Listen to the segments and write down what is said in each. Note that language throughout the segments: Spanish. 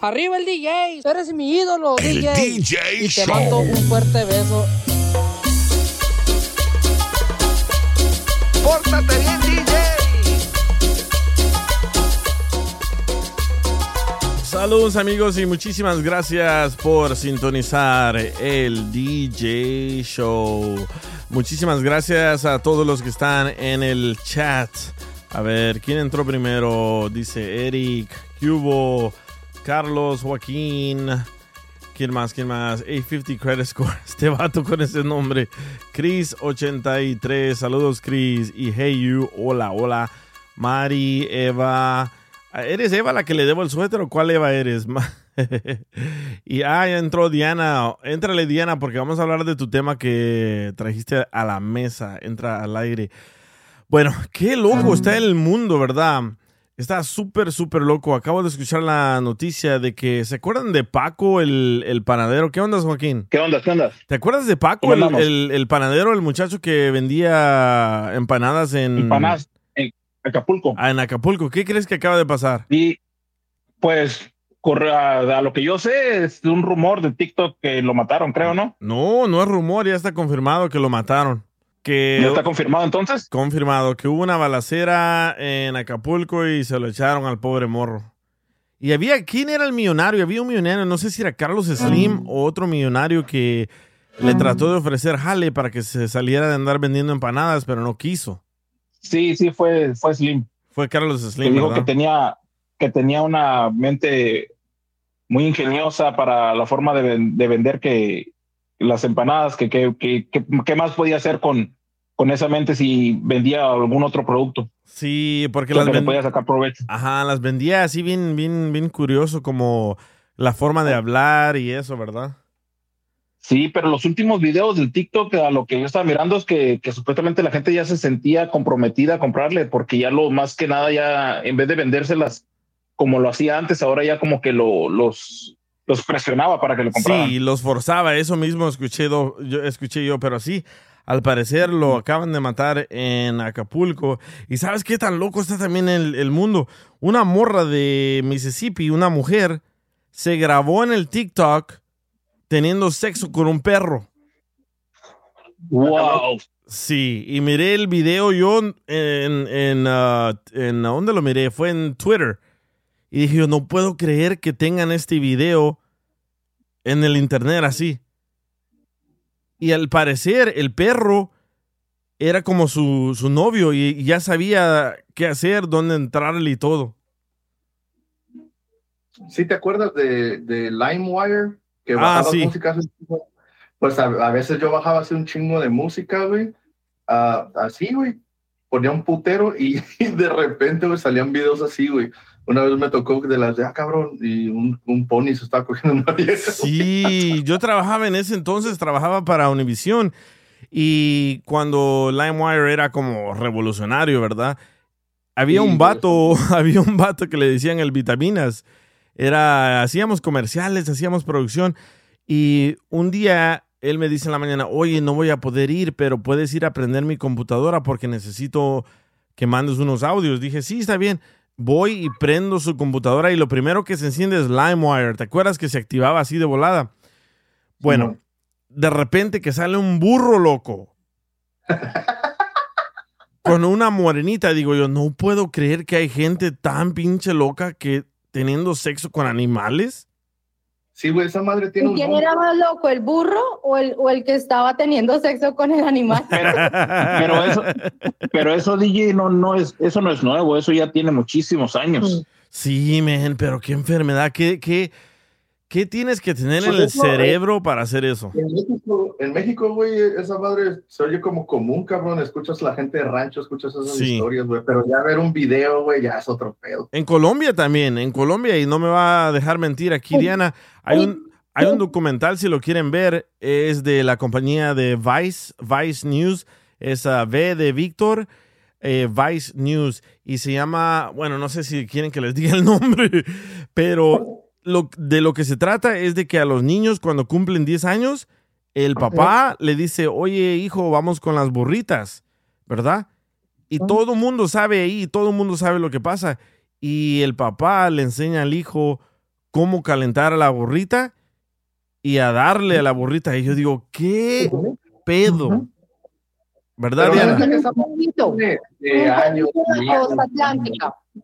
Arriba el DJ, eres mi ídolo, El DJ. DJ y te Show. mando un fuerte beso. ¡Pórtate bien, DJ! Saludos amigos y muchísimas gracias por sintonizar el DJ Show. Muchísimas gracias a todos los que están en el chat. A ver, ¿quién entró primero? Dice Eric, Cubo, Carlos, Joaquín. ¿Quién más? ¿Quién más? 850 Credit Score. Este vato con ese nombre. Chris83. Saludos, Chris. Y Hey You. Hola, hola. Mari, Eva. ¿Eres Eva la que le debo el suéter o cuál Eva eres? Y ah, ya entró Diana. Éntrale, Diana, porque vamos a hablar de tu tema que trajiste a la mesa. Entra al aire. Bueno, qué loco está el mundo, ¿verdad? Está súper, súper loco. Acabo de escuchar la noticia de que, ¿se acuerdan de Paco, el, el panadero? ¿Qué onda, Joaquín? ¿Qué onda? ¿Qué onda? ¿Te acuerdas de Paco, ¿Cómo el, el- el panadero, el muchacho que vendía empanadas en, Empanadas en Acapulco. Ah, en Acapulco? ¿Qué crees que acaba de pasar? Y pues, a lo que yo sé, es un rumor de TikTok que lo mataron, creo, ¿no? No, no es rumor, ya está confirmado que lo mataron. Que ¿Ya está confirmado entonces? confirmado que hubo una balacera en Acapulco y se lo echaron al pobre morro. Y había, ¿quién era el millonario? Había un millonario, no sé si era Carlos Slim o otro millonario que le trató de ofrecer jale para que se saliera de andar vendiendo empanadas, pero no quiso. Sí, sí, fue, fue Slim. Fue Carlos Que Slim, dijo ¿verdad? que tenía, que tenía una mente muy ingeniosa para la forma de, ven- de vender que las empanadas, que, que, que, que- qué más podía hacer con, con esa mente si vendía algún otro producto. Sí, porque que las le ven- podía sacar provecho. Ajá, las vendía así bien, bien, bien curioso, como la forma de hablar y eso, ¿verdad? Sí, pero los últimos videos del TikTok, a lo que yo estaba mirando es que, que supuestamente la gente ya se sentía comprometida a comprarle, porque ya lo más que nada ya, en vez de vendérselas como lo hacía antes, ahora ya como que lo, los, los presionaba para que lo compraran. Sí, los forzaba, eso mismo escuché, do- yo, escuché yo, pero sí, al parecer lo acaban de matar en Acapulco. ¿Y sabes qué tan loco está también el, el mundo? Una morra de Mississippi, una mujer, se grabó en el TikTok teniendo sexo con un perro. Wow. Sí, y miré el video yo en, en, ah, en ¿a ¿dónde lo miré? Fue en Twitter. Y dije, yo no puedo creer que tengan este video en el internet así. Y al parecer el perro era como su, su novio y, y ya sabía qué hacer, dónde entrarle y todo. ¿Sí te acuerdas de, de LimeWire? Que Ah, bajabas sí. música? Pues a, a veces yo bajaba así un chingo de música, güey. Ah, así, güey. Ponía un putero y, y de repente, salían videos así, güey. Una vez me tocó de las de, ah, cabrón, y un, un pony se estaba cogiendo una vieja. Sí, yo trabajaba en ese entonces, trabajaba para Univision. Y cuando LimeWire era como revolucionario, ¿verdad? Había Sí, un vato, había un vato que le decían el vitaminas. Era, hacíamos comerciales, hacíamos producción. Y un día él me dice en la mañana, oye, no voy a poder ir, pero puedes ir a prender mi computadora porque necesito que mandes unos audios. Dije, sí, está bien. Voy y prendo su computadora y lo primero que se enciende es LimeWire. ¿Te acuerdas que se activaba así de volada? Bueno, de repente que sale un burro loco. Con una morenita, digo yo, no puedo creer que hay gente tan pinche loca que teniendo sexo con animales? Sí, güey, esa madre tiene ¿Y un quién nombre. era más loco, el burro o el, o el que estaba teniendo sexo con el animal? Pero, pero eso, pero eso, DJ, no, no es, eso no es nuevo, eso ya tiene muchísimos años. Sí, men, pero qué enfermedad, qué, qué, qué tienes que tener en el eso, eh. cerebro para hacer eso. En México, en México, güey, esa madre se oye como común, cabrón. Escuchas la gente de rancho, escuchas esas Sí. historias, güey. Pero ya ver un video, güey, ya es otro pedo. En Colombia también, en Colombia, y no me va a dejar mentir aquí, Diana, hay un, hay un documental, si lo quieren ver, es de la compañía de Vice, Vice News, es ah, V de Víctor, eh, Vice News, y se llama, bueno, no sé si quieren que les diga el nombre, pero lo, de lo que se trata es de que a los niños cuando cumplen 10 años, el papá le dice, oye hijo, vamos con las burritas, ¿verdad? Y todo el mundo sabe ahí, todo el mundo sabe lo que pasa. Y el papá le enseña al hijo cómo calentar a la burrita y a darle a la burrita. Y yo digo, ¿qué pedo? ¿Verdad, Pero Diana? de, de años.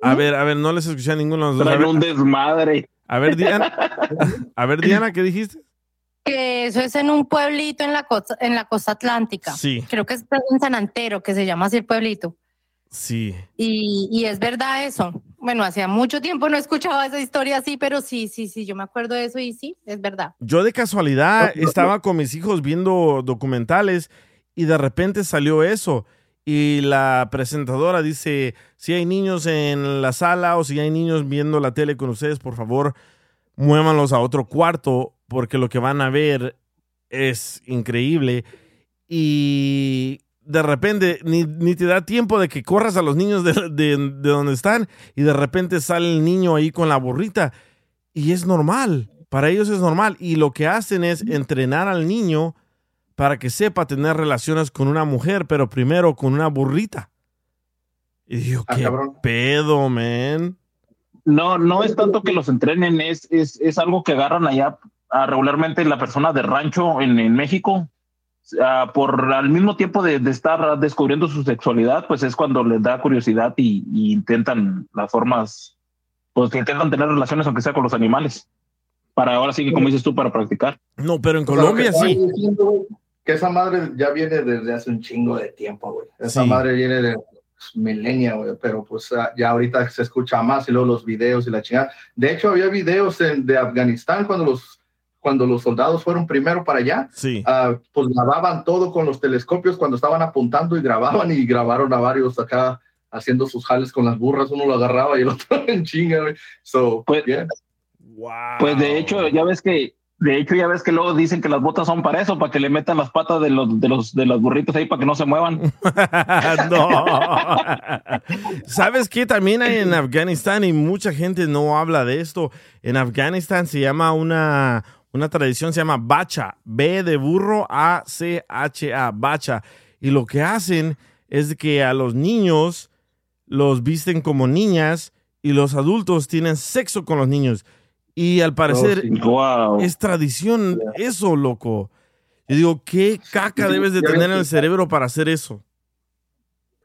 A ver, a ver, no les escuché a ninguno de los dos. Traen un desmadre. A ver, Diana. A ver, Diana, ¿qué dijiste? Que eso es en un pueblito en la costa, en la costa atlántica. Sí. Creo que es en San Antero, que se llama así el pueblito. Sí. Y, y es verdad eso. Bueno, hacía mucho tiempo no escuchaba esa historia así, pero sí, sí, sí, yo me acuerdo de eso y sí, es verdad. Yo de casualidad estaba con mis hijos viendo documentales y de repente salió eso. Y la presentadora dice, si hay niños en la sala o si hay niños viendo la tele con ustedes, por favor, muévanlos a otro cuarto porque lo que van a ver es increíble. Y de repente ni, ni te da tiempo de que corras a los niños de, de- de donde están y de repente sale el niño ahí con la burrita. Y es normal, para ellos es normal. Y lo que hacen es entrenar al niño para que sepa tener relaciones con una mujer, pero primero con una burrita. Y digo, Ah, qué cabrón. pedo, man. No, no es tanto que los entrenen, es, es, es algo que agarran allá ah, regularmente la persona de rancho en, en México. Ah, por al mismo tiempo de, de estar descubriendo su sexualidad, pues es cuando les da curiosidad y, y intentan las formas, pues que intentan tener relaciones aunque sea con los animales. Para ahora sí que, como dices tú, para practicar. No, pero en O sea, lo que Colombia sí. diciendo, que esa madre ya viene desde hace un chingo de tiempo, güey. Esa Sí. madre viene de milenia, güey, pero pues ah, ya ahorita se escucha más y luego los videos y la chingada. De hecho, había videos en- de Afganistán cuando los, cuando los soldados fueron primero para allá. Sí. ah, pues grababan todo con los telescopios cuando estaban apuntando y grababan y grabaron a varios acá haciendo sus jales con las burras. Uno lo agarraba y el otro en chinga, güey. So, Pues- yeah. Wow. Pues de hecho, ya ves que, de hecho, ya ves que luego dicen que las botas son para eso, para que le metan las patas de los, de los, de los burritos ahí para que no se muevan. no. ¿Sabes qué? También hay en Afganistán y mucha gente no habla de esto. En Afganistán se llama una, una tradición, se llama bacha. B de burro, A-C-H-A, bacha. Y lo que hacen es que a los niños los visten como niñas y los adultos tienen sexo con los niños. Y al parecer sí. Wow. es tradición eso, loco. Yo digo, ¿qué caca debes de tener en el cerebro para hacer eso?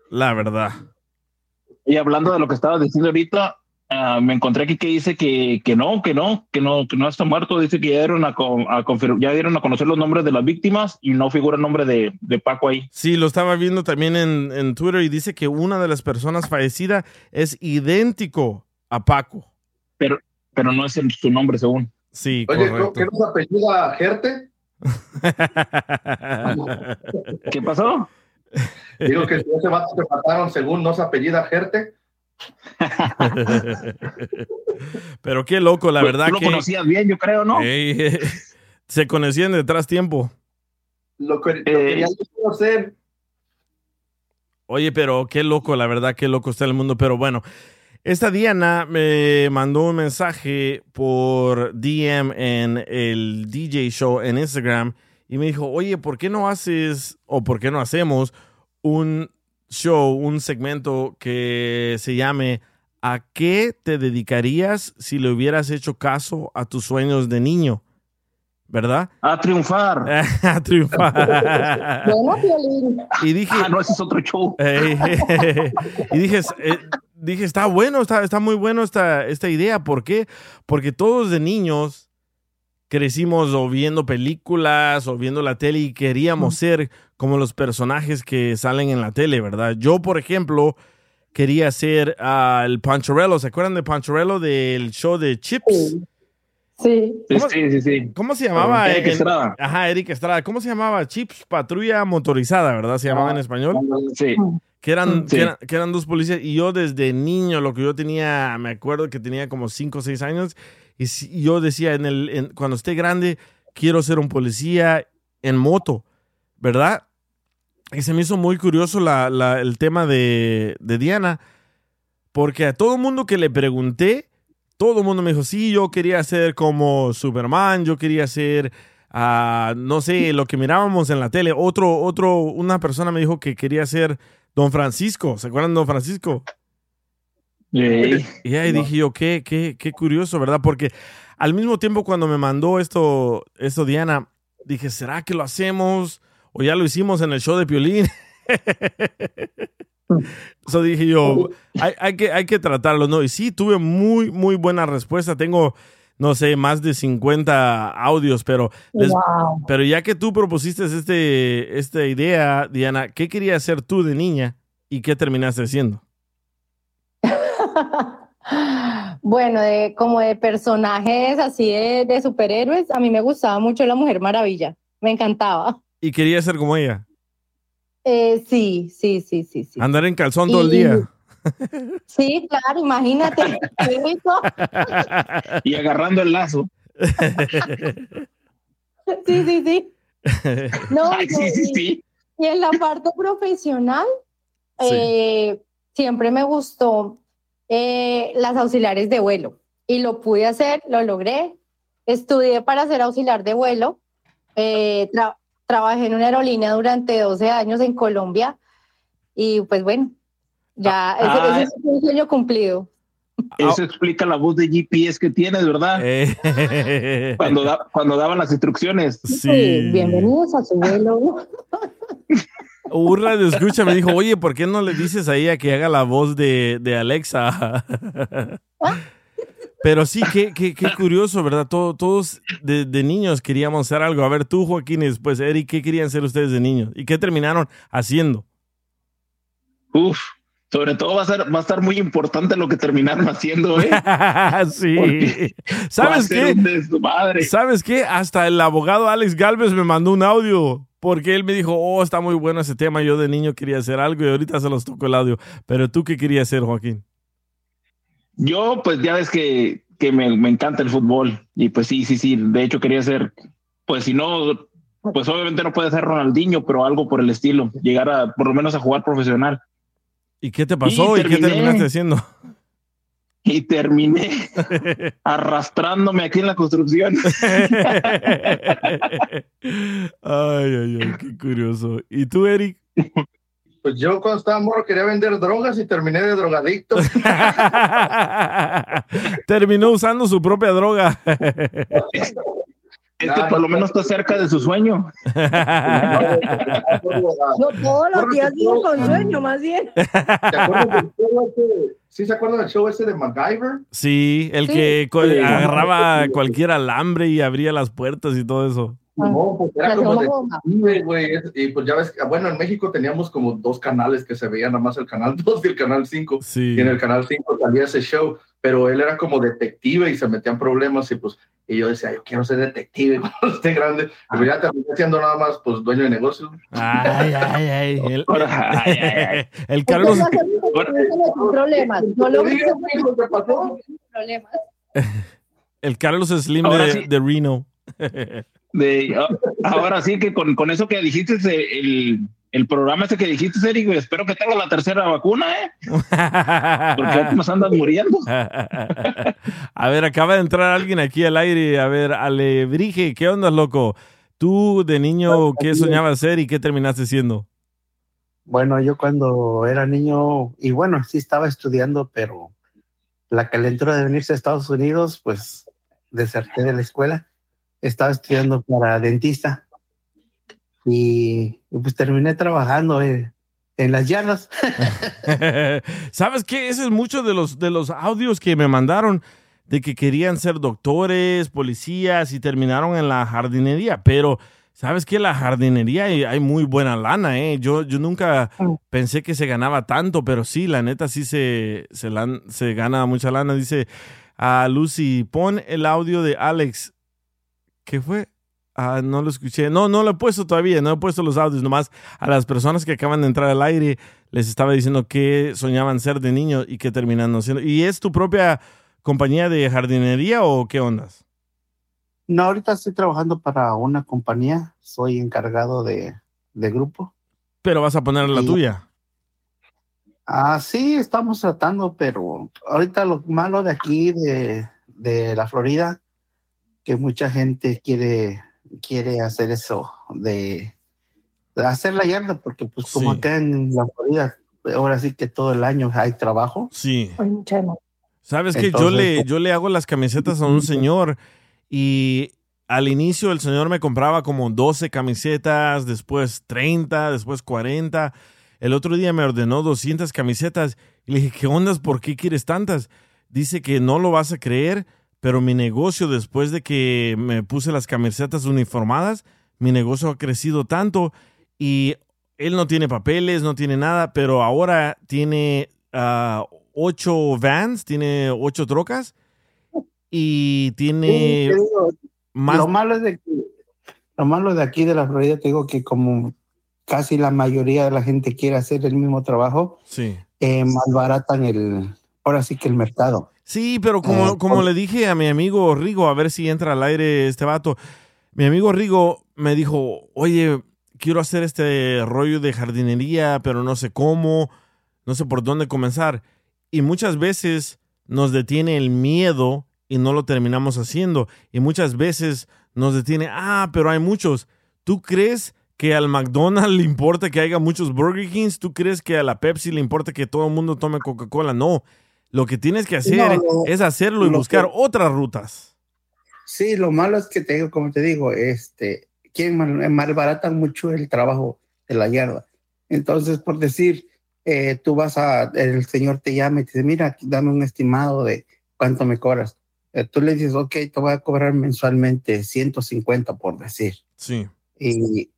La verdad. Y hablando de lo que estabas diciendo ahorita, ah, me encontré aquí que dice que, que no, que no, que no, que no está muerto. Dice que ya dieron a, a ya dieron a conocer los nombres de las víctimas y no figura el nombre de, de Paco ahí. Sí, lo estaba viendo también en, en Twitter y dice que una de las personas fallecida es idéntico a Paco. Pero, pero no es el- su nombre según. Sí, Oye, ¿qué correcto. qué nos apellida Gerte? ¿Qué pasó? Digo que si ese vato que mataron según no se apellida Gerte. Pero qué loco, la Pues, verdad tú lo que conocías bien, yo creo, ¿no? Ey, se conocían detrás tiempo. Lo, que, lo Eh. conocer. Oye, pero qué loco, la verdad, qué loco está el mundo. Pero bueno, esta Diana me mandó un mensaje por DM en el DJ Show en Instagram y me dijo, oye, ¿por qué no haces o por qué no hacemos un show, un segmento que se llame ¿A qué te dedicarías si le hubieras hecho caso a tus sueños de niño? ¿Verdad? A triunfar. A triunfar. Y dije, Ah, no, ese es otro show. Y dije, eh, dije, está bueno, está, está muy bueno esta, esta idea. ¿Por qué? Porque todos de niños crecimos o viendo películas o viendo la tele y queríamos ser como los personajes que salen en la tele, ¿verdad? Yo, por ejemplo, quería ser ah, el Pancharello. ¿Se acuerdan de Pancharello del show de Chips? Sí. ¿Cómo- Sí, sí, sí. ¿Cómo se llamaba? Eric en- Estrada. Ajá, Eric Estrada. ¿Cómo se llamaba? Chips Patrulla Motorizada, ¿verdad? Se llamaba en español. Sí. Que eran, Sí. que eran, que eran dos policías. Y yo desde niño, lo que yo tenía, me acuerdo que tenía como 5 o 6 años. Y si- yo decía, en el, en- cuando esté grande, quiero ser un policía en moto, ¿verdad? Y se me hizo muy curioso la- la- el tema de, de Diana. Porque a todo mundo que le pregunté, todo el mundo me dijo, sí, yo quería ser como Superman, yo quería ser, ah, no sé, lo que mirábamos en la tele. Otro, otro, una persona me dijo que quería ser Don Francisco. ¿Se acuerdan de Don Francisco? Sí. Y ahí dije yo, qué, qué, qué curioso, ¿verdad? Porque al mismo tiempo cuando me mandó esto, esto Diana, dije, ¿será que lo hacemos? O ya lo hicimos en el show de Piolín. Eso dije yo, hay, hay que, hay que tratarlo, ¿no? Y sí, tuve muy, muy buena respuesta. Tengo, no sé, más de 50 audios, pero, les- Wow. pero ya que tú propusiste este, esta idea, Diana, ¿qué querías hacer tú de niña y qué terminaste haciendo? Bueno, de, como de personajes así de, de superhéroes, a mí me gustaba mucho la Mujer Maravilla. Me encantaba. Y quería ser como ella. Eh, sí, sí, sí, sí, sí. Andar en calzón todo el día. Sí, claro, imagínate. Y agarrando el lazo. Sí, sí, sí. No, Ay, sí, sí, y- sí. Y en la parte profesional, eh, siempre me gustó eh, las auxiliares de vuelo. Y lo pude hacer, lo logré. Estudié para ser auxiliar de vuelo. Eh, tra- trabajé en una aerolínea durante 12 años en Colombia. Y pues bueno, ya ese, Ah. ese es un sueño cumplido. Eso explica la voz de GPS que tienes, ¿verdad? Eh, Cuando, da- cuando daban las instrucciones. sí. Bienvenidos a su vuelo. Un radio escucha me dijo, oye, ¿por qué no le dices a ella que haga la voz de, de Alexa? Pero sí, qué, qué, qué curioso, ¿verdad? Todo- todos de, de niños queríamos hacer algo. A ver, tú, Joaquín, y después, Eric, ¿qué querían ser ustedes de niños? ¿Y qué terminaron haciendo? Uf, sobre todo va a, ser, va a estar muy importante lo que terminaron haciendo, ¿eh? sí. Porque ¿Sabes qué? ¿Sabes qué? Hasta el abogado Alex Galvez me mandó un audio porque él me dijo, oh, está muy bueno ese tema. Yo de niño quería hacer algo y ahorita se los tocó el audio. Pero tú, ¿qué querías hacer, Joaquín? Yo, pues ya ves que, que me, me encanta el fútbol. Y pues sí, sí, sí. De hecho, quería ser, pues si no, pues obviamente no puede ser Ronaldinho, pero algo por el estilo. Llegar a, por lo menos a jugar profesional. ¿Y qué te pasó? Y ¿Y, qué terminaste haciendo? Y terminé arrastrándome aquí en la construcción. ay, ay, ay, qué curioso. ¿Y tú, Eric? Pues yo cuando estaba morro quería vender drogas y terminé de drogadicto. Terminó usando su propia droga. Este por lo menos está cerca de su sueño. No, todos los días vivo con sueño, más bien. ¿Te acuerdas del show ese? ¿Sí se acuerdan del show ese de MacGyver? sí, el Sí. que Sí. agarraba cualquier alambre y abría las puertas y todo eso. No, pues era como de güey. Y pues ya ves, que- bueno, en México teníamos como dos canales que se veían, nada más el canal 2 y el canal 5. Sí. Y en el canal 5 salía ese show, pero él era como detective y se metían problemas y pues, y yo decía, yo quiero ser detective cuando esté grande. Y pues ya terminé siendo nada más, pues, dueño de negocios. Ay, ay, ay. El, Ay, ay, ay. el Carlos, Entonces, no problemas. Lo pasó. problemas. el Carlos Slim Ahora de, sí. de Reno. De, ah, ahora sí que con, con eso que dijiste, eh, el, el programa ese que dijiste, Eric, espero que tenga la tercera vacuna, ¿eh? Porque nos andas muriendo. A ver, acaba de entrar alguien aquí al aire. A ver, Alebrije, ¿qué onda, loco? Tú de niño, ¿qué soñabas ser y qué terminaste siendo? Bueno, yo cuando era niño, y bueno, sí estaba estudiando, pero la calentura de venirse a Estados Unidos, pues deserté de la escuela. Estaba estudiando para dentista y, pues terminé trabajando en, en las llanas. ¿Sabes qué? Ese es mucho de los, de los audios que me mandaron de que querían ser doctores, policías y terminaron en la jardinería. Pero, ¿sabes qué? La jardinería hay, hay muy buena lana, ¿eh? Yo, yo nunca pensé que se ganaba tanto, pero sí, la neta sí se, se, lan- se gana mucha lana. Dice a Lucy, pon el audio de Alex. ¿Qué fue? Ah, no lo escuché. No, no lo he puesto todavía, no he puesto los audios. Nomás a las personas que acaban de entrar al aire les estaba diciendo que soñaban ser de niño y que terminan siendo. ¿Y es tu propia compañía de jardinería o qué ondas? No, ahorita estoy trabajando para una compañía, soy encargado de, de grupo. Pero vas a poner la tuya. Ah, sí, estamos tratando, pero ahorita lo malo de aquí, de, de la Florida, que mucha gente quiere, quiere hacer eso, de, de hacer la yarda, porque pues como Sí. acá en la Florida, ahora sí que todo el año hay trabajo. Sí. Sabes que yo le, yo le hago las camisetas a un señor y al inicio el señor me compraba como 12 camisetas, después 30, después 40. El otro día me ordenó 200 camisetas y le dije, ¿qué ondas? ¿Por qué quieres tantas? Dice que no lo vas a creer, pero mi negocio después de que me puse las camisetas uniformadas, mi negocio ha crecido tanto y él no tiene papeles, no tiene nada, pero ahora tiene ah, ocho vans, tiene ocho trocas y tiene digo, más... Lo malo es de que, lo malo de aquí de la Florida, te digo que como casi la mayoría de la gente quiere hacer el mismo trabajo, Sí. eh, malbaratan el, ahora sí que el mercado. Sí, pero como, como le dije a mi amigo Rigo, a ver si entra al aire este vato, mi amigo Rigo me dijo, oye, quiero hacer este rollo de jardinería, pero no sé cómo, no sé por dónde comenzar. Y muchas veces nos detiene el miedo y no lo terminamos haciendo. Y muchas veces nos detiene, ah, pero hay muchos. ¿Tú crees que al McDonald's le importa que haya muchos Burger Kings? ¿Tú crees que a la Pepsi le importa que todo el mundo tome Coca-Cola? No. Lo que tienes que hacer No, lo- es hacerlo y buscar que- otras rutas. Sí, lo malo es que te como te digo, este, quieren mal- malbaratan mucho el trabajo de la yarda. Entonces, por decir, eh, tú vas a, el señor te llama y te dice, mira, dame un estimado de cuánto me cobras. Eh, tú le dices, ok, te voy a cobrar mensualmente 150 por decir. Sí. y,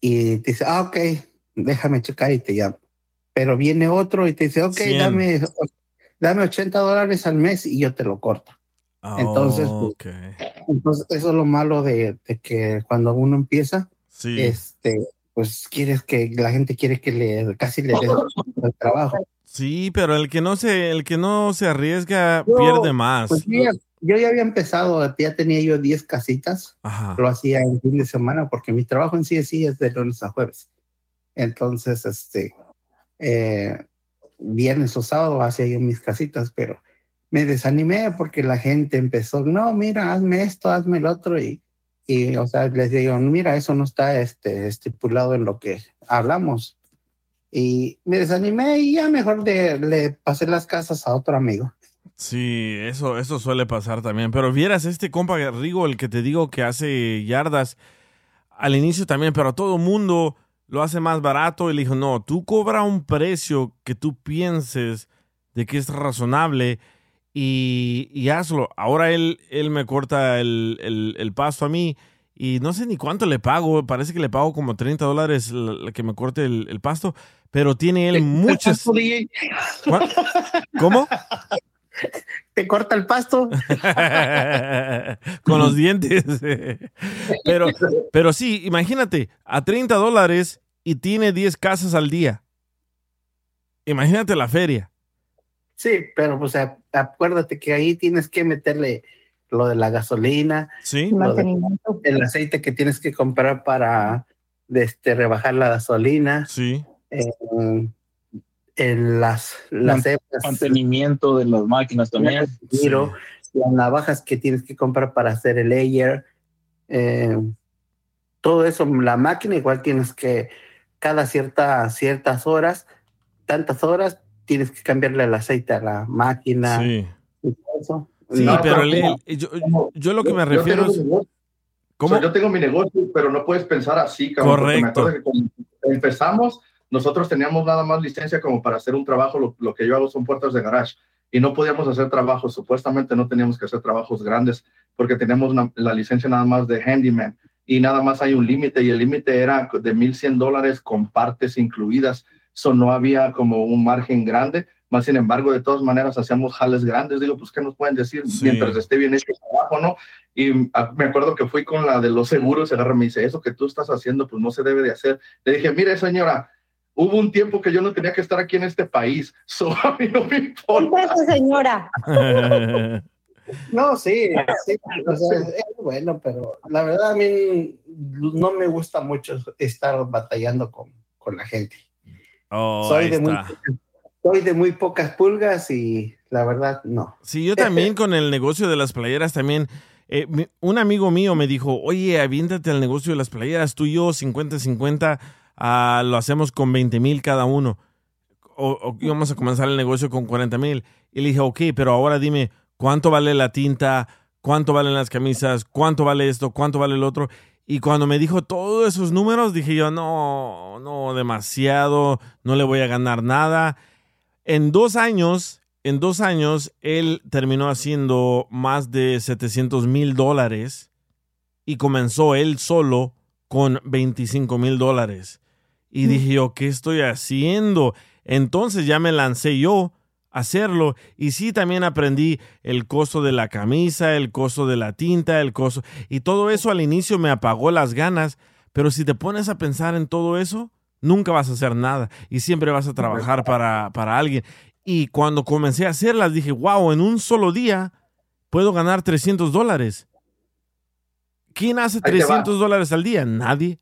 y te dice, ah, ok, déjame checar y te llamo. Pero viene otro y te dice, ok, Cien. dame, dame 80 dólares al mes y yo te lo corto. Entonces, pues, Ok. Entonces, eso es lo malo de, de que cuando uno empieza, Sí. este, pues quieres que la gente quiere que le casi le des el trabajo. Sí, pero el que no se, el que no se arriesga Yo, pierde más. Pues ya, yo ya había empezado, ya tenía yo 10 casitas, Ajá. lo hacía en fin de semana porque mi trabajo en sí, sí es de lunes a jueves. Entonces, este, eh, viernes o sábado hacía yo mis casitas, pero me desanimé porque la gente empezó, no, mira, hazme esto, hazme el otro y, y o sea, les digo, mira, eso no está este, estipulado en lo que hablamos. Y me desanimé y ya mejor de- le pasé las casas a otro amigo. Sí, eso, eso suele pasar también. Pero vieras, este compa Rigo, el que te digo que hace yardas, al inicio también, pero todo mundo lo hace más barato y le dijo, no, tú cobra un precio que tú pienses de que es razonable y, y hazlo. Ahora él, él me corta el, el- el pasto a mí y no sé ni cuánto le pago, parece que le pago como 30 dólares la- la que me corte el, el pasto, pero tiene él muchas... ¿Cuál? ¿Cómo? ¿Te corta el pasto? con los dientes. pero, pero sí, imagínate, a 30 dólares y tiene 10 casas al día. Imagínate la feria. Sí, pero pues acuérdate que ahí tienes que meterle lo de la gasolina, Sí. lo de- Mantenimiento. el aceite que tienes que comprar para este, rebajar la gasolina, Sí. eh, en las, las hebras, Mantenimiento de las máquinas también. giro, las navajas que tienes que comprar para hacer el layer, eh, todo eso, la máquina igual tienes que cada cierta, ciertas horas, tantas horas, tienes que cambiarle el aceite a la máquina Sí. y todo eso. Sí, No, pero pero el- yo, yo lo que me refiero es... ¿Cómo? O sea, yo tengo mi negocio, pero no puedes pensar así, cabrón. me Correcto. acuerdo que empezamos, nosotros teníamos nada más licencia como para hacer un trabajo, lo, lo que yo hago son puertas de garage, y no podíamos hacer trabajos, supuestamente no teníamos que hacer trabajos grandes, porque teníamos una- la licencia nada más de handyman, y nada más hay un límite, y el límite era de 1.100 dólares con partes incluidas, eso no había como un margen grande, más sin embargo, de todas maneras hacíamos jales grandes, digo, pues, ¿qué nos pueden decir Sí. mientras esté bien hecho el trabajo, no? Y ah, me acuerdo que fui con la de los seguros, se agarra y me dice, eso que tú estás haciendo, pues no se debe de hacer. Le dije, mire señora, hubo un tiempo que yo no tenía que estar aquí en este país, so a mí no me importa. Entonces, señora, No, sí, sí, o sea, es bueno, pero la verdad a mí no me gusta mucho estar batallando con, con la gente. Oh, soy, de muy, soy de muy pocas pulgas y la verdad no. Sí, yo también con el negocio de las playeras también. eh, un amigo mío me dijo, oye, aviéntate al negocio de las playeras, tú y yo 50-50, ah, lo hacemos con 20 mil cada uno. O, o íbamos a comenzar el negocio con 40 mil. Y le dije, ok, pero ahora dime, ¿cuánto vale la tinta? ¿Cuánto valen las camisas? ¿Cuánto vale esto? ¿Cuánto vale el otro? Y cuando me dijo todos esos números, dije yo, no, no, demasiado, no le voy a ganar nada. En dos años, en dos años, él terminó haciendo más de 700 mil dólares y comenzó él solo con 25 mil dólares. Y dije yo, ¿qué estoy haciendo? Entonces ya me lancé yo a hacerlo. Y sí, también aprendí el costo de la camisa, el costo de la tinta, el costo... Y todo eso al inicio me apagó las ganas. Pero si te pones a pensar en todo eso, nunca vas a hacer nada. Y siempre vas a trabajar para, para alguien. Y cuando comencé a hacerlas, dije, wow, en un solo día puedo ganar 300 dólares. ¿Quién hace Ahí te va. 300 dólares al día? Nadie.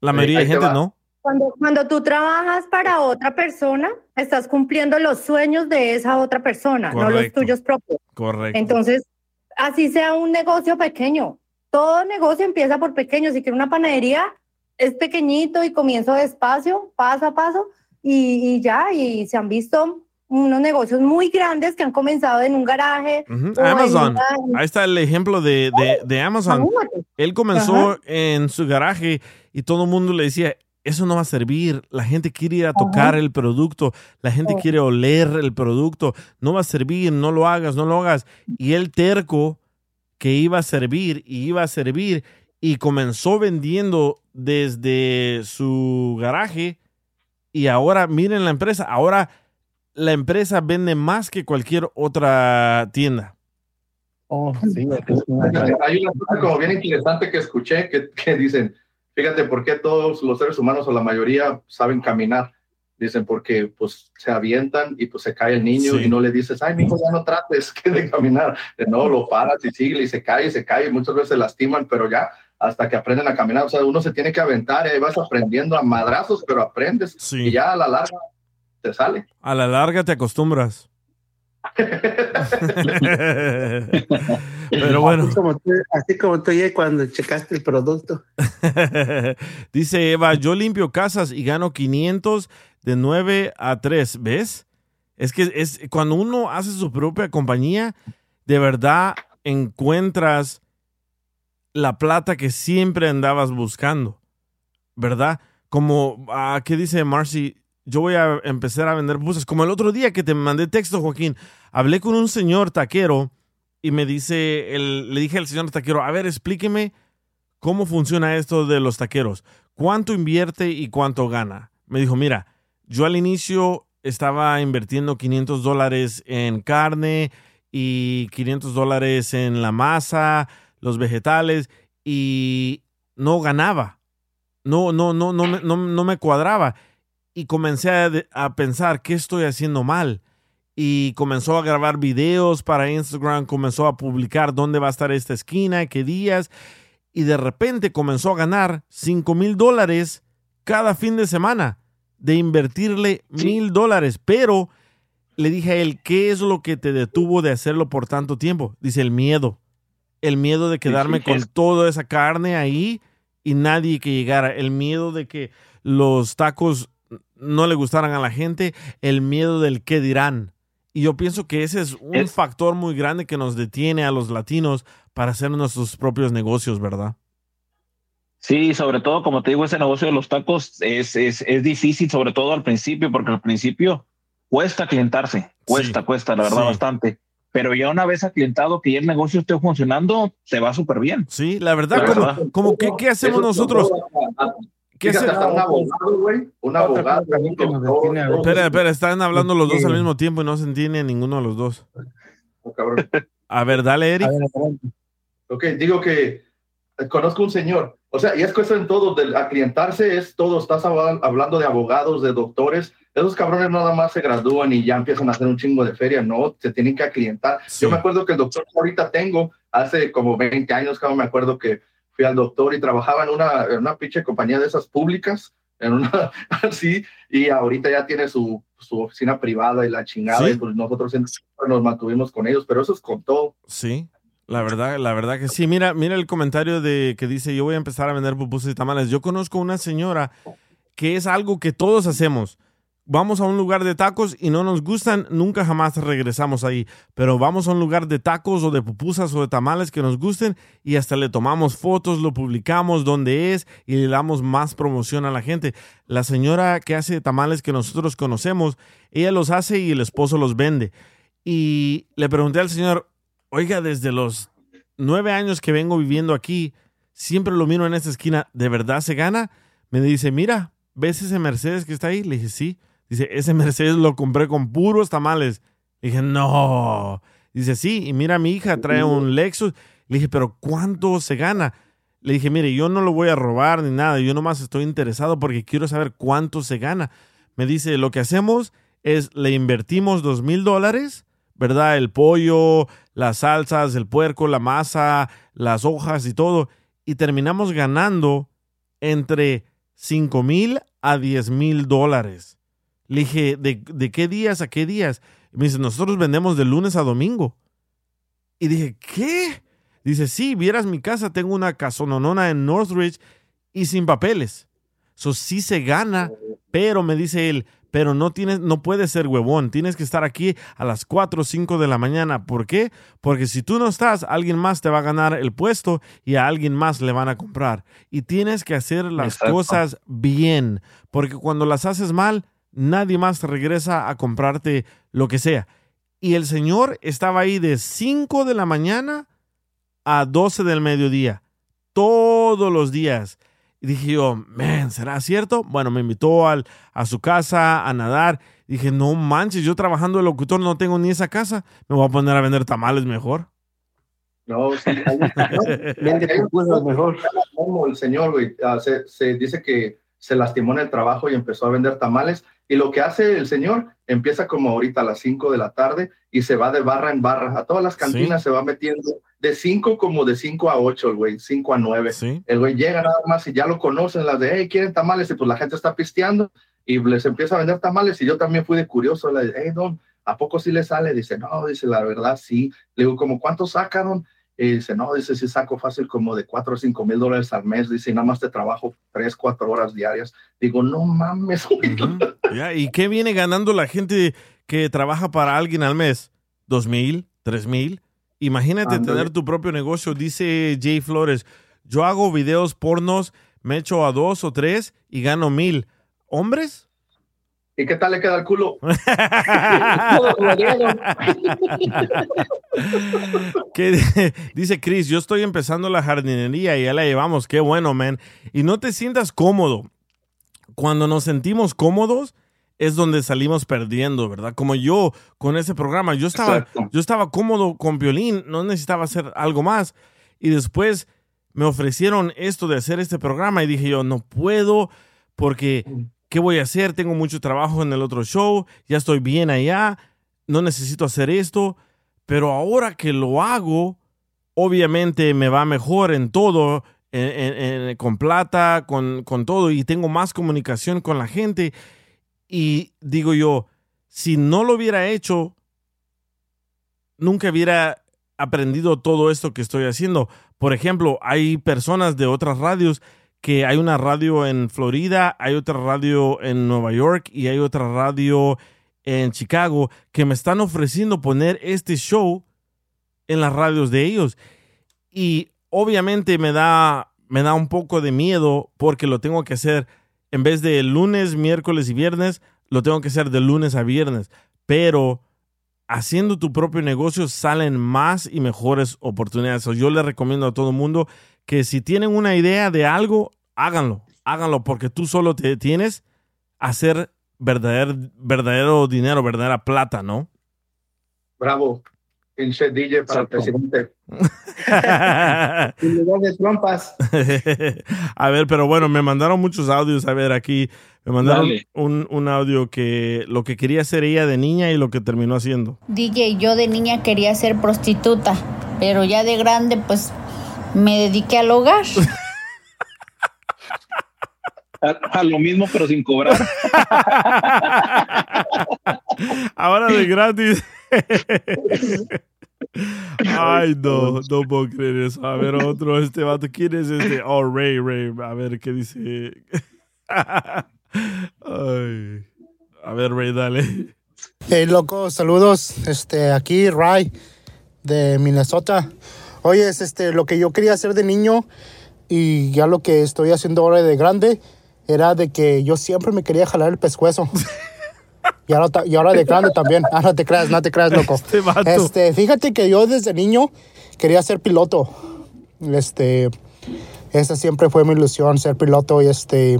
La mayoría de gente no. Cuando, cuando tú trabajas para otra persona, estás cumpliendo los sueños de esa otra persona, no los Correcto. tuyos propios. Correcto. Entonces, así sea un negocio pequeño. Todo negocio empieza por pequeño. Si quiero una panadería, es pequeñito y comienzo despacio, paso a paso, y, y ya, y se han visto unos negocios muy grandes que han comenzado en un garaje. O en Amazon. una- Ahí está el ejemplo de, de- de Amazon. Él comenzó en su garaje y todo el mundo le decía, eso no va a servir. La gente quiere ir a tocar el producto. La gente quiere oler el producto. No va a servir, no lo hagas, no lo hagas. Y él terco que iba a servir y iba a servir y comenzó vendiendo desde su garaje y ahora miren la empresa. Ahora la empresa vende más que cualquier otra tienda. Oh, sí, Hay una cosa como bien interesante que escuché que, que dicen, fíjate por qué todos los seres humanos o la mayoría saben caminar. Dicen porque pues se avientan y pues se cae el niño Sí. y no le dices, ay, mijo, ya no trates que de caminar. De no, lo paras y sigue y se cae y se cae y muchas veces se lastiman, pero ya hasta que aprenden a caminar. O sea, uno se tiene que aventar y ahí vas aprendiendo a madrazos, pero aprendes Sí. y ya a la larga te sale. A la larga te acostumbras. Pero bueno, Así como tú, así como tú ya cuando checaste el producto. dice Eva, yo limpio casas y gano 500 de 9 a 3, ¿ves? Es que es cuando uno hace su propia compañía, de verdad encuentras la plata que siempre andabas buscando, ¿verdad? Como, ah, ¿qué dice Marcy? Yo voy a empezar a vender buses. Como el otro día que te mandé texto, Joaquín, hablé con un señor taquero y me dice, le dije al señor taquero, a ver, explíqueme cómo funciona esto de los taqueros. ¿Cuánto invierte y cuánto gana? Me dijo, mira, yo al inicio estaba invirtiendo 500 dólares en carne y 500 dólares en la masa, los vegetales y no ganaba. No, no, no, no, no, no me cuadraba. Y comencé a, pensar, ¿qué estoy haciendo mal? y comenzó a grabar videos para Instagram, comenzó a publicar dónde va a estar esta esquina, qué días, y de repente comenzó a ganar 5 mil dólares cada fin de semana de invertirle mil dólares, pero le dije a él, ¿qué es lo que te detuvo de hacerlo por tanto tiempo? Dice, el miedo, el miedo de quedarme con toda esa carne ahí y nadie que llegara, el miedo de que los tacos no le gustaran a la gente, el miedo del qué dirán. Y yo pienso que ese es un Es- factor muy grande que nos detiene a los latinos para hacer nuestros propios negocios, ¿verdad? Sí, sobre todo, como te digo, ese negocio de los tacos es, es, es difícil, sobre todo al principio, porque al principio cuesta clientarse, cuesta, Sí, cuesta, la verdad, sí. bastante. Pero ya una vez aclientado que ya el negocio esté funcionando, te va súper bien. Sí, la verdad, La como, verdad. como que, ¿qué hacemos Eso nosotros? ¿Qué Fíjate, hace- hasta un abogado, güey. Un abogado. Espera, espera, están hablando los dos al mismo tiempo y no se entiende ninguno de los dos. eso, cabrón. A ver, dale, Eric. A ver. Ok, digo que eh, conozco un señor, o sea, y es cuestión en todo, del aclientarse es todo, estás habla- hablando de abogados, de doctores, esos cabrones nada más se gradúan y ya empiezan a hacer un chingo de feria, no, se tienen que aclientar. Sí. Yo me acuerdo que el doctor que ahorita tengo, hace como 20 años, cabrón, me acuerdo que fui al doctor y trabajaba en una, en una pinche compañía de esas públicas, en una así, y ahorita ya tiene su, su oficina privada y la chingada, Sí. y pues nosotros nos mantuvimos con ellos, pero eso es con todo. Sí, la verdad, la verdad que sí. Mira, mira el comentario de que dice, yo voy a empezar a vender pupusas y tamales. Yo conozco una señora que es algo que todos hacemos. Vamos a un lugar de tacos y no nos gustan, nunca jamás regresamos ahí. Pero vamos a un lugar de tacos o de pupusas o de tamales que nos gusten y hasta le tomamos fotos, lo publicamos donde es y le damos más promoción a la gente. La señora que hace tamales que nosotros conocemos, ella los hace y el esposo los vende. Y le pregunté al señor, oiga, desde los nueve años que vengo viviendo aquí, siempre lo miro en esta esquina, ¿de verdad se gana? Me dice, mira, ¿ves ese Mercedes que está ahí? Le dije, sí. Dice, ese Mercedes lo compré con puros tamales. Le dije, no. Dice, sí, y mira, mi hija trae un Lexus. Le dije, pero ¿cuánto se gana? Le dije, mire, yo no lo voy a robar ni nada, yo nomás estoy interesado porque quiero saber cuánto se gana. Me dice, lo que hacemos es le invertimos dos mil dólares, ¿verdad? El pollo, las salsas, el puerco, la masa, las hojas y todo. Y terminamos ganando entre 5 mil a 10 mil dólares. Le dije, ¿de, ¿de qué días a qué días? Y me dice, nosotros vendemos de lunes a domingo. Y dije, ¿qué? Dice, sí, vieras mi casa, tengo una casononona en Northridge y sin papeles. Eso sí se gana, pero me dice él, pero no tienes, no puedes ser huevón, tienes que estar aquí a las 4 o 5 de la mañana. ¿Por qué? Porque si tú no estás, alguien más te va a ganar el puesto y a alguien más le van a comprar. Y tienes que hacer las Exacto. cosas bien, porque cuando las haces mal, nadie más regresa a comprarte lo que sea. Y el señor estaba ahí de 5 de la mañana a 12 del mediodía, todos los días. Y dije yo, man, ¿será cierto? Bueno, me invitó al, a su casa a nadar. Dije, no manches, yo trabajando de locutor no tengo ni esa casa. Me voy a poner a vender tamales mejor. No, sí, hay- no, Vende pupusas mejor. como el señor, güey, ah, se, se dice que se lastimó en el trabajo y empezó a vender tamales. Y lo que hace el señor, empieza como ahorita a las 5 de la tarde y se va de barra en barra. A todas las cantinas se va metiendo de 5 como de 5 a 8, el güey, 5 a 9. Sí. El güey llega nada más y ya lo conocen, las de, hey, ¿quieren tamales? Y pues la gente está pisteando y les empieza a vender tamales. Y yo también fui de curioso, le dije, hey, don, ¿a poco sí le sale? Dice, no, dice, la verdad, sí. Le digo, ¿como cuánto sacaron? Y dice, no, dice, sí saco fácil como de 4 o 5 mil dólares al mes. Dice, y nada más te trabajo 3, 4 horas diarias. Digo, no mames, ¿Y qué viene ganando la gente que trabaja para alguien al mes? ¿Dos mil? ¿Tres mil? Imagínate tener tu propio negocio. Dice Jay Flores, yo hago videos pornos, me echo a dos o tres y gano mil. ¿Hombres? ¿Y qué tal le queda el culo? ¿Qué? Dice Chris, yo estoy empezando la jardinería y ya la llevamos. Qué bueno, man. Y no te sientas cómodo. Cuando nos sentimos cómodos es donde salimos perdiendo, ¿verdad? Como yo con ese programa. Yo estaba, Exacto. yo estaba cómodo con violín, no necesitaba hacer algo más. Y después me ofrecieron esto de hacer este programa y dije yo, no puedo porque ¿qué voy a hacer? Tengo mucho trabajo en el otro show, ya estoy bien allá, no necesito hacer esto. Pero ahora que lo hago, obviamente me va mejor en todo, con plata, con, con todo, y tengo más comunicación con la gente. Y digo yo, si no lo hubiera hecho, nunca hubiera aprendido todo esto que estoy haciendo. Por ejemplo, hay personas de otras radios que hay una radio en Florida, hay otra radio en Nueva York y hay otra radio en Chicago que me están ofreciendo poner este show en las radios de ellos. Y obviamente me da me da un poco de miedo porque lo tengo que hacer en vez de lunes, miércoles y viernes, lo tengo que hacer de lunes a viernes. Pero haciendo tu propio negocio salen más y mejores oportunidades. Yo le recomiendo a todo mundo que si tienen una idea de algo, háganlo, háganlo, porque tú solo te tienes a hacer verdadero, verdadero dinero, verdadera plata, ¿no? Bravo. Pinche DJ para el presidente. En lugar de trompas. a ver, pero bueno, me mandaron muchos audios. A ver, aquí me mandaron un, un audio que lo que quería hacer ella de niña y lo que terminó haciendo. DJ, yo de niña quería ser prostituta, pero ya de grande pues me dediqué al hogar. A, a lo mismo, pero sin cobrar. Ahora de gratis. Ay, no, no puedo creer eso. A ver, otro, este vato. ¿Quién es este? Oh, Ray, Ray. A ver, ¿qué dice? Ay. A ver, Ray, dale. Hey, loco, saludos. Este, aquí Ray de Minnesota. Oye, es este, lo que yo quería hacer de niño y ya lo que estoy haciendo ahora de grande era de que yo siempre me quería jalar el pescuezo. Y ahora, y ahora de grande también. Ah, no te creas, no te creas, loco. Este. Este, fíjate que yo desde niño quería ser piloto. Este, esa siempre fue mi ilusión, ser piloto y este,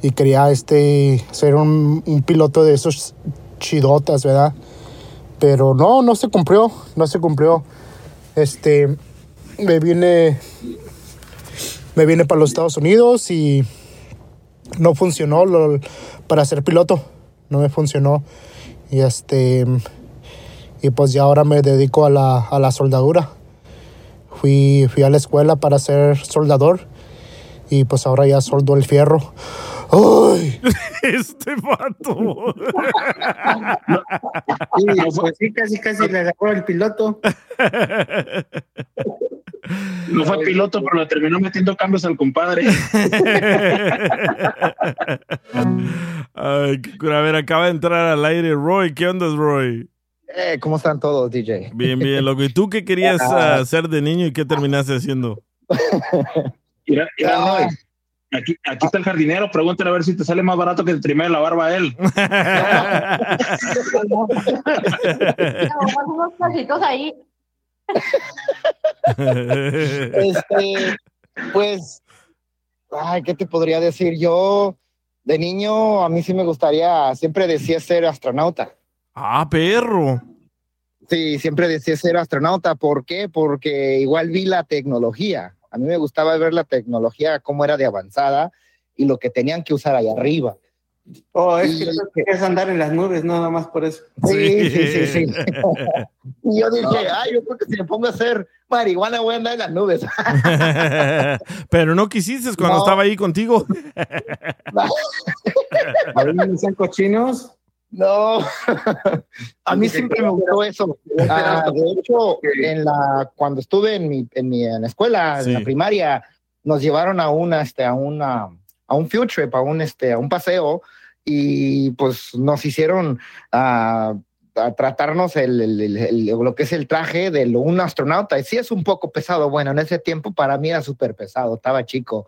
y quería este, ser un, un piloto de esos chidotas, ¿verdad? Pero no, no se cumplió, no se cumplió. Este, me vine, me vine para los Estados Unidos y no funcionó lo- para ser piloto, no me funcionó. Y este, y pues ya ahora me dedico a la, a la soldadura. Fui, fui a la escuela para ser soldador y pues ahora ya soldo el fierro. ¡Ay! Este vato. Sí, pues sí, casi, casi le agarró el piloto. No fue piloto, pero le terminó metiendo cambios al compadre. Ay. A ver, acaba de entrar al aire Roy. ¿Qué onda, Roy? Eh, ¿Cómo están todos, DJ? Bien, bien, loco. ¿Y tú qué querías Ah. hacer de niño y qué terminaste haciendo? Mira, mira, Ah. Roy, Aquí, aquí está el jardinero, pregúntale a ver si te sale más barato que el trimmer la barba a él. unos casitos ahí. Este, pues, ay, ¿qué te podría decir? Yo, de niño, a mí sí me gustaría, siempre decía ser astronauta. Ah, perro. Sí, siempre decía ser astronauta. ¿Por qué? Porque igual vi la tecnología. A mí me gustaba ver la tecnología, cómo era de avanzada y lo que tenían que usar allá arriba. Oh, es que Y- tú querías andar en las nubes, no nada más por eso. Sí, sí, sí, sí. Y yo dije, ay, yo creo que si me pongo a hacer marihuana voy a andar en las nubes. Pero no quisiste cuando No. estaba ahí contigo. No sean cochinos. No, a mí siempre me gustó eso. Ah, de hecho, en la, cuando estuve en mi, en mi en la escuela, Sí. en la primaria, nos llevaron a una, este, a una, a un field trip, a un, este, a un paseo, y pues nos hicieron ah, a tratarnos el, el- el- el- lo que es el traje de lo- un astronauta. Y sí es un poco pesado. Bueno, en ese tiempo para mí era súper pesado, estaba chico.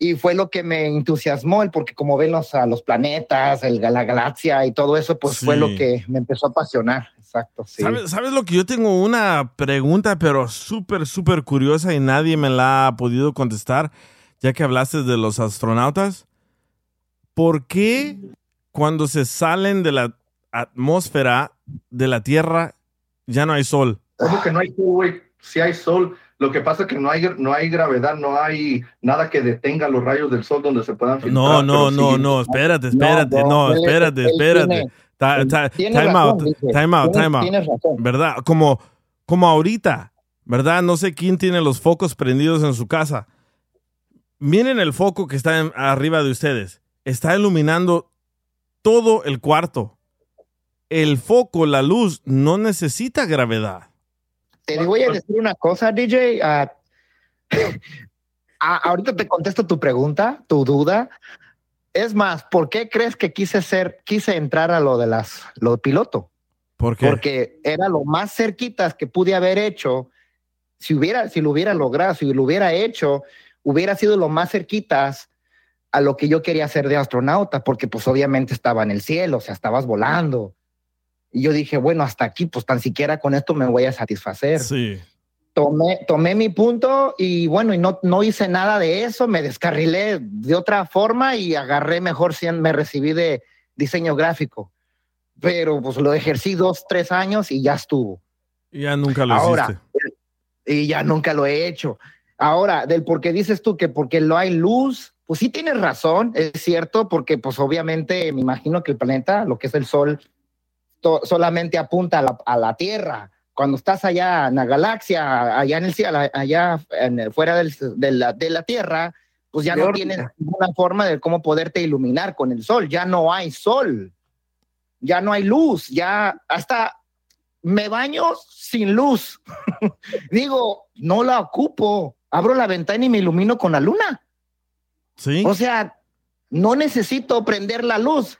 Y fue lo que me entusiasmó, el porque como ven los, a los planetas, el, la galaxia y todo eso, pues fue lo que me empezó a apasionar. Exacto, sí. ¿Sabes, ¿Sabes lo que yo tengo una pregunta, pero súper, súper curiosa y nadie me la ha podido contestar, ya que hablaste de los astronautas? ¿Por qué cuando se salen de la atmósfera de la Tierra ya no hay sol? ¿Cómo que no hay sol, güey? Si hay sol. Lo que pasa es que no hay, no hay gravedad, no hay nada que detenga los rayos del sol donde se puedan filtrar. No, no, no, sí- no, espérate, espérate, no, no, él- espérate, espérate. tiene- Ta- ta- Time razón, out, dice. time out, Tienes- time out. Tienes razón. ¿verdad? Como, como ahorita, ¿verdad? No sé quién tiene los focos prendidos en su casa. Miren el foco que está en- arriba de ustedes. Está iluminando todo el cuarto. El foco, la luz, no necesita gravedad. Te voy a decir una cosa, DJ. ah, ah, ahorita te contesto tu pregunta, tu duda. Es más, ¿por qué crees que quise ser, quise entrar a lo de las, lo de piloto? ¿Por qué? Porque era lo más cerquitas que pude haber hecho. Si hubiera, si lo hubiera logrado, si lo hubiera hecho, hubiera sido lo más cerquitas a lo que yo quería hacer de astronauta, porque pues obviamente estaba en el cielo, o sea, estabas volando. Y yo dije, bueno, hasta aquí, pues tan siquiera con esto me voy a satisfacer. Sí. Tomé, tomé mi punto y bueno, y no, no hice nada de eso, me descarrilé de otra forma y agarré mejor, me recibí de diseño gráfico. Pero pues lo ejercí dos, tres años y ya estuvo. Ya nunca lo Ahora, hiciste. y ya nunca lo he hecho. Ahora, del por qué dices tú que porque no hay luz, pues sí tienes razón, es cierto, porque pues obviamente me imagino que el planeta, lo que es el Sol, solamente apunta a la, a la Tierra. Cuando estás allá en la galaxia, allá en el cielo, allá en el- fuera del- de, la, de la Tierra, pues ya no tienes ninguna forma de cómo poderte iluminar con el Sol. Ya no hay Sol, ya no hay luz, ya hasta me baño sin luz. Digo, no la ocupo. Abro la ventana y me ilumino con la luna. Sí. O sea, no necesito prender la luz.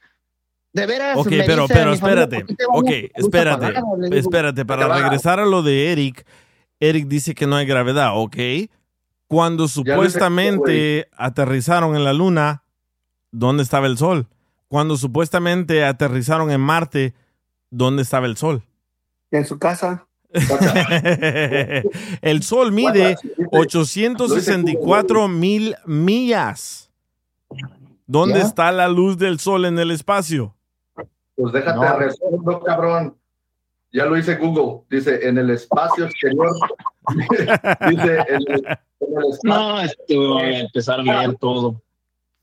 De veras. Ok, me pero, dice pero familia, espérate. "¿Por qué te bañas Ok, espérate. apagada?" Le digo, Espérate, para regresar a lo de Eric, Eric dice que no hay gravedad, ¿ok? Cuando supuestamente aterrizaron en la Luna, ¿dónde estaba el Sol? Cuando supuestamente aterrizaron en Marte, ¿dónde estaba el Sol? En su casa. el Sol mide 864 mil millas. ¿Dónde ¿Ya? está la luz del Sol en el espacio? Pues déjate No. cabrón. Ya lo hice Google. Dice, en el espacio exterior. dice, en el, en el espacio No, voy a empezar a leer todo.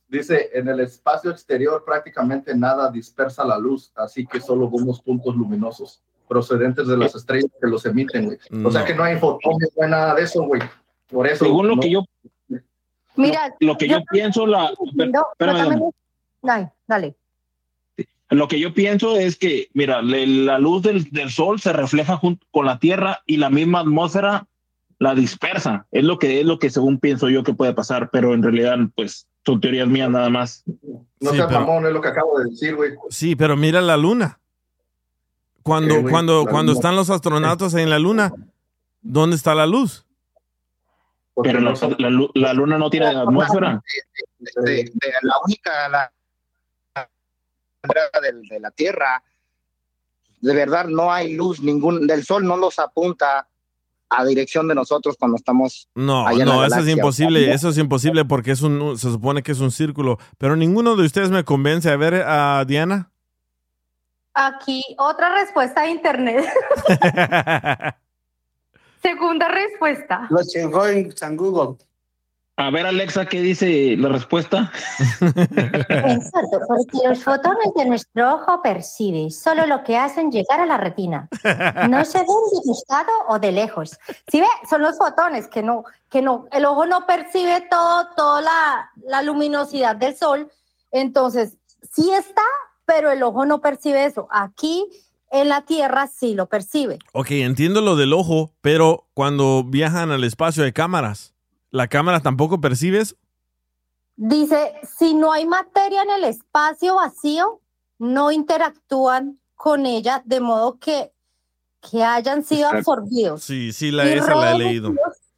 Dice, en el espacio exterior prácticamente nada dispersa la luz, así que solo vemos puntos luminosos procedentes de las estrellas que los emiten, güey. O sea No. que no hay fotones, no hay nada de eso, güey. Por eso. Según lo no- que yo, Mira, lo que yo pienso, la, no, yo también- Ay, dale. Lo que yo pienso es que, mira, le- la luz del, del sol se refleja junto con la Tierra y la misma atmósfera la dispersa. Es lo que es lo que según pienso yo que puede pasar, pero en realidad, pues, son teorías mías nada más. No Sí, seas pero- mamón, es lo que acabo de decir, güey. Sí, pero mira la luna. Cuando, güey, cuando, la cuando luna. están los astronautas en la luna, ¿dónde está la luz? Pero la, la lu- la luna no tiene atmósfera. de, de- de la única la, la- de, la Tierra, de verdad no hay luz, ningún del sol no los apunta a dirección de nosotros cuando estamos No, allá en no, la eso es imposible, eso es imposible porque es un, se supone que es un círculo, pero ninguno de ustedes me convence. A ver, a Diana. Aquí otra respuesta de internet. Segunda respuesta. Lo chingó en San Google. A ver, Alexa, ¿qué dice la respuesta? Exacto, porque los fotones de nuestro ojo perciben solo lo que hacen llegar a la retina. No se ven de costado o de lejos. ¿Sí ve? Son los fotones que no, que no, el ojo no percibe todo, toda la, la luminosidad del sol. Entonces, sí está, pero el ojo no percibe eso. Aquí en la Tierra sí lo percibe. Ok, entiendo lo del ojo, pero cuando viajan al espacio hay cámaras. ¿La cámara tampoco percibes? Dice, si no hay materia en el espacio vacío, no interactúan con ella de modo que, que hayan sido Exacto. absorbidos. Sí, sí, la, esa la he leído.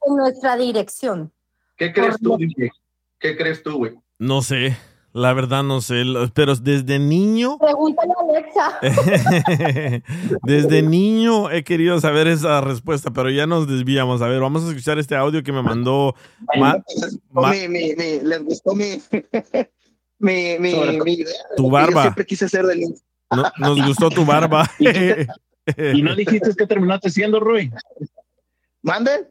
En nuestra dirección. ¿Qué crees tú, DJ? ¿Qué crees tú, güey? No sé, la verdad no sé, pero desde niño, Pregúntale a Alexa. desde niño he querido saber esa respuesta, pero ya nos desviamos. A ver, vamos a escuchar este audio que me mandó. Ma- Ma- mi, mi, mi- les gustó mi mi, mi, mi idea. Tu Yo barba. siempre quise ser del no- nos gustó tu barba. ¿Y no dijiste que terminaste siendo, Rui? ¿Mande?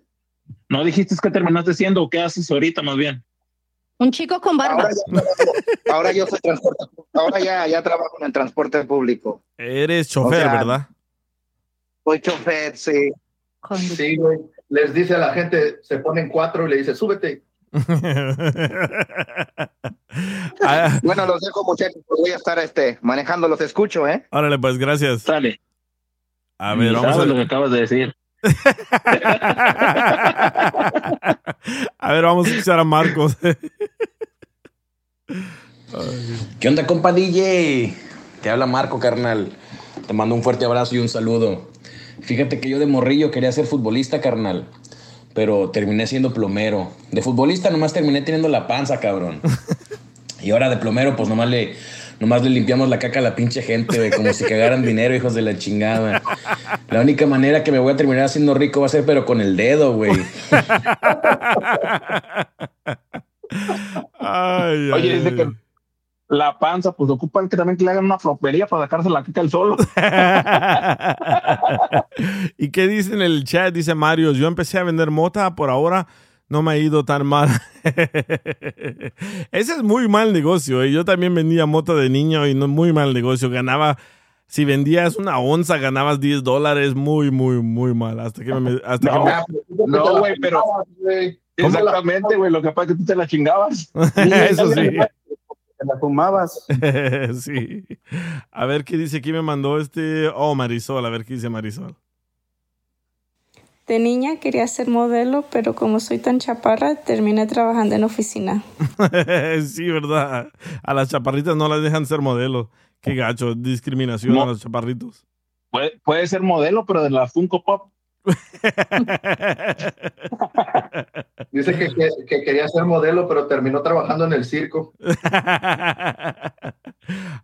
¿No dijiste que terminaste siendo o qué haces ahorita más bien? Un chico con barba. Ahora, yo soy transporte, ahora ya, ya trabajo en el transporte público. Eres chofer, O sea, ¿verdad? Soy chofer, sí. Sí, güey. Les dice a la gente, se ponen cuatro y le dice, súbete. Ah, Bueno, los dejo, muchachos. pues Voy a estar este, manejando, los escucho, ¿eh? Órale, pues gracias. Dale. A ver, vamos a lo que acabas de decir. A ver, vamos a escuchar a Marcos. ¿Qué onda, compa? Te habla Marco, carnal. Te mando un fuerte abrazo y un saludo. Fíjate que yo de morrillo quería ser futbolista, carnal. pero terminé siendo plomero. De futbolista nomás terminé teniendo la panza, cabrón. Y ahora de plomero, pues nomás le, nomás le limpiamos la caca a la pinche gente, güey, como si cagaran dinero, hijos de la chingada. La única manera que me voy a terminar haciendo rico va a ser, pero con el dedo, güey. Ay, Oye, ay, dice que la panza, pues ocupan que también que le hagan una flopería para sacarse la caca al solo. ¿Y qué dice en el chat? Dice Mario, yo empecé a vender mota, por ahora no me ha ido tan mal. Ese es muy mal negocio. ¿eh? Yo también vendía mota de niño y no muy mal negocio. Ganaba, si vendías una onza, ganabas 10 dólares. Muy, muy, muy mal. Hasta que me... Hasta que me- No, güey, pero. Exactamente, güey. Lo que pasa es que tú te la chingabas. Eso sí. Te la fumabas. sí. A ver qué dice. ¿Quién me mandó este? Oh, Marisol. A ver qué dice Marisol. De niña quería ser modelo, pero como soy tan chaparra, terminé trabajando en oficina. sí, verdad. A las chaparritas no las dejan ser modelos. Qué gacho, discriminación No. a los chaparritos. Puede, puede ser modelo, pero de la Funko Pop. Dice que, que- que quería ser modelo, pero terminó trabajando en el circo.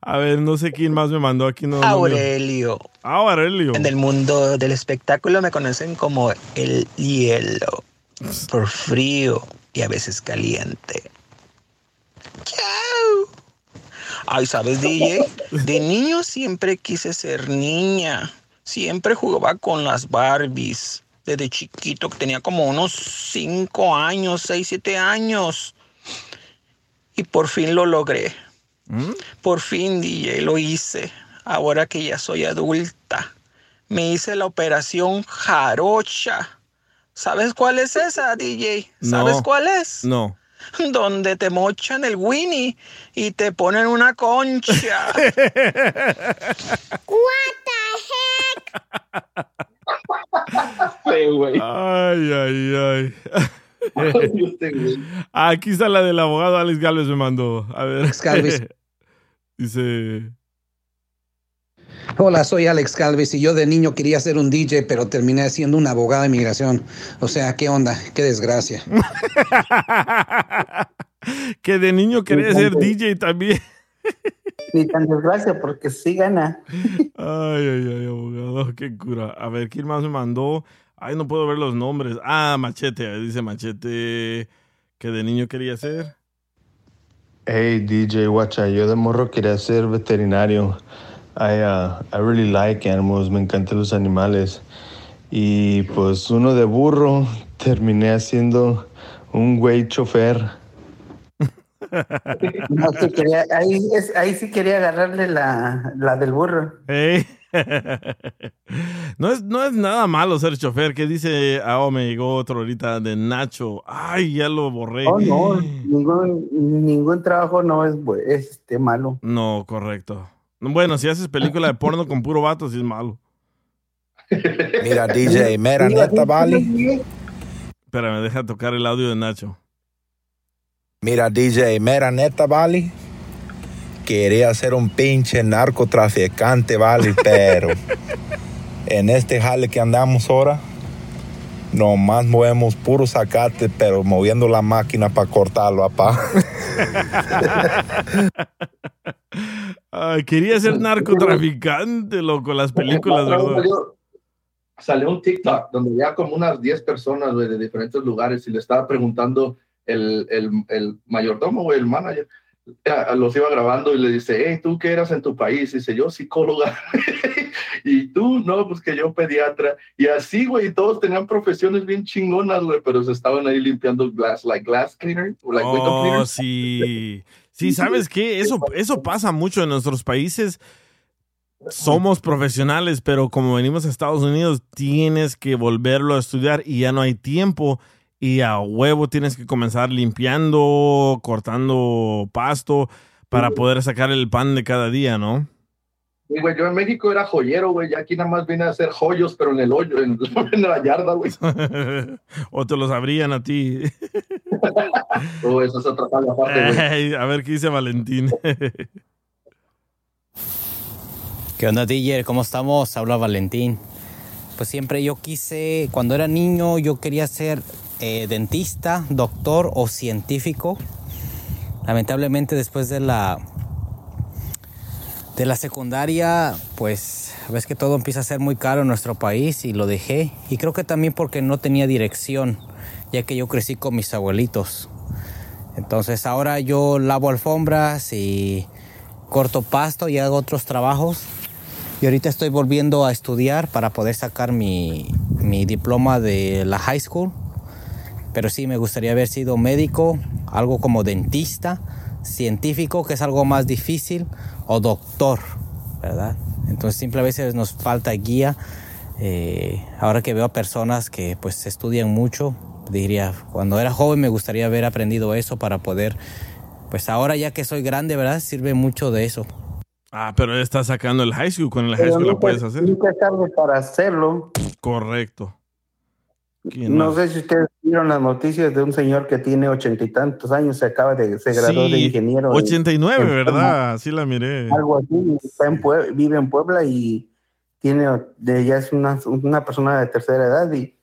A ver, no sé quién más me mandó aquí. No. Aurelio. Ah, Aurelio. En el mundo del espectáculo me conocen como el hielo, por frío y a veces caliente. Chao. Ay, ¿sabes, DJ? De niño siempre quise ser niña. Siempre jugaba con las Barbies. Desde chiquito, que tenía como unos 5 años, 6, 7 años. Y por fin lo logré. Por fin, DJ, lo hice. Ahora que ya soy adulta. Me hice la operación jarocha. ¿Sabes cuál es esa, DJ? ¿Sabes No. cuál es? No. Donde te mochan el Winnie y te ponen una concha. Sí, güey. Ay, ay, ay. Aquí está la del abogado Alex Galvez me mandó. A ver. Alex Galvez. Dice. Hola, soy Alex Calves y yo de niño quería ser un DJ, pero terminé siendo un abogado de inmigración. O sea, ¿qué onda? Qué desgracia. que de niño quería ser DJ también. Ni tan desgracia, porque sí gana. Ay, ay, ay, abogado, qué cura. A ver, ¿quién más me mandó? Ay, no puedo ver los nombres. Ah, Machete, dice Machete que de niño quería ser. Hey DJ Watcha, yo de morro quería ser veterinario. I, uh, I really like animals, me encantan los animales. Y pues uno de burro terminé haciendo un güey chofer. No, sí quería, ahí, es- ahí sí quería agarrarle la, la del burro. No, es, no es nada malo ser chofer. ¿Qué dice? Ah, oh, me llegó otro ahorita de Nacho. Ay, ya lo borré. Oh, no, ningún, ningún trabajo no es este, malo. No, correcto. Bueno, si haces película de porno con puro vato, sí es malo. Mira, DJ, mera neta, vale. Espérame, deja tocar el audio de Nacho. Mira, DJ, mera neta, vale. Quería ser un pinche narcotraficante, vale, pero en este jale que andamos ahora, nomás movemos puro sacate, pero moviendo la máquina para cortarlo, apá. Ay, quería ser narcotraficante, loco, las películas, ¿verdad? Salió, salió un TikTok donde había como unas 10 personas de diferentes lugares y le estaba preguntando el, el, el mayordomo, güey, el manager, los iba grabando y le dice, hey, ¿tú qué eras en tu país? Y dice, yo psicóloga. y tú, no, pues que yo pediatra. Y así, güey, todos tenían profesiones bien chingonas, güey, pero se estaban ahí limpiando glass, like glass cleaner, like Oh, cleaner. sí. Sí, ¿sabes qué? Eso, eso pasa mucho en nuestros países. Somos profesionales, pero como venimos a Estados Unidos, tienes que volverlo a estudiar y ya no hay tiempo. Y a huevo tienes que comenzar limpiando, cortando pasto para poder sacar el pan de cada día, ¿no? Sí, güey, yo en México era joyero, güey, ya aquí nada más vine a hacer joyos, pero en el hoyo, en, en la yarda, güey. o te los abrían a ti. Oh, eso es otra aparte, güey. Ey, a ver qué dice Valentín. ¿Qué onda, DJ? ¿Cómo estamos? Habla Valentín. Pues siempre yo quise, cuando era niño, yo quería ser eh, dentista, doctor o científico. Lamentablemente después de la de la secundaria, pues ves que todo empieza a ser muy caro en nuestro país y lo dejé. Y creo que también porque no tenía dirección, ya que yo crecí con mis abuelitos. Entonces ahora yo lavo alfombras y corto pasto y hago otros trabajos. Y ahorita estoy volviendo a estudiar para poder sacar mi, mi diploma de la high school. Pero sí, me gustaría haber sido médico, algo como dentista, científico, que es algo más difícil, o doctor, ¿verdad? Entonces simple a veces nos falta guía. Eh, ahora que veo a personas que pues estudian mucho, diría, cuando era joven me gustaría haber aprendido eso para poder, pues ahora ya que soy grande, ¿verdad? Sirve mucho de eso. Ah, pero está sacando el high school. Con el high school la nunca- puedes hacer. Nunca es tarde para hacerlo. Correcto. No sé si ustedes vieron las noticias de un señor que tiene ochenta y tantos años, se acaba de, se graduó de ingeniero. en- 89, en ¿verdad? Sí la miré. Algo así, está en vive en Puebla y tiene, de, ya es una, una persona de tercera edad y,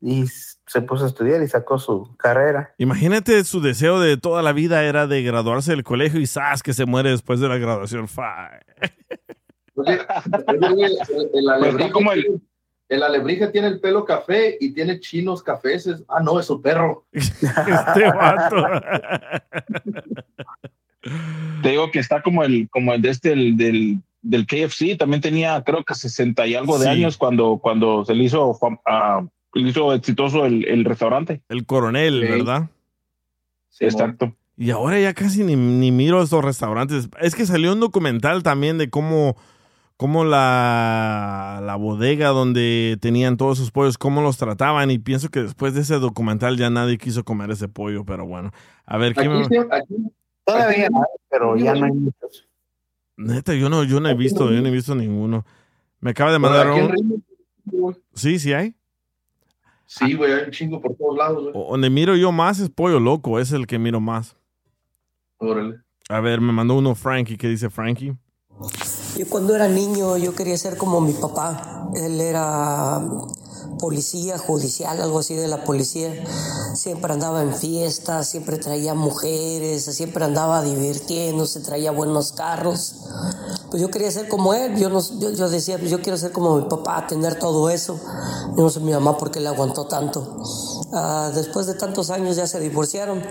y se puso a estudiar y sacó su carrera. Imagínate su deseo de toda la vida era de graduarse del colegio y ¡zas! que se muere después de la graduación. Fa. Oye, el, el el- el alebrije tiene el pelo café y tiene chinos cafeses. Ah, no, es su perro. Este vato. Te digo que está como el, como el de este, el del, del KFC, también tenía creo que 60 y algo de Sí. años cuando, cuando se le hizo, ah, le hizo exitoso el, el restaurante. El coronel, Sí. ¿verdad? Exacto. Y ahora ya casi ni, ni miro estos restaurantes. Es que salió un documental también de cómo, cómo la, la bodega donde tenían todos esos pollos, cómo los trataban. Y pienso que después de ese documental ya nadie quiso comer ese pollo, pero bueno. A ver, ¿qué Aquí, me- aquí, Todavía aquí- hay, pero ya no hay muchos. Neta, yo no, yo no he visto, yo no he visto ninguno. Me acaba de mandar un... Sí, sí hay. Sí, güey, hay un chingo por todos lados, güey. Donde miro yo más es pollo loco, es el que miro más. Órale. A ver, me mandó uno Frankie, ¿qué dice Frankie? Yo cuando era niño yo quería ser como mi papá. Él era policía judicial, algo así de la policía. Siempre andaba en fiestas, siempre traía mujeres, siempre andaba divirtiéndose, traía buenos carros. Pues yo quería ser como él. Yo, no, yo, yo decía, pues yo quiero ser como mi papá, tener todo eso. Yo no sé mi mamá por qué le aguantó tanto. Ah, después de tantos años ya se divorciaron.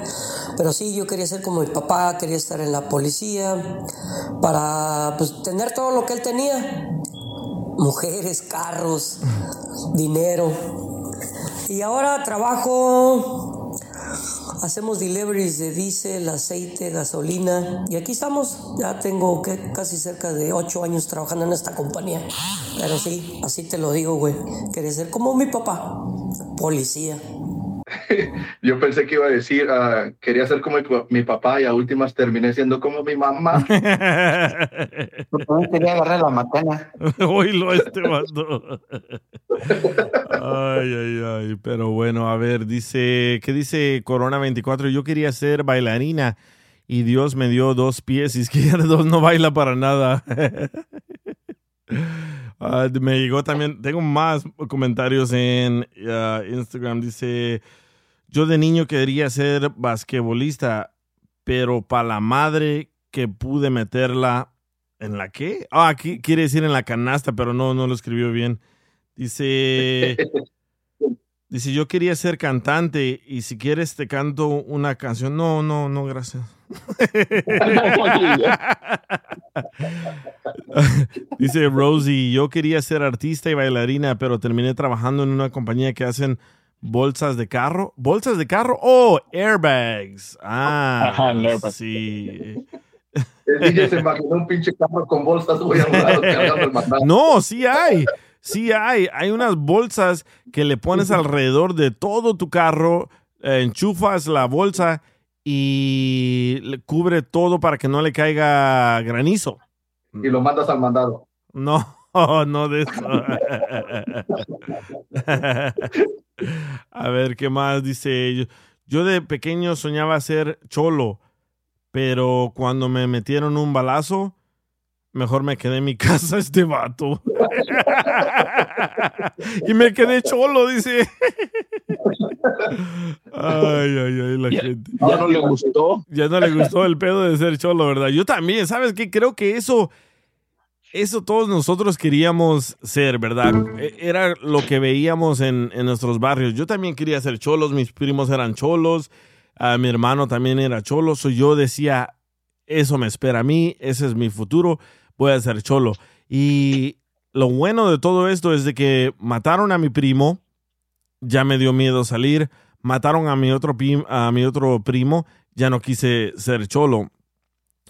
Pero sí, yo quería ser como mi papá, quería estar en la policía para pues, tener todo lo que él tenía. Mujeres, carros, dinero. Y ahora trabajo, hacemos deliveries de diésel, aceite, gasolina. Y aquí estamos, ya tengo casi cerca de ocho años trabajando en esta compañía. Pero sí, así te lo digo, güey. Quería ser como mi papá, policía. Yo pensé que iba a decir, ah, quería ser como mi, papá y a últimas terminé siendo como mi mamá. quería agarrar la macana. Oílo este vato. Ay, ay, ay. Pero bueno, a ver, dice, ¿qué dice Corona 24? Yo quería ser bailarina y Dios me dio dos pies y es que ya de dos no baila para nada. Ah, me llegó también, tengo más comentarios en ah, Instagram. Dice, yo de niño quería ser basquetbolista, pero para la madre que pude meterla en la qué? Ah, aquí quiere decir en la canasta, pero no, no lo escribió bien. Dice, dice, yo quería ser cantante y si quieres te canto una canción. No, no, no, gracias. Dice Rosie, yo quería ser artista y bailarina, pero terminé trabajando en una compañía que hacen bolsas de carro. ¿Bolsas de carro? Oh, airbags. Ah, Ajá, el airbag. sí. El DJ se imaginó un pinche carro con bolsas, güey. No, sí hay. Sí hay. Hay unas bolsas que le pones alrededor de todo tu carro, eh, enchufas la bolsa y le cubre todo para que no le caiga granizo. Y lo mandas al mandado. No, no de eso. A ver, ¿qué más dice? Yo, yo de pequeño soñaba ser cholo, pero cuando me metieron un balazo, mejor me quedé en mi casa este vato. y me quedé cholo, dice. Ay, ay, ay, la Ya- gente. ya no le gustó. Ya no le gustó el pedo de ser cholo, ¿verdad? Yo también, ¿sabes qué? Creo que eso, eso todos nosotros queríamos ser, ¿verdad? E- Era lo que veíamos en, en nuestros barrios. Yo también quería ser cholos, mis primos eran cholos, mi hermano también era cholo, so yo decía, eso me espera a mí, ese es mi futuro, voy a ser cholo. Y lo bueno de todo esto es de que mataron a mi primo, ya me dio miedo salir. Mataron a mi otro, a mi otro primo, ya no quise ser cholo.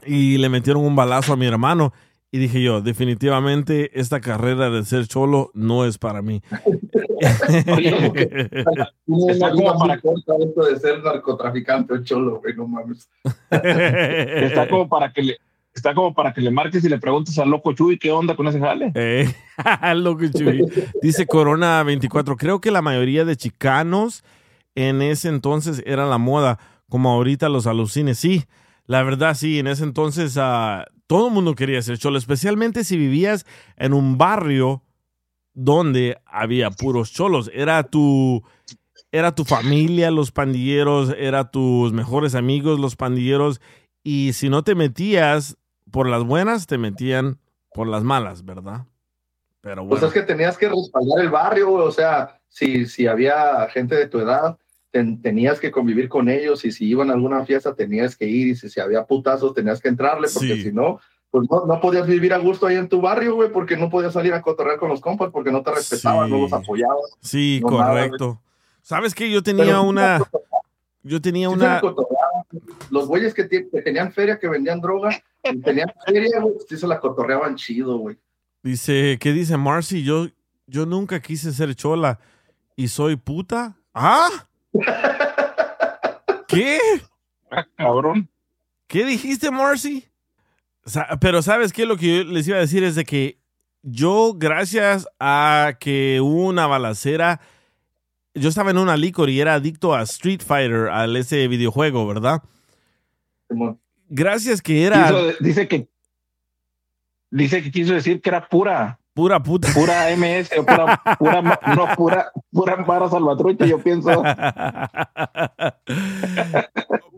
Y le metieron un balazo a mi hermano. Y dije yo, definitivamente esta carrera de ser cholo no es para mí. Está como para corta esto de ser narcotraficante o cholo, güey, no mames. Está como para que le, está como para que le marques y le preguntes al loco Chuy qué onda con ese jale. Eh, loco Chuy. Dice Corona 24. Creo que la mayoría de chicanos en ese entonces era la moda, como ahorita los alucines. Sí, la verdad sí, en ese entonces ah, todo el mundo quería ser cholo, especialmente si vivías en un barrio donde había puros cholos. Era tu, era tu familia, los pandilleros, era tus mejores amigos, los pandilleros. Y si no te metías por las buenas, te metían por las malas, ¿verdad? Pero Pues bueno. es que tenías que respaldar el barrio, o sea, si, si había gente de tu edad, ten- tenías que convivir con ellos y si iban a alguna fiesta tenías que ir y si, si había putazos tenías que entrarle porque Sí. si no, pues no, no podías vivir a gusto ahí en tu barrio, güey, porque no podías salir a cotorrear con los compas porque no te respetaban, Sí. no los apoyaban. Sí, no nada, güey. correcto. ¿Sabes qué? Yo tenía Pero- una. Yo tenía Sí una. Los güeyes que, que tenían feria, que vendían droga, y tenían feria, güey, sí se la cotorreaban chido, güey. Dice, ¿qué dice Marcy? Yo, yo nunca quise ser chola y soy puta. ¿Ah? ¿Qué? cabrón. ¿Qué dijiste, Marcy? Sa- Pero ¿sabes qué? Lo que yo les iba a decir es de que yo, gracias a que hubo una balacera, yo estaba en una licor y era adicto a Street Fighter, a ese videojuego, ¿verdad? Gracias que era... Quiso- dice que dice que quiso decir que era pura. Pura puta. Pura MS, pura, pura, no, pura, pura vara salvatrucha, yo pienso.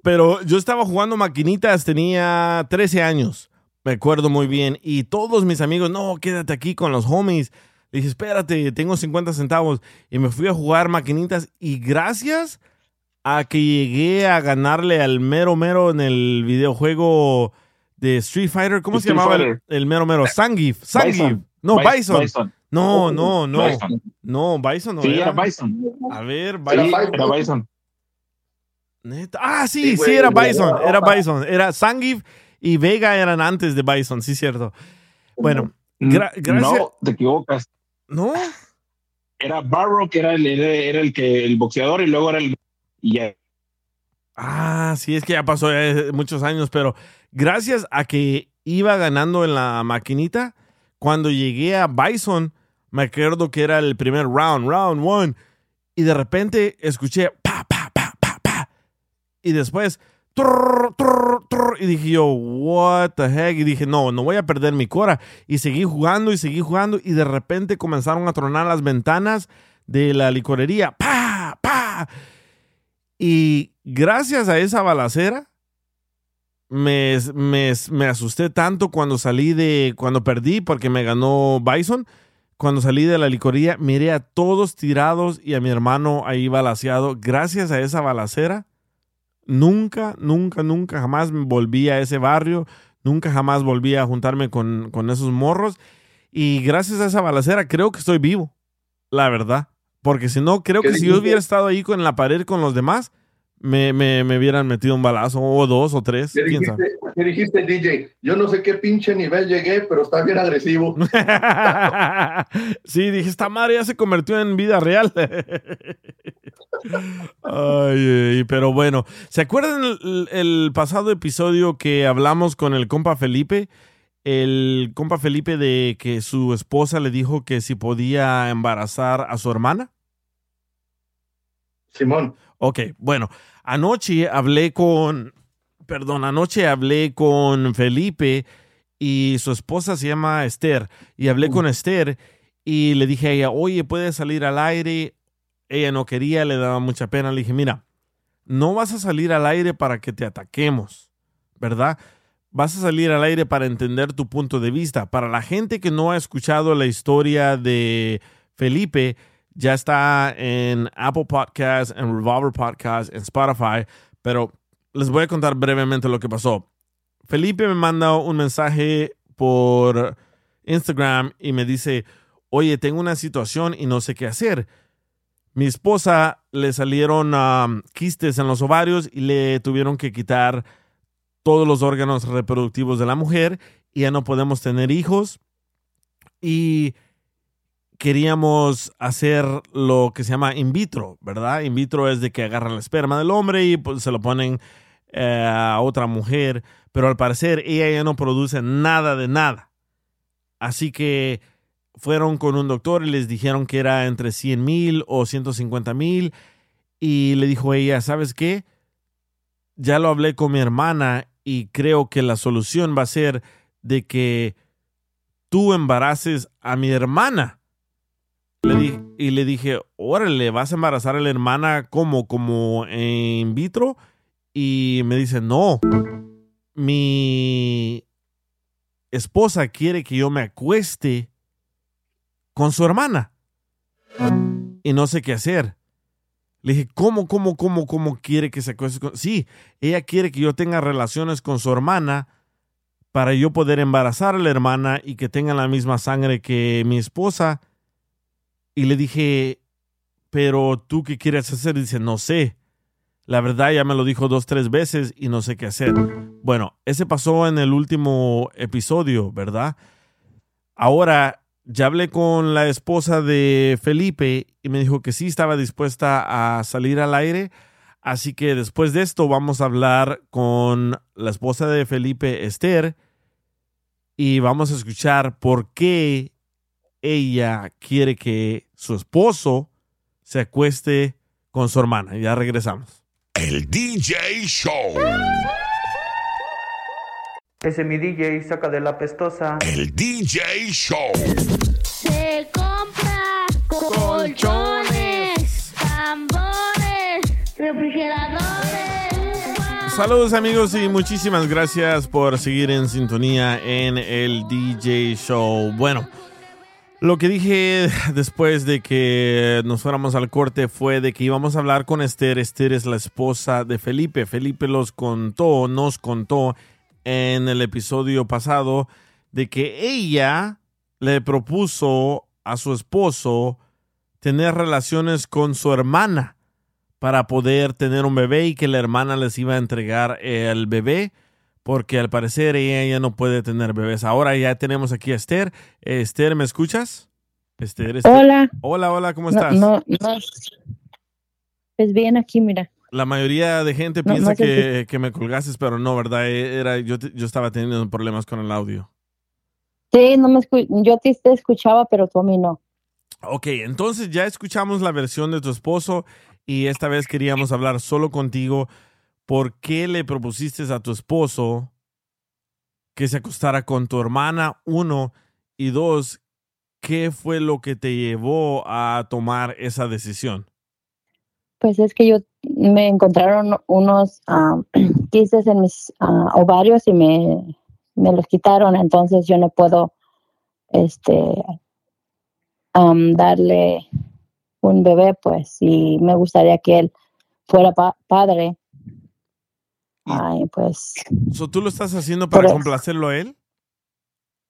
Pero yo estaba jugando maquinitas, tenía 13 años, me acuerdo muy bien. Y todos mis amigos, no, quédate aquí con los homies. Le dije, espérate, tengo 50 centavos. Y me fui a jugar maquinitas. Y gracias a que llegué a ganarle al mero mero en el videojuego de Street Fighter, ¿cómo se llamaba el, el mero mero? Zangief. Bison. No, Bi- Bison. Bison. No, no, no. Bison. No, Bison no Sí, era. era Bison. A ver, Sí, Bison. era Bison. Neta. Ah, sí, Sí, era Bison, era. Bison. Era Zangief y Vega eran antes de Bison, sí, cierto. Bueno, gra- gracias. No, te equivocas. No. Era Barrow, que era el, era, era el que el boxeador, y luego era el. y ya. Ah, sí, es que ya pasó muchos años, pero gracias a que iba ganando en la maquinita, cuando llegué a Bison, me acuerdo que era el primer round, round one, y de repente escuché pa, pa, pa, pa, pa, y después, trrr, trrr, trrr, y dije yo, what the heck, y dije, no, no voy a perder mi cora, y seguí jugando y seguí jugando, y de repente comenzaron a tronar las ventanas de la licorería, pa, pa, y gracias a esa balacera, me, me, me asusté tanto cuando salí de, cuando perdí porque me ganó Bison. Cuando salí de la licoría, miré a todos tirados y a mi hermano ahí balaseado. Gracias a esa balacera, nunca, nunca, nunca jamás volví a ese barrio. Nunca jamás volví a juntarme con, con esos morros. Y gracias a esa balacera, creo que estoy vivo. La verdad. Porque si no, creo ¿Qué que si yo hubiera estado ahí con la pared con los demás, me, me, me hubieran metido un balazo, o dos, o tres. ¿Qué dijiste, sabe. qué dijiste, DJ? Yo no sé qué pinche nivel llegué, pero está bien agresivo. sí, dije, esta madre ya se convirtió en vida real. Ay, ay, pero bueno, ¿se acuerdan el, el pasado episodio que hablamos con el compa Felipe? El compa Felipe de que su esposa le dijo que si podía embarazar a su hermana. Simón. Ok, bueno, anoche hablé con, perdón, anoche hablé con Felipe y su esposa se llama Esther y hablé con Esther y le dije a ella, oye, puedes salir al aire ella no quería, le daba mucha pena. Le dije, mira, no vas a salir al aire para que te ataquemos, ¿verdad? Vas a salir al aire para entender tu punto de vista. Para la gente que no ha escuchado la historia de Felipe, ya está en Apple Podcasts, en Revolver Podcasts, en Spotify, pero les voy a contar brevemente lo que pasó. Felipe me manda un mensaje por Instagram y me dice, oye, tengo una situación y no sé qué hacer. Mi esposa le salieron um, quistes en los ovarios y le tuvieron que quitar todos los órganos reproductivos de la mujer y ya no podemos tener hijos. Y queríamos hacer lo que se llama in vitro, ¿verdad? In vitro es de que agarran la esperma del hombre y pues, se lo ponen eh, a otra mujer, pero al parecer ella ya no produce nada de nada. Así que fueron con un doctor y les dijeron que era entre 100 mil o 150 mil y le dijo ella, ¿sabes qué? Ya lo hablé con mi hermana y creo que la solución va a ser de que tú embaraces a mi hermana. Y le dije, órale, ¿vas a embarazar a la hermana como, como in vitro? Y me dice, no, mi esposa quiere que yo me acueste con su hermana. Y no sé qué hacer. Le dije, ¿cómo, cómo, cómo, cómo quiere que se acueste con... Sí, ella quiere que yo tenga relaciones con su hermana para yo poder embarazar a la hermana y que tenga la misma sangre que mi esposa. Y le dije, pero tú qué quieres hacer? dice, no sé. La verdad ya me lo dijo dos, tres veces y no sé qué hacer. Bueno, ese pasó en el último episodio, ¿verdad? Ahora ya hablé con la esposa de Felipe y me dijo que sí estaba dispuesta a salir al aire. Así que después de esto vamos a hablar con la esposa de Felipe, Esther, y vamos a escuchar por qué ella quiere que su esposo se acueste con su hermana. Ya regresamos. El DJ Show. Ese mi DJ saca de la pestosa. El DJ Show. Se compra colchones, tambores, refrigeradores. Saludos amigos y muchísimas gracias por seguir en sintonía en el DJ Show. Bueno, lo que dije después de que nos fuéramos al corte fue de que íbamos a hablar con Esther. Esther es la esposa de Felipe. Felipe los contó, nos contó en el episodio pasado de que ella le propuso a su esposo tener relaciones con su hermana para poder tener un bebé y que la hermana les iba a entregar el bebé porque al parecer ella ya no puede tener bebés. Ahora ya tenemos aquí a Esther. Esther, ¿me escuchas? Esther, Esther. Hola. Hola, hola, ¿cómo estás? No, no. Pues bien aquí, mira. La mayoría de gente No, piensa que, que me colgases, pero no, ¿verdad? Era, yo, te- yo estaba teniendo problemas con el audio. Sí, no me escu- yo ti te escuchaba, pero tú a mí no. Ok, entonces ya escuchamos la versión de tu esposo y esta vez queríamos hablar solo contigo. ¿Por qué le propusiste a tu esposo que se acostara con tu hermana? Uno. Y dos, ¿qué fue lo que te llevó a tomar esa decisión? Pues es que yo me encontraron unos ah, quistes en mis ah, ovarios y me, me los quitaron, entonces yo no puedo este darle un bebé, pues, y me gustaría que él fuera pa- padre. Ay, pues So, ¿Tú lo estás haciendo para complacerlo a él?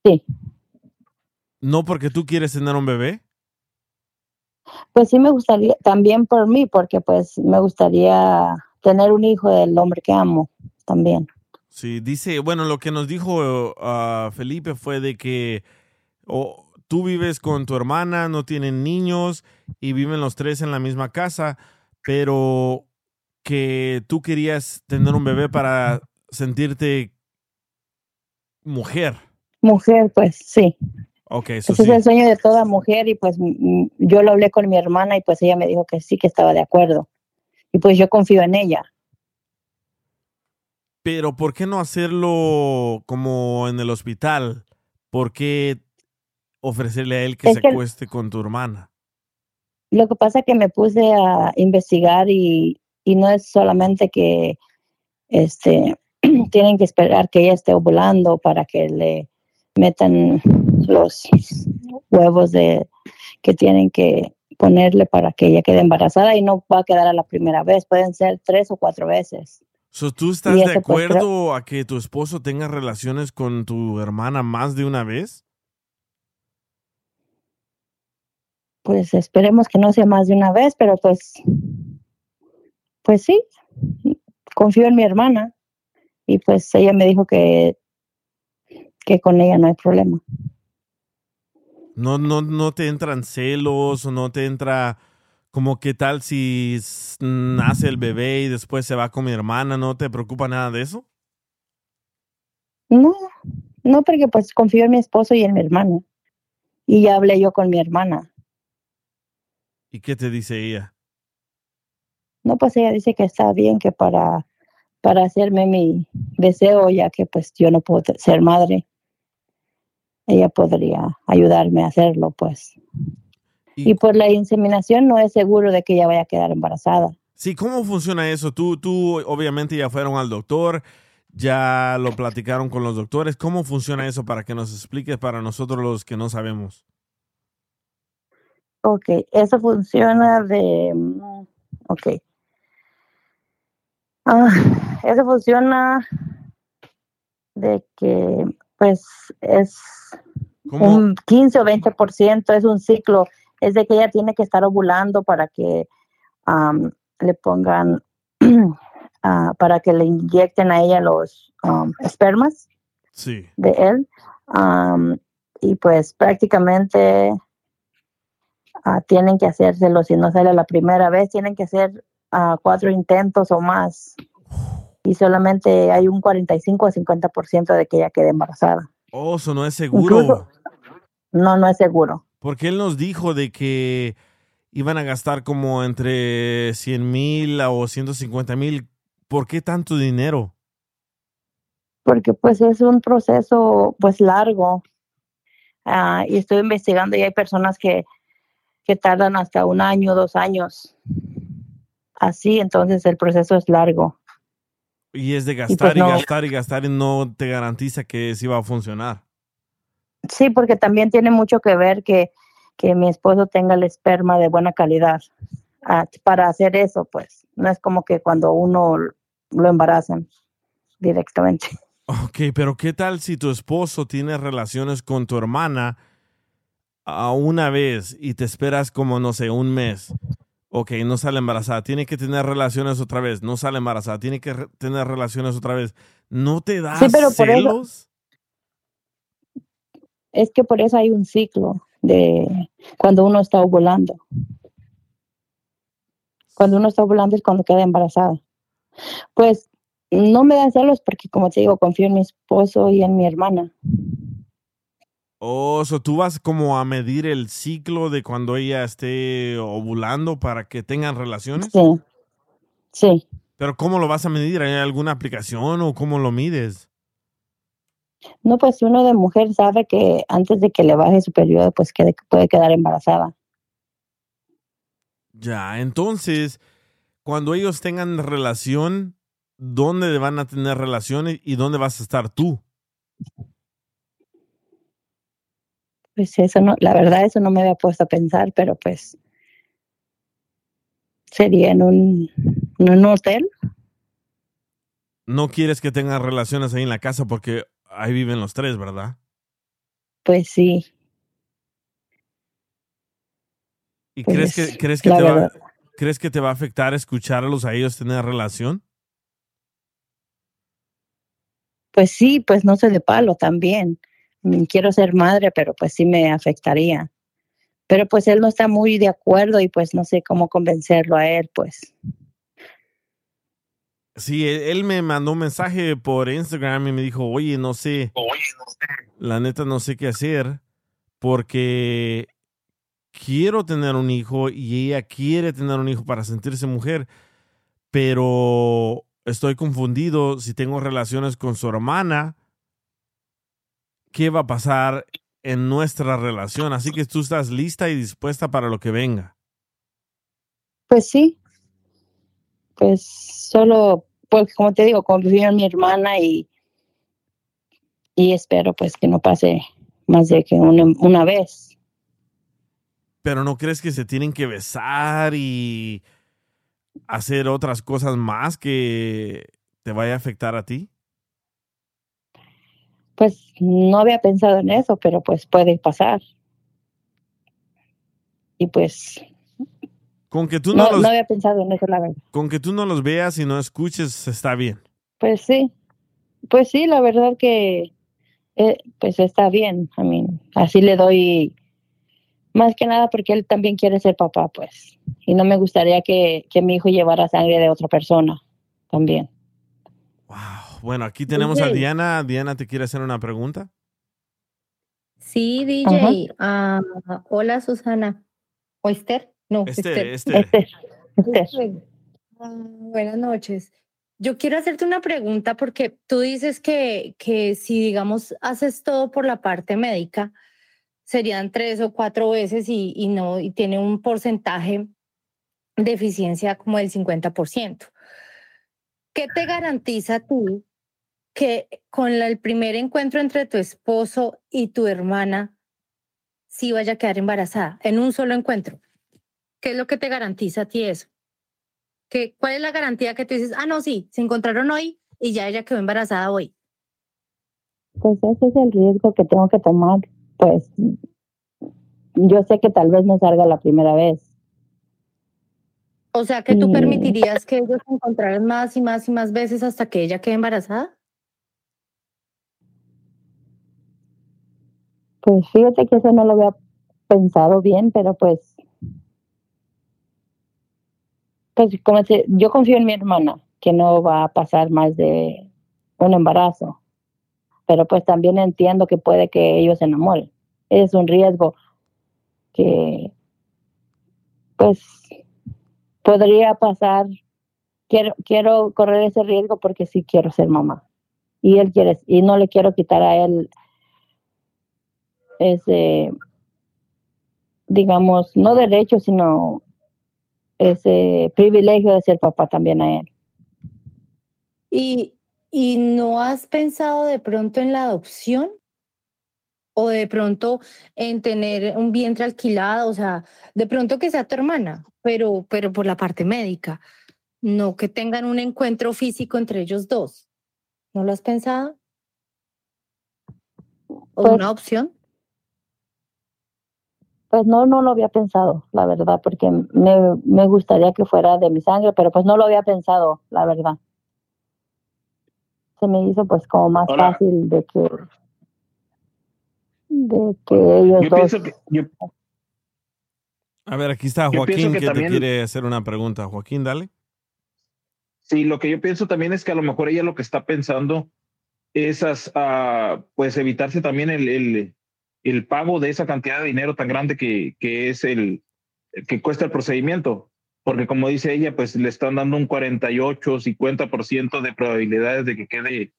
Sí. ¿No porque tú quieres tener un bebé? Pues sí me gustaría, también por mí, porque pues me gustaría tener un hijo del hombre que amo también. Sí, dice, bueno, lo que nos dijo ah, Felipe fue de que o tú vives con tu hermana, no tienen niños y viven los tres en la misma casa, pero que tú querías tener un bebé para sentirte mujer. Mujer, pues sí. Ok, eso Ese sí. es el sueño de toda mujer y pues mm, yo lo hablé con mi hermana y pues ella me dijo que sí, que estaba de acuerdo. Y pues yo confío en ella. Pero ¿por qué no hacerlo como en el hospital? ¿Por qué ofrecerle a él que Es se que- acueste con tu hermana? lo que pasa es que me puse a investigar y, y no es solamente que este tienen que esperar que ella esté ovulando para que le metan los huevos de que tienen que ponerle para que ella quede embarazada y no va a quedar a la primera vez, pueden ser tres o cuatro veces. So, ¿Tú estás de pues, acuerdo a que tu esposo tenga relaciones con tu hermana más de una vez? Pues esperemos que no sea más de una vez, pero pues, pues sí, confío en mi hermana y pues ella me dijo que, que con ella no hay problema. No, no, no te entran celos o no te entra como qué tal si nace el bebé y después se va con mi hermana, ¿no te preocupa nada de eso? No, no porque pues confío en mi esposo y en mi hermana. Y ya hablé yo con mi hermana. ¿Y qué te dice ella? No, pues ella dice que está bien que para, para hacerme mi deseo, ya que pues yo no puedo ser madre, ella podría ayudarme a hacerlo, pues. Y, por la inseminación no es seguro de que ella vaya a quedar embarazada. Sí, ¿cómo funciona eso? Tú, tú obviamente ya fueron al doctor, ya lo platicaron con los doctores. ¿Cómo funciona eso para que nos expliques para nosotros los que no sabemos? Ok, eso funciona de... mm, Ok. Ah, eso funciona de que pues es ¿Cómo? un 15 o 20%, es un ciclo, es de que ella tiene que estar ovulando para que am, le pongan, ah, para que le inyecten a ella los am, espermas Sí. de él. Am, y pues prácticamente ah, tienen que hacérselo, si no sale la primera vez, tienen que hacer ah, cuatro intentos o más. Y solamente hay un 45 o 50% de que ella quede embarazada. Oh, eso no es seguro. Incluso- No, no es seguro. Porque él nos dijo de que iban a gastar como entre 100 mil o 150 mil. ¿Por qué tanto dinero? porque pues es un proceso pues largo Ah, y estoy investigando y hay personas que, que tardan hasta un año, dos años. Así, entonces el proceso es largo. Y es de pues gastar y, no. gastar y gastar y no te garantiza que sí va a funcionar. Sí, porque también tiene mucho que ver que, que mi esposo tenga el esperma de buena calidad. Ah, para hacer eso, pues, no es como que cuando uno lo embarazan directamente. Ok, pero ¿qué tal si tu esposo tiene relaciones con tu hermana a una vez y te esperas como, no sé, un mes? Ok, no sale embarazada, tiene que tener relaciones otra vez, no sale embarazada, tiene que re- tener relaciones otra vez. ¿No te da Sí, pero por eso- celos? Es que por eso hay un ciclo de cuando uno está ovulando. Cuando uno está ovulando es cuando queda embarazada. Pues no me dan celos porque, como te digo, confío en mi esposo y en mi hermana. Oh, so tú vas como a medir el ciclo de cuando ella esté ovulando para que tengan relaciones. Sí. Sí. Pero ¿cómo lo vas a medir? ¿Hay alguna aplicación o cómo lo mides? No, pues uno de mujer sabe que antes de que le baje su periodo, pues puede quedar embarazada. Ya, entonces, cuando ellos tengan relación, ¿dónde van a tener relaciones y dónde vas a estar tú? Pues eso no, la verdad eso no me había puesto a pensar, pero pues sería en un, en un hotel. No quieres que tengan relaciones ahí en la casa porque ahí viven los tres, ¿verdad? Pues sí, ¿Y Pues, crees que crees que te va crees que te va a afectar escucharlos a ellos tener relación? pues sí, pues no soy de palo también. Mm, Quiero ser madre, pero pues sí me afectaría. Pero pues él no está muy de acuerdo y pues no sé cómo convencerlo a él, pues. Sí, él, él me mandó un mensaje por Instagram y me dijo, oye, no sé, la neta no sé qué hacer porque quiero tener un hijo y ella quiere tener un hijo para sentirse mujer, pero estoy confundido si tengo relaciones con su hermana, ¿qué va a pasar en nuestra relación? Así que tú estás lista y dispuesta para lo que venga. Pues sí. Pues solo, pues como te digo, confío en mi hermana y, y espero pues que no pase más de que una, una vez. Pero ¿no crees que se tienen que besar y hacer otras cosas más que te vaya a afectar a ti? Pues no había pensado en eso, pero pues puede pasar. Y pues Con que tú no, no, los, no había pensado en eso, la verdad. con que tú no los veas y no escuches, está bien. Pues sí, pues sí, la verdad que eh, pues está bien. A mí, así le doy más que nada porque él también quiere ser papá, pues. Y no me gustaría que, que mi hijo llevara sangre de otra persona también. Bueno, aquí tenemos a. Diana. Diana te quiere hacer una pregunta. Sí, DJ. Ah, hola, Susana. ¿O Esther? No, Esther, Esther. Esther. Ah, buenas noches. Yo quiero hacerte una pregunta porque tú dices que, que si, digamos, haces todo por la parte médica, serían tres o cuatro veces y, y no, y tiene un porcentaje de eficiencia como del 50%. ¿Qué te garantiza tú que con la- el primer encuentro entre tu esposo y tu hermana sí vaya a quedar embarazada en un solo encuentro? ¿Qué es lo que te garantiza a ti eso? ¿Qué, ¿Cuál es la garantía que tú dices, ah, no, sí, se encontraron hoy y ya ella quedó embarazada hoy? Pues ese es el riesgo que tengo que tomar. Pues yo sé que tal vez no salga la primera vez. O sea, que tú permitirías que ellos se encontraran más y más y más veces hasta que ella quede embarazada? Pues fíjate que eso no lo había pensado bien, pero pues, pues como te- yo confío en mi hermana, que no va a pasar más de un embarazo, pero pues también entiendo que puede que ellos se enamoren. Es un riesgo que, pues, podría pasar. Quiero, quiero correr ese riesgo porque sí quiero ser mamá. Y él quiere, y no le quiero quitar a él ese, digamos, no derecho, sino ese privilegio de ser papá también a él. ¿Y, ¿Y no has pensado de pronto en la adopción? ¿O de pronto en tener un vientre alquilado? O sea, de pronto que sea tu hermana, pero, pero por la parte médica. No que tengan un encuentro físico entre ellos dos. ¿No lo has pensado? ¿O Pues- una opción? Pues no, no lo había pensado, la verdad, porque me, me gustaría que fuera de mi sangre, pero pues no lo había pensado, la verdad. Se me hizo pues como más fácil de que, de que ellos Yo dos pienso que, yo, A ver, aquí está Joaquín que, te quiere hacer una pregunta. Joaquín, dale. Sí, lo que yo pienso también es que a lo mejor ella lo que está pensando es as- ah, pues evitarse también el, el, el pago de esa cantidad de dinero tan grande que, que es el que cuesta el procedimiento. Porque como dice ella, pues le están dando un 48, 50% de probabilidades de que quede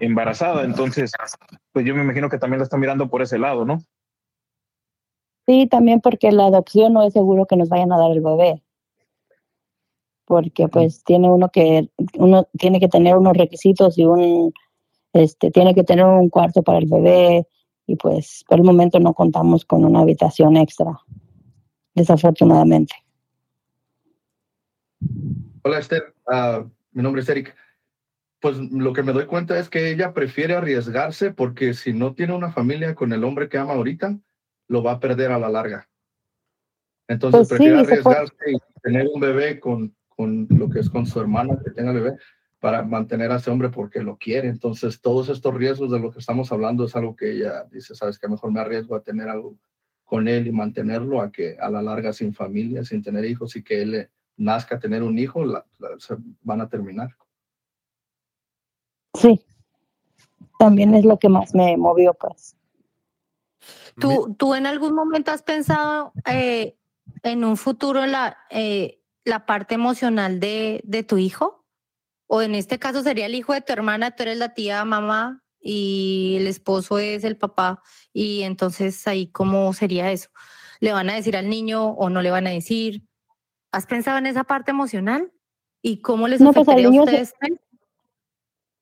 embarazada. Entonces, pues yo me imagino que también la está mirando por ese lado, ¿no? Sí, también porque la adopción no es seguro que nos vayan a dar el bebé. Porque pues tiene uno que, uno tiene que tener unos requisitos y un, este, tiene que tener un cuarto para el bebé y pues por el momento no contamos con una habitación extra, desafortunadamente. Hola Esther, Ah, mi nombre es Eric. Pues lo que me doy cuenta es que ella prefiere arriesgarse porque si no tiene una familia con el hombre que ama ahorita, lo va a perder a la larga. Entonces Pues sí, prefiere puede- arriesgarse y tener un bebé con, con lo que es con su hermana que tenga el bebé para mantener a ese hombre porque lo quiere. Entonces todos estos riesgos de lo que estamos hablando es algo que ella dice, sabes que mejor me arriesgo a tener algo con él y mantenerlo a que a la larga sin familia, sin tener hijos y que él le nazca tener un hijo, la- la- se van a terminar. Sí, también es lo que más me movió pues. ¿Tú, ¿Tú en algún momento has pensado eh, en un futuro la, eh, la parte emocional de, de tu hijo? O en este caso sería el hijo de tu hermana, tú eres la tía, mamá, y el esposo es el papá. Y entonces ahí, ¿cómo sería eso? ¿Le van a decir al niño o no le van a decir? ¿Has pensado en esa parte emocional? ¿Y cómo les No, pues al a se- ustedes?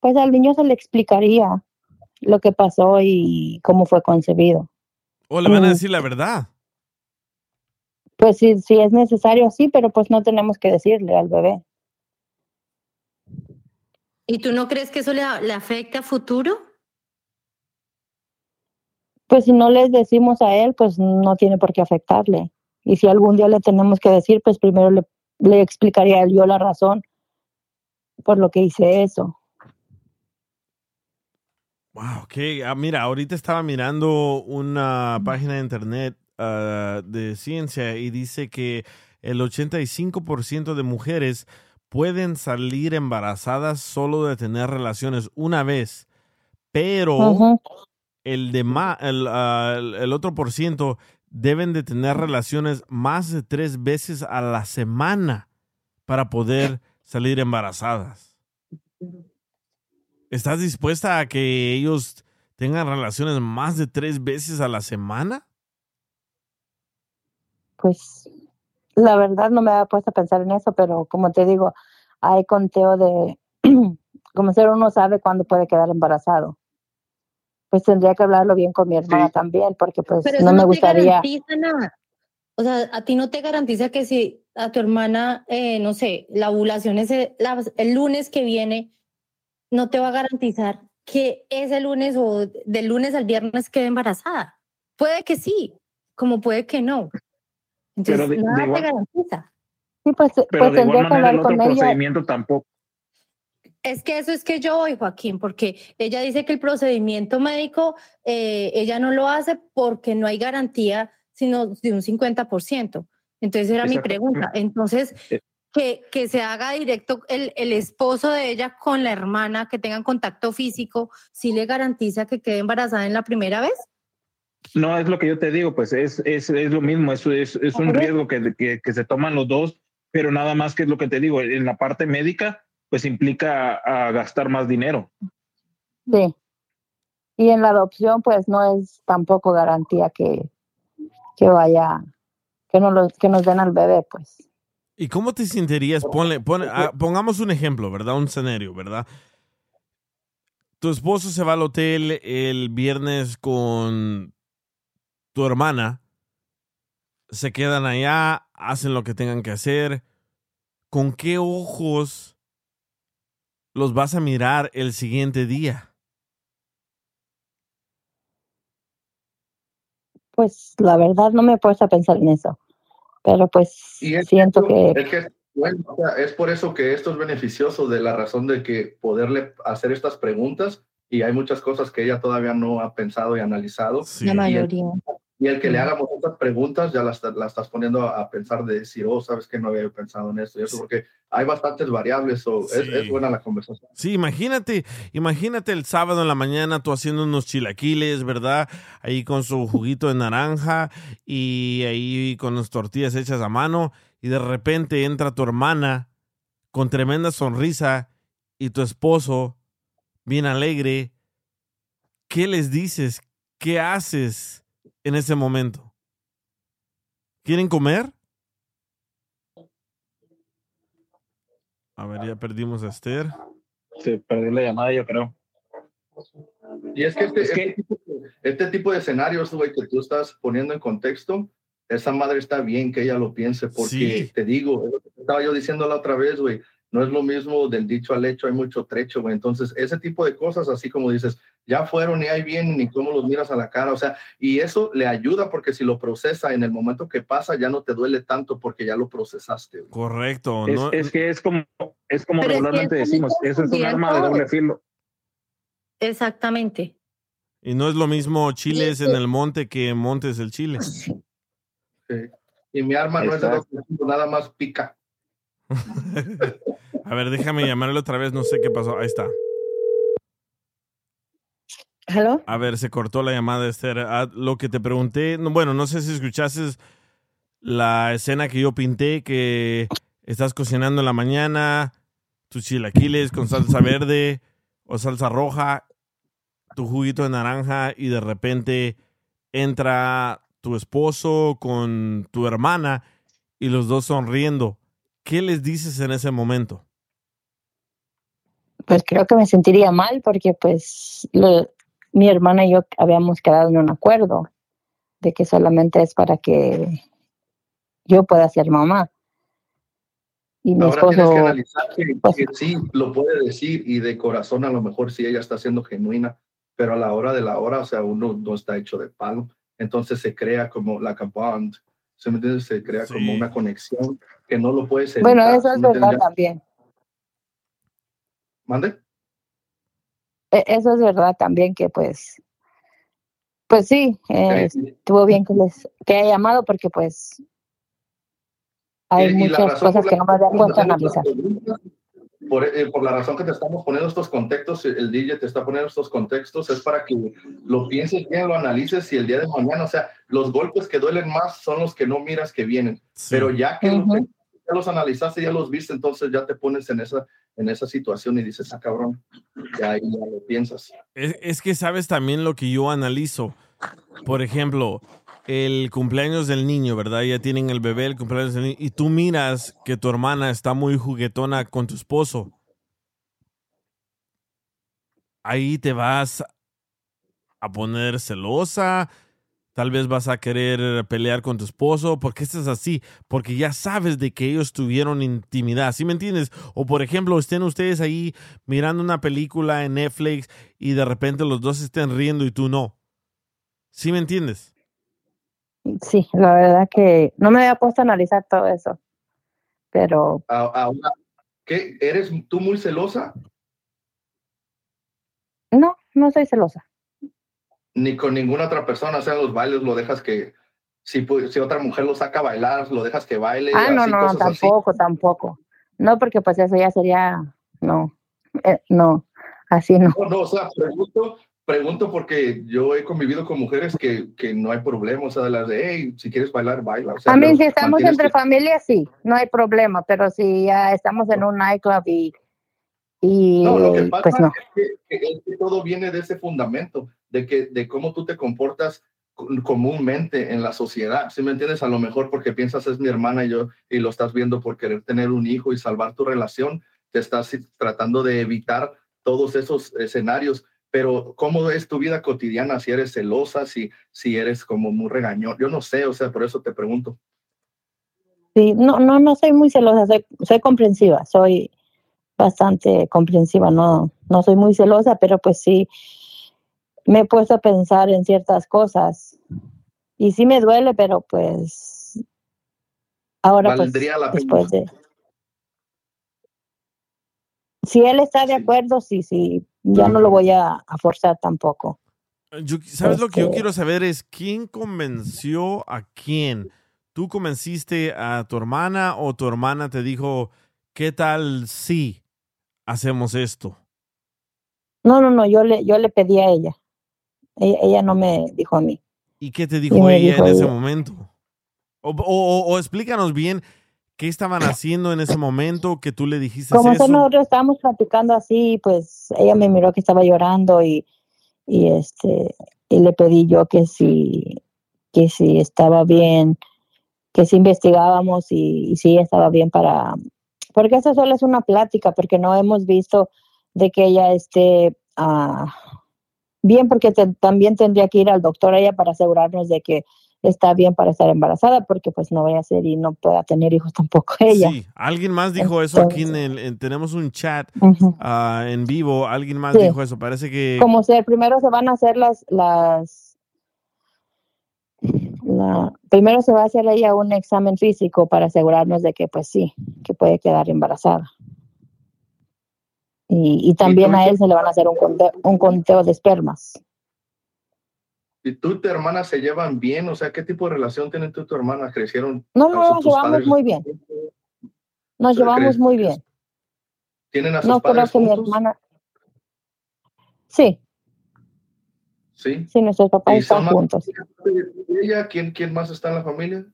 Pues al niño se le explicaría lo que pasó y cómo fue concebido. O le van a Mm. decir la verdad. Pues si, si es necesario, sí, pero pues no tenemos que decirle al bebé. ¿Y tú no crees que eso le, le afecta a futuro? Pues si no les decimos a él, pues no tiene por qué afectarle. Y si algún día le tenemos que decir, pues primero le, le explicaría a él yo la razón por lo que hice eso. Wow, ok. Ah, mira, ahorita estaba mirando una página de internet ah, de ciencia y dice que el 85% de mujeres pueden salir embarazadas solo de tener relaciones una vez, pero Ujú. el, de ma- el, ah, el- el otro por ciento deben de tener relaciones más de tres veces a la semana para poder salir embarazadas. ¿Estás dispuesta a que ellos tengan relaciones más de tres veces a la semana? Pues la verdad no me había puesto a pensar en eso, pero como te digo, hay conteo de, como ser uno sabe cuándo puede quedar embarazado. Pues tendría que hablarlo bien con mi hermana también, porque pues Pero eso no me te gustaría. garantiza nada. O sea, a ti no te garantiza que si a tu hermana, eh, no sé, la ovulación es el, la- el lunes que viene, no te va a garantizar que ese lunes o del lunes al viernes quede embarazada. Puede que sí, como puede que no. Entonces, Pero de- de nada igual- te garantiza. Sí, pues, Pero pues de igual manera el hablar otro con ella. procedimiento tampoco. Es que eso es que yo voy, Joaquín, porque ella dice que el procedimiento médico eh, ella no lo hace porque no hay garantía, sino de un 50%. Entonces era mi pregunta. Entonces, que, que se haga directo el, el esposo de ella con la hermana, que tengan contacto físico, ¿sí le garantiza que quede embarazada en la primera vez? No, es lo que yo te digo, pues es, es, es lo mismo, es, es, es un riesgo que, que, que se toman los dos, pero nada más que es lo que te digo, en la parte médica, pues implica a gastar más dinero. Sí. Y en la adopción, pues no es tampoco garantía que, que vaya, que, no los, que nos den al bebé, pues. ¿Y cómo te sentirías? Ponle, pone- ah, pongamos un ejemplo, ¿verdad? Un escenario, ¿verdad? Tu esposo se va al hotel el viernes con tu hermana. Se quedan allá, hacen lo que tengan que hacer. ¿Con qué ojos los vas a mirar el siguiente día? Pues la verdad no me he puesto a pensar en eso. Pero pues Y es siento que Es que bueno, o sea, es por eso que esto es beneficioso de la razón de que poderle hacer estas preguntas y hay muchas cosas que ella todavía no ha pensado y analizado. La mayoría. Y el que le hagamos estas preguntas ya la, está- la estás poniendo a pensar de decir, oh, sabes que no había pensado en esto y eso, porque hay bastantes variables, o es, Sí. es buena la conversación. Sí, imagínate, imagínate el sábado en la mañana tú haciendo unos chilaquiles, ¿verdad? Ahí con su juguito de naranja y ahí con las tortillas hechas a mano y de repente entra tu hermana con tremenda sonrisa y tu esposo bien alegre. ¿Qué les dices? ¿Qué haces en ese momento? ¿Quieren comer? A ver, ya perdimos a Esther. Se perdió la llamada, yo creo. Y es que este, este tipo, este tipo de escenarios, güey, que tú estás poniendo en contexto, esa madre está bien que ella lo piense, porque Sí. te digo, es lo que estaba yo diciendo la otra vez, güey, no es lo mismo del dicho al hecho, hay mucho trecho, güey. Entonces, ese tipo de cosas, así como dices, ya fueron y ahí vienen y cómo los miras a la cara, o sea, y eso le ayuda porque si lo procesa en el momento que pasa, ya no te duele tanto porque ya lo procesaste. güey. Correcto. Es, no- es que es como, es como Pero es que regularmente eso decimos, eso es un arma de doble filo. Exactamente. Y no es lo mismo chiles en el monte que montes el chile. Sí. Y mi arma no es de doble filo, nada más pica. A ver, déjame llamarle otra vez, no sé qué pasó. Ahí está. ¿Hello? A ver, se cortó la llamada, Esther. Ah, lo que te pregunté, no, bueno, no sé si escuchaste la escena que yo pinté, que estás cocinando en la mañana, tus chilaquiles con salsa verde o salsa roja, tu juguito de naranja y de repente entra tu esposo con tu hermana y los dos sonriendo. ¿Qué les dices en ese momento? Pues creo que me sentiría mal porque pues lo- mi hermana y yo habíamos quedado en un acuerdo de que solamente es para que yo pueda ser mamá. Y mi Ahora tienes que esposo, analizar que, que sí lo puede decir y de corazón a lo mejor sí ella está siendo genuina, pero a la hora de la hora, o sea, uno no está hecho de palo. Entonces se crea como la bond, ¿se me entiende? Se crea como una conexión que no lo puedes evitar. bueno, eso ¿sí es verdad también. ¿Mande? E- Eso es verdad también que pues, pues sí, eh, Sí. estuvo bien que les que haya llamado porque pues hay la muchas cosas que no me había que puesto a analizar. Por, eh, por la razón que te estamos poniendo estos contextos, el DJ te está poniendo estos contextos, es para que lo pienses bien, lo analices y el día de mañana, o sea, los golpes que duelen más son los que no miras que vienen. Pero ya que los, ya los analizaste, ya los viste, entonces ya te pones en esa, en esa situación y dices, ah, cabrón, ya ahí ya lo piensas. Es, es que sabes también lo que yo analizo. Por ejemplo, el cumpleaños del niño, ¿verdad? Ya tienen el bebé, el cumpleaños del niño, y tú miras que tu hermana está muy juguetona con tu esposo. Ahí te vas a poner celosa, tal vez vas a querer pelear con tu esposo, ¿por qué estás así? Porque ya sabes de que ellos tuvieron intimidad, ¿sí me entiendes? O por ejemplo, estén ustedes ahí mirando una película en Netflix y de repente los dos estén riendo y tú no. ¿Sí me entiendes? Sí, la verdad que no me había puesto a analizar todo eso, pero Ahora, ¿qué? ¿Eres tú muy celosa? no, no soy celosa. Ni con ninguna otra persona, o sea, los bailes lo dejas que, si, si otra mujer lo saca a bailar, lo dejas que baile. Ah, no, así, no, cosas así. tampoco, tampoco. No, porque pues eso ya sería, no, eh, no, así no. No, no, o sea, pregunto, pregunto porque yo he convivido con mujeres que, que no hay problema, o sea, de las de, hey, si quieres bailar, baila. O sea, A mí, si estamos entre tu- familias, sí, no hay problema, pero si ya estamos en un nightclub y, y No, lo que pasa pues no. es, que, que- es que todo viene de ese fundamento, de, que, de cómo tú te comportas co- comúnmente en la sociedad. ¿Sí me entiendes? A lo mejor porque piensas es mi hermana y yo, y lo estás viendo por querer tener un hijo y salvar tu relación, te estás tratando de evitar todos esos escenarios. Pero ¿cómo es tu vida cotidiana? Si eres celosa, si, si eres como muy regañón. Yo no sé, o sea, por eso te pregunto. Sí, no, no, no soy muy celosa, soy, soy comprensiva, soy bastante comprensiva, no, no soy muy celosa, pero pues sí me he puesto a pensar en ciertas cosas y sí me duele, pero pues ahora pues Valdría la después de si él está de acuerdo, sí, sí, ya no lo voy a, a forzar tampoco. Yo- ¿Sabes lo que yo Este- quiero saber? Es quién convenció a quién. ¿Tú convenciste a tu hermana o tu hermana te dijo, ¿qué tal si hacemos esto? No, no, no, yo le, yo le pedí a ella. Ella, ella no me dijo a mí. ¿Y qué te dijo ella dijo en ese momento? O- o explícanos bien qué estaban haciendo en ese momento que tú le dijiste Como eso. nosotros estábamos platicando así, pues ella me miró que estaba llorando y, y este y le pedí yo que si que si estaba bien, que si investigábamos y, y si ella estaba bien para porque eso solo es una plática, porque no hemos visto de que ella esté ah, bien, porque te- también tendría que ir al doctor ella para asegurarnos de que está bien para estar embarazada, porque pues no vaya a ser y no pueda tener hijos tampoco ella. Sí, alguien más dijo eso aquí en el, en- tenemos un chat ah, en vivo, alguien más Sí. dijo eso, parece que como ser primero se van a hacer las las la, primero se va a hacer ella un examen físico para asegurarnos de que pues sí que puede quedar embarazada y, y también a él se le van a hacer un conteo, un conteo de espermas ¿Y tú y tu hermana se llevan bien? O sea, ¿qué tipo de relación tienen tú y tu hermana? ¿Crecieron? no no nos llevamos padres muy bien nos ¿Pero llevamos muy bien ¿Tienen a sus no creo padres que mi hermana sí Sí. sí nuestros papás ¿Y están juntos ella? ¿Quién, ¿Quién más está en la familia?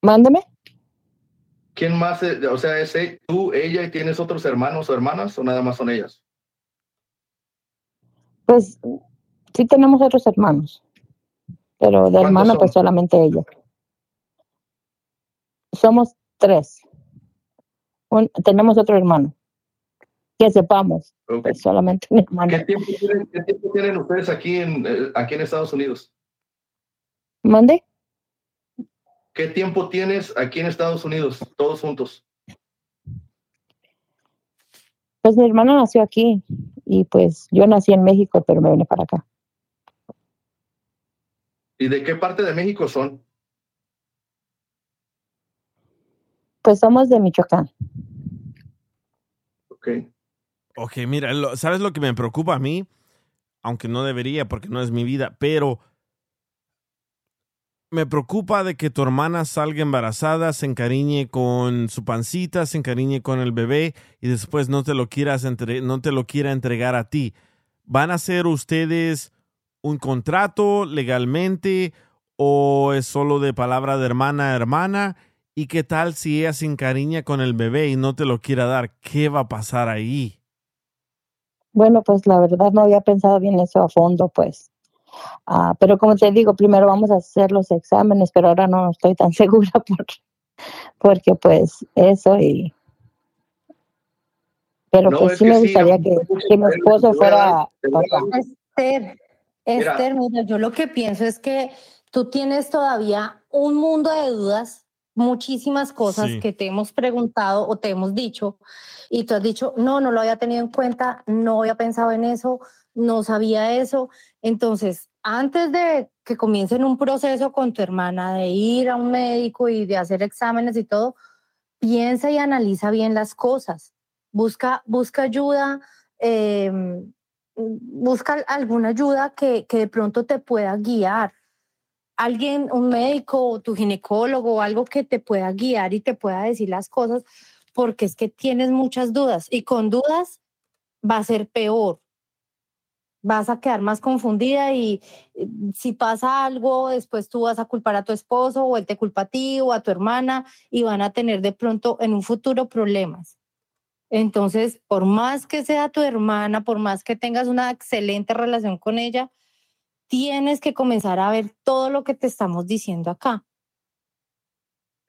mándeme ¿Quién más? O sea, ¿es e- tú, ella y tienes otros hermanos o hermanas o nada más son ellas? Pues sí tenemos otros hermanos, pero de ¿Cuántos hermano pues solamente ella. Somos tres. un- tenemos otro hermano. Que sepamos, pues solamente un hermano. ¿Qué tiempo tienen, qué tiempo tienen ustedes aquí en, eh, aquí en Estados Unidos? ¿Mande? ¿Qué tiempo tienes aquí en Estados Unidos, todos juntos? Pues mi hermano nació aquí y pues yo nací en México, pero me vine para acá. ¿Y de qué parte de México son? Pues somos de Michoacán. Ok. Ok, mira, lo- ¿sabes lo que me preocupa a mí? Aunque no debería porque no es mi vida, pero me preocupa de que tu hermana salga embarazada, se encariñe con su pancita, se encariñe con el bebé y después no te lo quieras entre- no te lo quiera entregar a ti. ¿Van a hacer ustedes un contrato legalmente o es solo de palabra de hermana a hermana? ¿Y qué tal si ella se encariña con el bebé y no te lo quiera dar? ¿Qué va a pasar ahí? Bueno, pues la verdad no había pensado bien eso a fondo, pues. Ah, pero como te digo, primero vamos a hacer los exámenes, pero ahora no estoy tan segura porque, porque pues eso y... Pero No, pues es sí me gustaría que, que mi esposo fuera papá. Esther, Mira. Esther, mira, yo lo que pienso es que tú tienes todavía un mundo de dudas, muchísimas cosas Sí. que te hemos preguntado o te hemos dicho, y tú has dicho, no, no lo había tenido en cuenta, no había pensado en eso, no sabía eso. Entonces, antes de que comiencen un proceso con tu hermana, de ir a un médico y de hacer exámenes y todo, piensa y analiza bien las cosas. Busca, busca ayuda, eh, busca alguna ayuda que, que de pronto te pueda guiar. Alguien, un médico o tu ginecólogo o algo que te pueda guiar y te pueda decir las cosas, porque es que tienes muchas dudas y con dudas va a ser peor. Vas a quedar más confundida y eh, si pasa algo, después tú vas a culpar a tu esposo o él te culpa a ti o a tu hermana y van a tener de pronto en un futuro problemas. Entonces, por más que sea tu hermana, por más que tengas una excelente relación con ella, tienes que comenzar a ver todo lo que te estamos diciendo acá.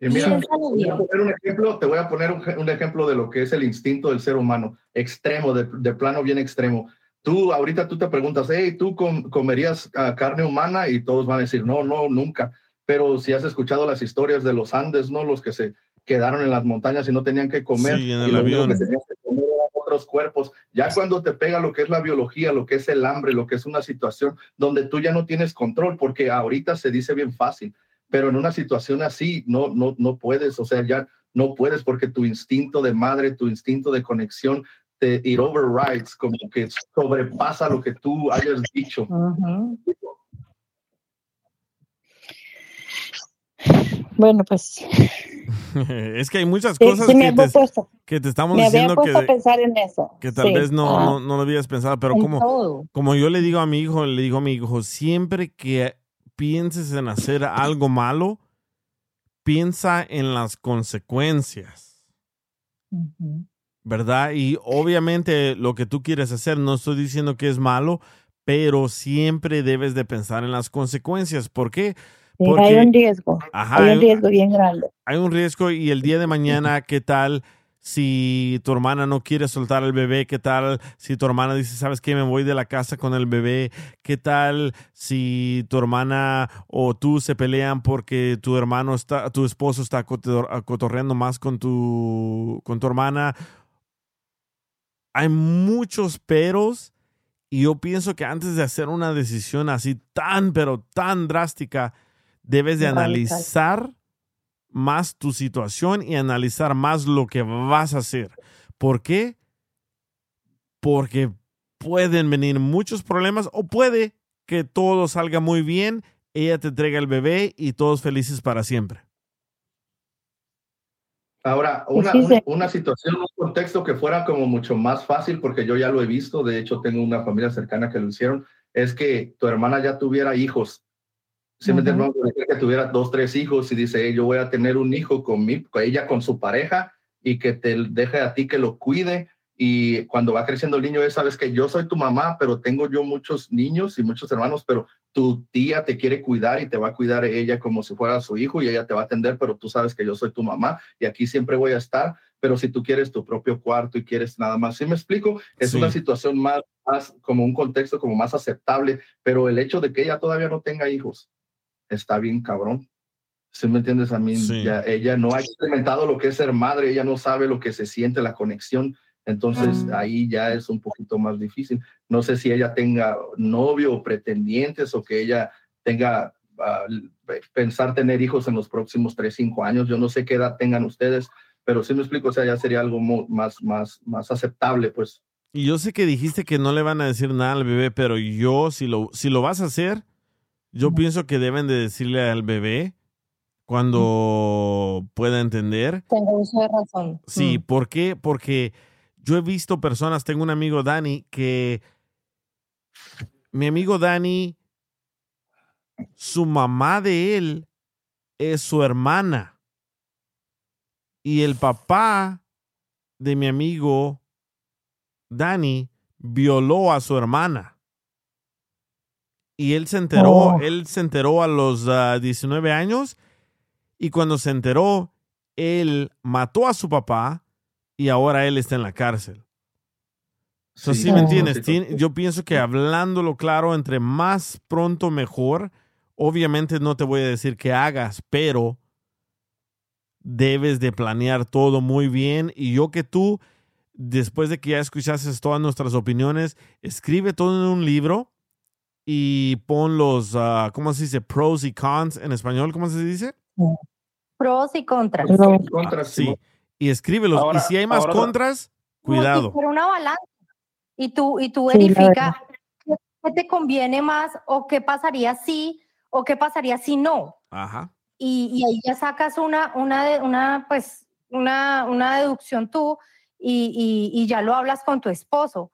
Y mira, Piénsalo te voy a poner un ejemplo, te voy a poner un, un ejemplo de lo que es el instinto del ser humano, extremo, de, de plano bien extremo. Tú, ahorita tú te preguntas, hey, ¿tú com- comerías ah, carne humana? Y todos van a decir, no, no, nunca. Pero si has escuchado las historias de los Andes, ¿no? Los que se quedaron en las montañas y no tenían que comer. Sí, en y el lo único avión. que tenían que comer eran otros cuerpos. Ya cuando te pega lo que es la biología, lo que es el hambre, lo que es una situación donde tú ya no tienes control, porque ahorita se dice bien fácil, pero en una situación así no, no, no puedes, o sea, ya no puedes porque tu instinto de madre, tu instinto de conexión, te, it overrides, como que sobrepasa lo que tú hayas dicho. Bueno, pues es que hay muchas cosas sí que, te, puesto- que te estamos me había diciendo a que, pensar en eso. que tal Sí, vez no, ah, no, no lo habías pensado, pero en como, todo. como yo le digo a mi hijo, le digo a mi hijo, siempre que pienses en hacer algo malo, piensa en las consecuencias, ¿verdad? Y obviamente lo que tú quieres hacer, no estoy diciendo que es malo, pero siempre debes de pensar en las consecuencias. ¿Por qué? Hay un riesgo, Ajá, hay un riesgo bien grande. hay un riesgo y el día de mañana, ¿qué tal si tu hermana no quiere soltar al bebé? ¿Qué tal si tu hermana dice, sabes qué, me voy de la casa con el bebé? ¿Qué tal si tu hermana o tú se pelean porque tu hermano está, tu esposo está cotor- cotorreando más con tu, con tu hermana? Hay muchos peros y yo pienso que antes de hacer una decisión así tan, pero tan drástica, debes de Radical. analizar más tu situación y analizar más lo que vas a hacer. ¿Por qué? Porque pueden venir muchos problemas o puede que todo salga muy bien, ella te entrega el bebé y todos felices para siempre. Ahora, Pues una, una, una situación, un contexto que fuera como mucho más fácil, porque yo ya lo he visto, de hecho tengo una familia cercana que lo hicieron, es que tu hermana ya tuviera hijos. Si me entiendes? Vamos a decir que tuviera dos, tres hijos y dice, "Hey, yo voy a tener un hijo con, mi, con ella, con su pareja, y que te deje a ti que lo cuide. Y cuando va creciendo el niño, es, sabes que yo soy tu mamá, pero tengo yo muchos niños y muchos hermanos, pero tu tía te quiere cuidar y te va a cuidar ella como si fuera su hijo y ella te va a atender, pero tú sabes que yo soy tu mamá y aquí siempre voy a estar. pero si tú quieres tu propio cuarto y quieres nada más, ¿sí me explico? Es Sí. una situación más, más, como un contexto como más aceptable, pero el hecho de que ella todavía no tenga hijos está bien cabrón. ¿Sí me entiendes? A mí, Sí. ya, ella no ha experimentado lo que es ser madre, ella no sabe lo que se siente, la conexión. Entonces ahí ya es un poquito más difícil. No sé si ella tenga novio o pretendientes o que ella tenga ah, pensar tener hijos en los próximos 3, 5 años. Yo no sé qué edad tengan ustedes, pero sí me explico, o sea, ya sería algo más, más, más aceptable, pues. Y yo sé que dijiste que no le van a decir nada al bebé, pero yo, si lo, si lo vas a hacer, yo pienso que deben de decirle al bebé cuando pueda entender. Tengo uso de razón. Sí, Mm. ¿por qué? Porque yo he visto personas, tengo un amigo Dani, que mi amigo Dani, su mamá de él es su hermana. Y el papá de mi amigo Dani violó a su hermana. Y él se enteró, Oh. él se enteró a los ah, 19 años y cuando se enteró, él mató a su papá y ahora él está en la cárcel. So, Sí, ¿sí me sí, entiendes? sí, Tien- Yo pienso que hablándolo claro, entre más pronto mejor. Obviamente no te voy a decir que hagas, pero debes de planear todo muy bien. Y yo que tú, después de que ya escuchases todas nuestras opiniones, escribe todo en un libro y pon los, ah, ¿cómo se dice? Pros y cons en español, ¿cómo se dice? Pros y contras. Ah, sí. Y escríbelos. Ahora- y si hay más ahora- contras, cuidado. Pero una balanza. Y tú, y tú Sí, verifica qué qué te conviene más o qué pasaría si o qué pasaría si no. Ajá. Y, y ahí ya sacas una, una, de- una, pues, una, una deducción tú y, y- y ya lo hablas con tu esposo.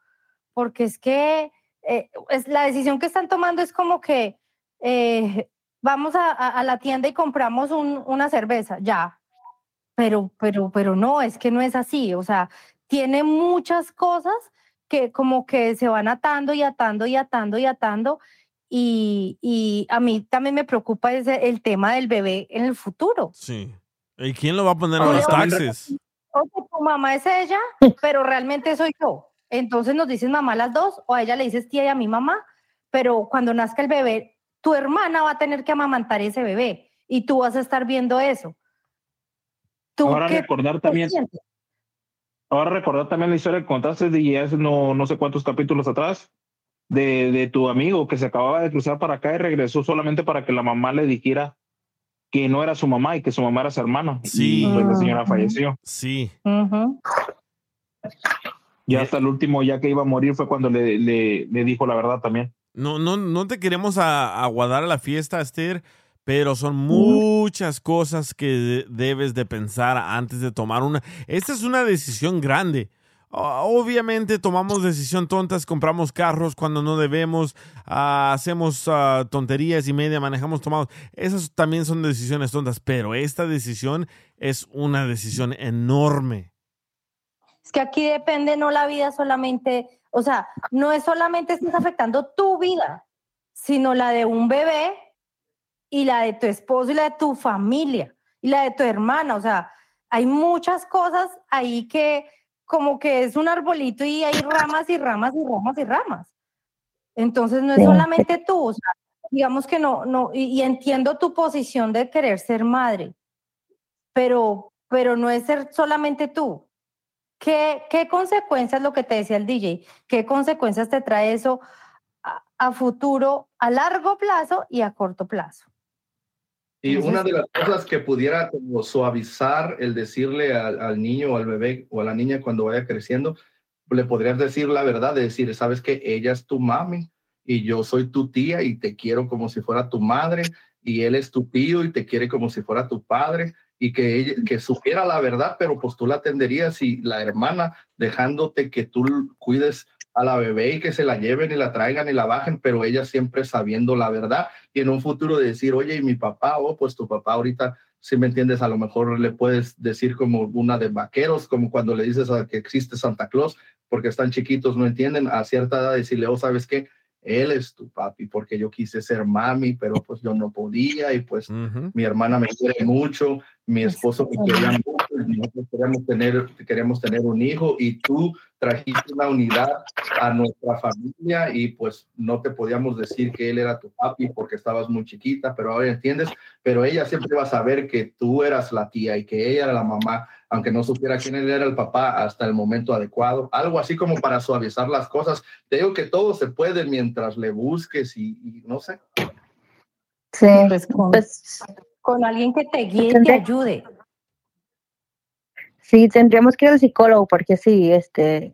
Porque es que eh, es, la decisión que están tomando es como que eh, vamos a, a- a la tienda y compramos un- una cerveza, ya. Pero, pero, pero no, es que no es así. O sea, tiene muchas cosas que como que se van atando y atando y atando y atando. Y, y a mí también me preocupa ese, el tema del bebé en el futuro. Sí. ¿Y quién lo va a poner Oye, los? Oye, tu mamá es ella, pero realmente soy yo. Entonces nos dices mamá las dos, o a ella le dices tía y a mi mamá, pero cuando nazca el bebé, tu hermana va a tener que amamantar ese bebé y tú vas a estar viendo eso. ¿Tú Ahora qué recordar también, sientes? ahora recordar también la historia que contaste de hace no, no sé cuántos capítulos atrás, de, de tu amigo que se acababa de cruzar para acá y regresó solamente para que la mamá le dijera que no era su mamá y que su mamá era su hermana. Sí. Y pues la señora falleció. Sí. Y hasta el último, ya que iba a morir, fue cuando le, le, le dijo la verdad también. No, no, no te queremos a- aguardar a la fiesta, Esther, pero son muchas cosas que de- debes de pensar antes de tomar una. Esta es una decisión grande. Obviamente tomamos decisión tontas, compramos carros cuando no debemos, ah, hacemos ah, tonterías y media, manejamos tomados. Esas también son decisiones tontas, pero esta decisión es una decisión enorme. Es que aquí depende no la vida solamente, o sea, no es solamente estás afectando tu vida, sino la de un bebé y la de tu esposo y la de tu familia y la de tu hermana. O sea, hay muchas cosas ahí que como que es un arbolito y hay ramas y ramas y ramas y ramas. Entonces no es solamente tú, o sea, digamos que no, no, y, y entiendo tu posición de querer ser madre, pero, pero no es ser solamente tú. ¿Qué, ¿Qué consecuencias, lo que te decía el DJ, qué consecuencias te trae eso a, a futuro, a largo plazo y a corto plazo? Y una de las cosas que pudiera como suavizar el decirle al, al niño o al bebé o a la niña cuando vaya creciendo, le podrías decir la verdad, de decir, sabes que ella es tu mami y yo soy tu tía y te quiero como si fuera tu madre y él es tu tío y te quiere como si fuera tu padre y que ella, que supiera la verdad, pero pues tú la atenderías y la hermana dejándote que tú cuides a la bebé y que se la lleven y la traigan y la bajen, pero ella siempre sabiendo la verdad y en un futuro de decir, oye, y mi papá, oh, pues tu papá ahorita, si me entiendes, a lo mejor le puedes decir como una de vaqueros, como cuando le dices a que existe Santa Claus, porque están chiquitos, no entienden, a cierta edad decirle, oh, ¿sabes qué? Él es tu papi, porque yo quise ser mami, pero pues yo no podía y pues mi hermana me quiere mucho, mi esposo me quería mucho nosotros queremos tener, queremos tener un hijo y tú trajiste una unidad a nuestra familia y pues no te podíamos decir que él era tu papi porque estabas muy chiquita, pero ahora entiendes, pero ella siempre va a saber que tú eras la tía y que ella era la mamá, aunque no supiera quién era el papá hasta el momento adecuado, algo así como para suavizar las cosas. Te digo que todo se puede mientras le busques y, y no sé. Sí, Pues con, alguien que te guíe y te ayude. sí, tendríamos que ir al psicólogo porque sí, este,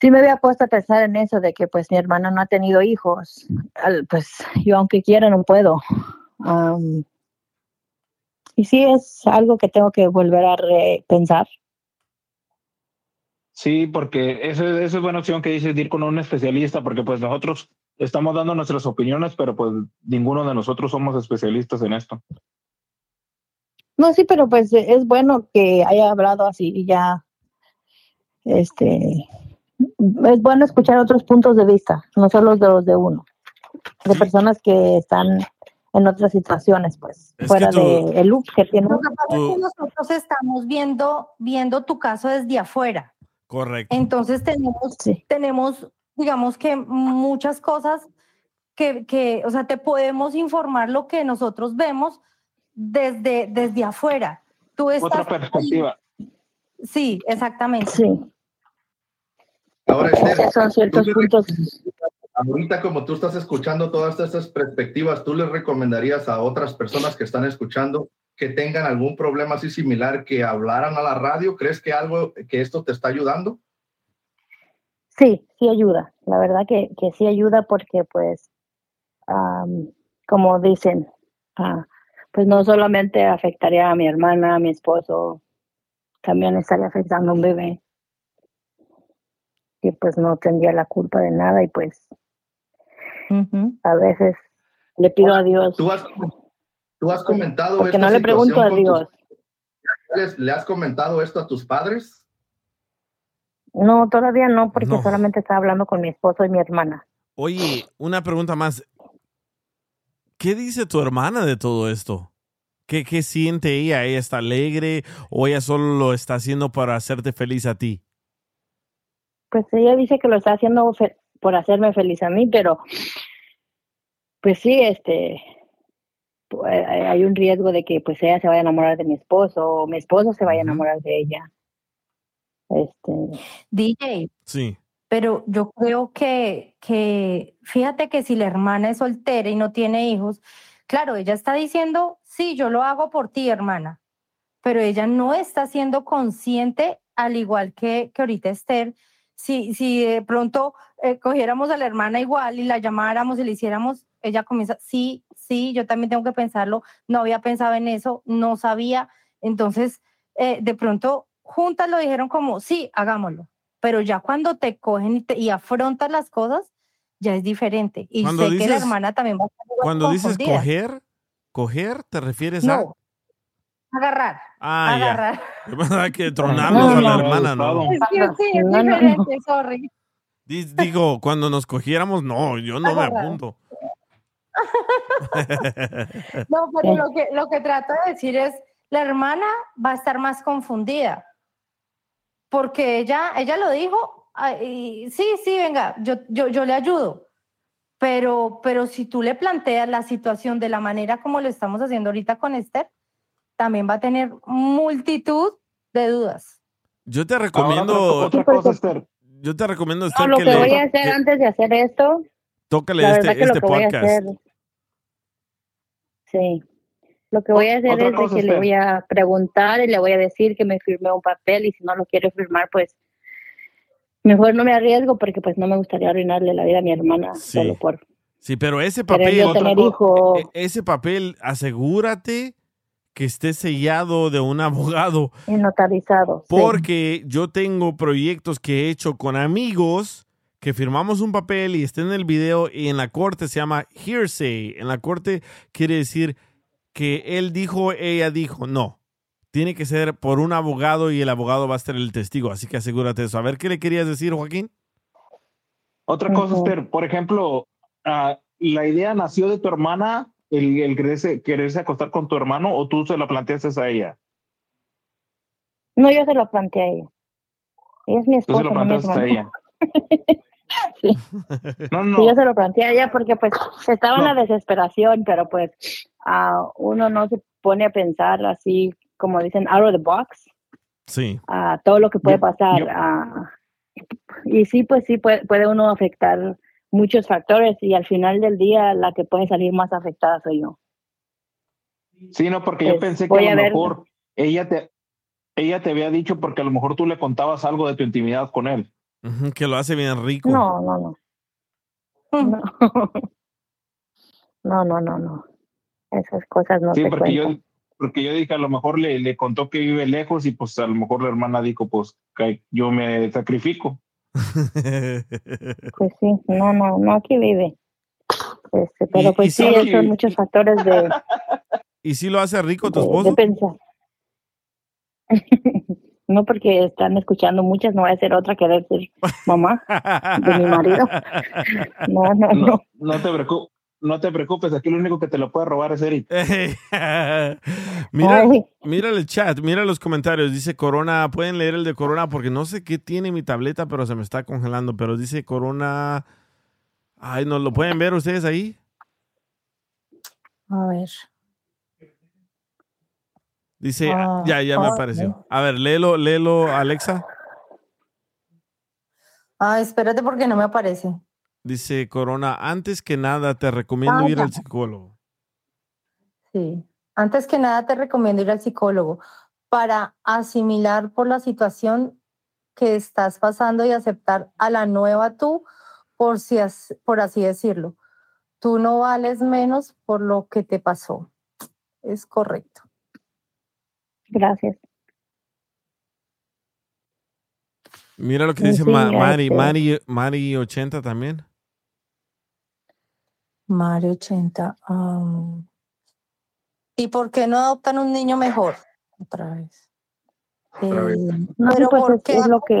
sí me había puesto a pensar en eso de que pues mi hermana no ha tenido hijos. Al- Pues yo aunque quiera no puedo. Am, y sí es algo que tengo que volver a repensar. Sí, porque esa esa es buena opción que dices de ir con un especialista, porque pues nosotros estamos dando nuestras opiniones, pero pues ninguno de nosotros somos especialistas en esto. No, sí, pero pues es bueno que haya hablado así y ya, este, es bueno escuchar otros puntos de vista, no solo de los de uno, de personas que están en otras situaciones, pues, Es fuera tú- de el loop que tiene. Lo que pasa es Tú- que nosotros estamos viendo, viendo tu caso desde afuera. Correcto. Entonces tenemos, tenemos, digamos que muchas cosas que, que, o sea, te podemos informar lo que nosotros vemos desde, desde afuera. Tú estás Otra perspectiva. Sí, exactamente. Sí. Ahora, Esther, Son ciertos ¿tú qué puntos. Ahorita, como tú estás escuchando todas estas perspectivas, ¿tú les recomendarías a otras personas que están escuchando que tengan algún problema así similar que hablaran a la radio? ¿Crees que algo, que esto te está ayudando? Sí, sí ayuda. La verdad que, que sí ayuda porque, pues, am, como dicen, ah, pues no solamente afectaría a mi hermana, a mi esposo, también estaría afectando a un bebé que pues no tendría la culpa de nada y pues a veces le pido a Dios Tú has, tú has comentado porque esta no le pregunto a tus- Dios. ¿Les- ¿Le has comentado esto a tus padres? No, todavía no, porque No. solamente estaba hablando con mi esposo y mi hermana. Oye, una pregunta más. ¿Qué dice tu hermana de todo esto? ¿Qué, qué siente ella? ¿Ella está alegre o ella solo lo está haciendo para hacerte feliz a ti? Pues ella dice que lo está haciendo por hacerme feliz a mí, pero pues sí, este, hay hay un riesgo de que pues ella se vaya a enamorar de mi esposo o mi esposo se vaya a enamorar de ella. Este, DJ, Sí. pero yo creo que, que, fíjate que si la hermana es soltera y no tiene hijos, claro, ella está diciendo, sí, yo lo hago por ti, hermana, pero ella no está siendo consciente, al igual que, que ahorita Esther, si, si de pronto eh, cogiéramos a la hermana igual y la llamáramos y le hiciéramos, ella comienza, sí, sí, yo también tengo que pensarlo, no había pensado en eso, no sabía, entonces eh, de pronto juntas lo dijeron como, sí, hagámoslo, pero ya cuando te cogen y, te- y afrontas las cosas, ya es diferente. Y Cuando sé que la hermana también va a estar Cuando dices coger, coger, ¿te refieres a? Agarrar. Ah, agarrar. ya. ¿Verdad que tronarnos a la hermana, no? Es que sí, es diferente, sorry. Di- Digo, cuando nos cogiéramos, no, yo no me apunto. No, pero lo que, lo que trato de decir es, la hermana va a estar más confundida, porque ella, ella lo dijo, ay, sí, sí, venga, yo, yo, yo le ayudo, pero, pero si tú le planteas la situación de la manera como lo estamos haciendo ahorita con Esther, también va a tener multitud de dudas. Yo te recomiendo. otra cosa, Esther. Yo te recomiendo, No, Esther, lo que, que le voy a hacer que- antes de hacer esto, tócale la este, que este lo que voy a podcast. hacer, sí, lo que voy a hacer es cosa, que le voy a preguntar y le voy a decir que me firme un papel y si no lo quiere firmar, pues mejor no me arriesgo porque pues no me gustaría arruinarle la vida a mi hermana solo por Sí, pero ese papel, yo tener hijo. e- ese papel, asegúrate que esté sellado de un abogado, y notarizado. sí. porque yo tengo proyectos que he hecho con amigos que firmamos un papel y está en el video y en la corte se llama hearsay. En la corte quiere decir que él dijo, ella dijo, no. Tiene que ser por un abogado y el abogado va a ser el testigo, así que asegúrate de eso. A ver, ¿qué le querías decir, Joaquín? Otra cosa, Esther, por ejemplo, ah, ¿la idea nació de tu hermana, el, el quererse, quererse acostar con tu hermano, o tú se la planteaste a ella? No, yo se lo planteé a ella. Ella es mi Tú se esposa, lo planteaste a ella. Sí. No, Sí, no. yo se lo planteé a ella porque pues estaba en No. la desesperación, pero pues ah, uno no se pone a pensar así, como dicen, out of the box, Sí. a todo lo que puede Yo- pasar. yo- y sí, pues sí, puede, puede uno afectar muchos factores y al final del día la que puede salir más afectada soy yo. Sí, no, porque yo Pues, pensé que a lo mejor ella te, ella te había dicho porque a lo mejor tú le contabas algo de tu intimidad con él. Que lo hace bien rico. No, no, no. No, no, no, no. Esas cosas no sí, se porque cuentan. yo, porque yo dije, a lo mejor le, le contó que vive lejos y pues a lo mejor la hermana dijo, pues que yo me sacrifico. Pues sí, no, no, no aquí vive. Este, pero pues sí, sí- son muchos factores de, ¿Y si lo hace rico tu de, de esposo? pensar. No porque están escuchando muchas, no voy a ser otra que ser mamá de mi marido. No, no, no. No, no te preocupes. No te preocupes, aquí lo único que te lo puede robar es Eric. mira, Ay. mira el chat, mira los comentarios. Dice Corona, pueden leer el de Corona porque no sé qué tiene mi tableta, pero se me está congelando. Pero dice Corona. Ay, ¿no lo pueden ver ustedes ahí? A ver. Dice, Ah, ya, ya me ah, apareció. A ver, léelo, léelo, Alexa. Ah, espérate porque no me aparece. Dice Corona, antes que nada te recomiendo Ah, ir al psicólogo. Sí. Antes que nada te recomiendo ir al psicólogo para asimilar por la situación que estás pasando y aceptar a la nueva tú, por, si as- por así decirlo. Tú no vales menos por lo que te pasó. Es correcto. Gracias. Mira lo que dice sí, Ma- Mari, este- Mari, Mari 80 también. Mario 80. am, ¿Y por qué no adoptan un niño mejor? Otra vez. Otra vez. Eh, No, pero pues ¿por es, qué es lo que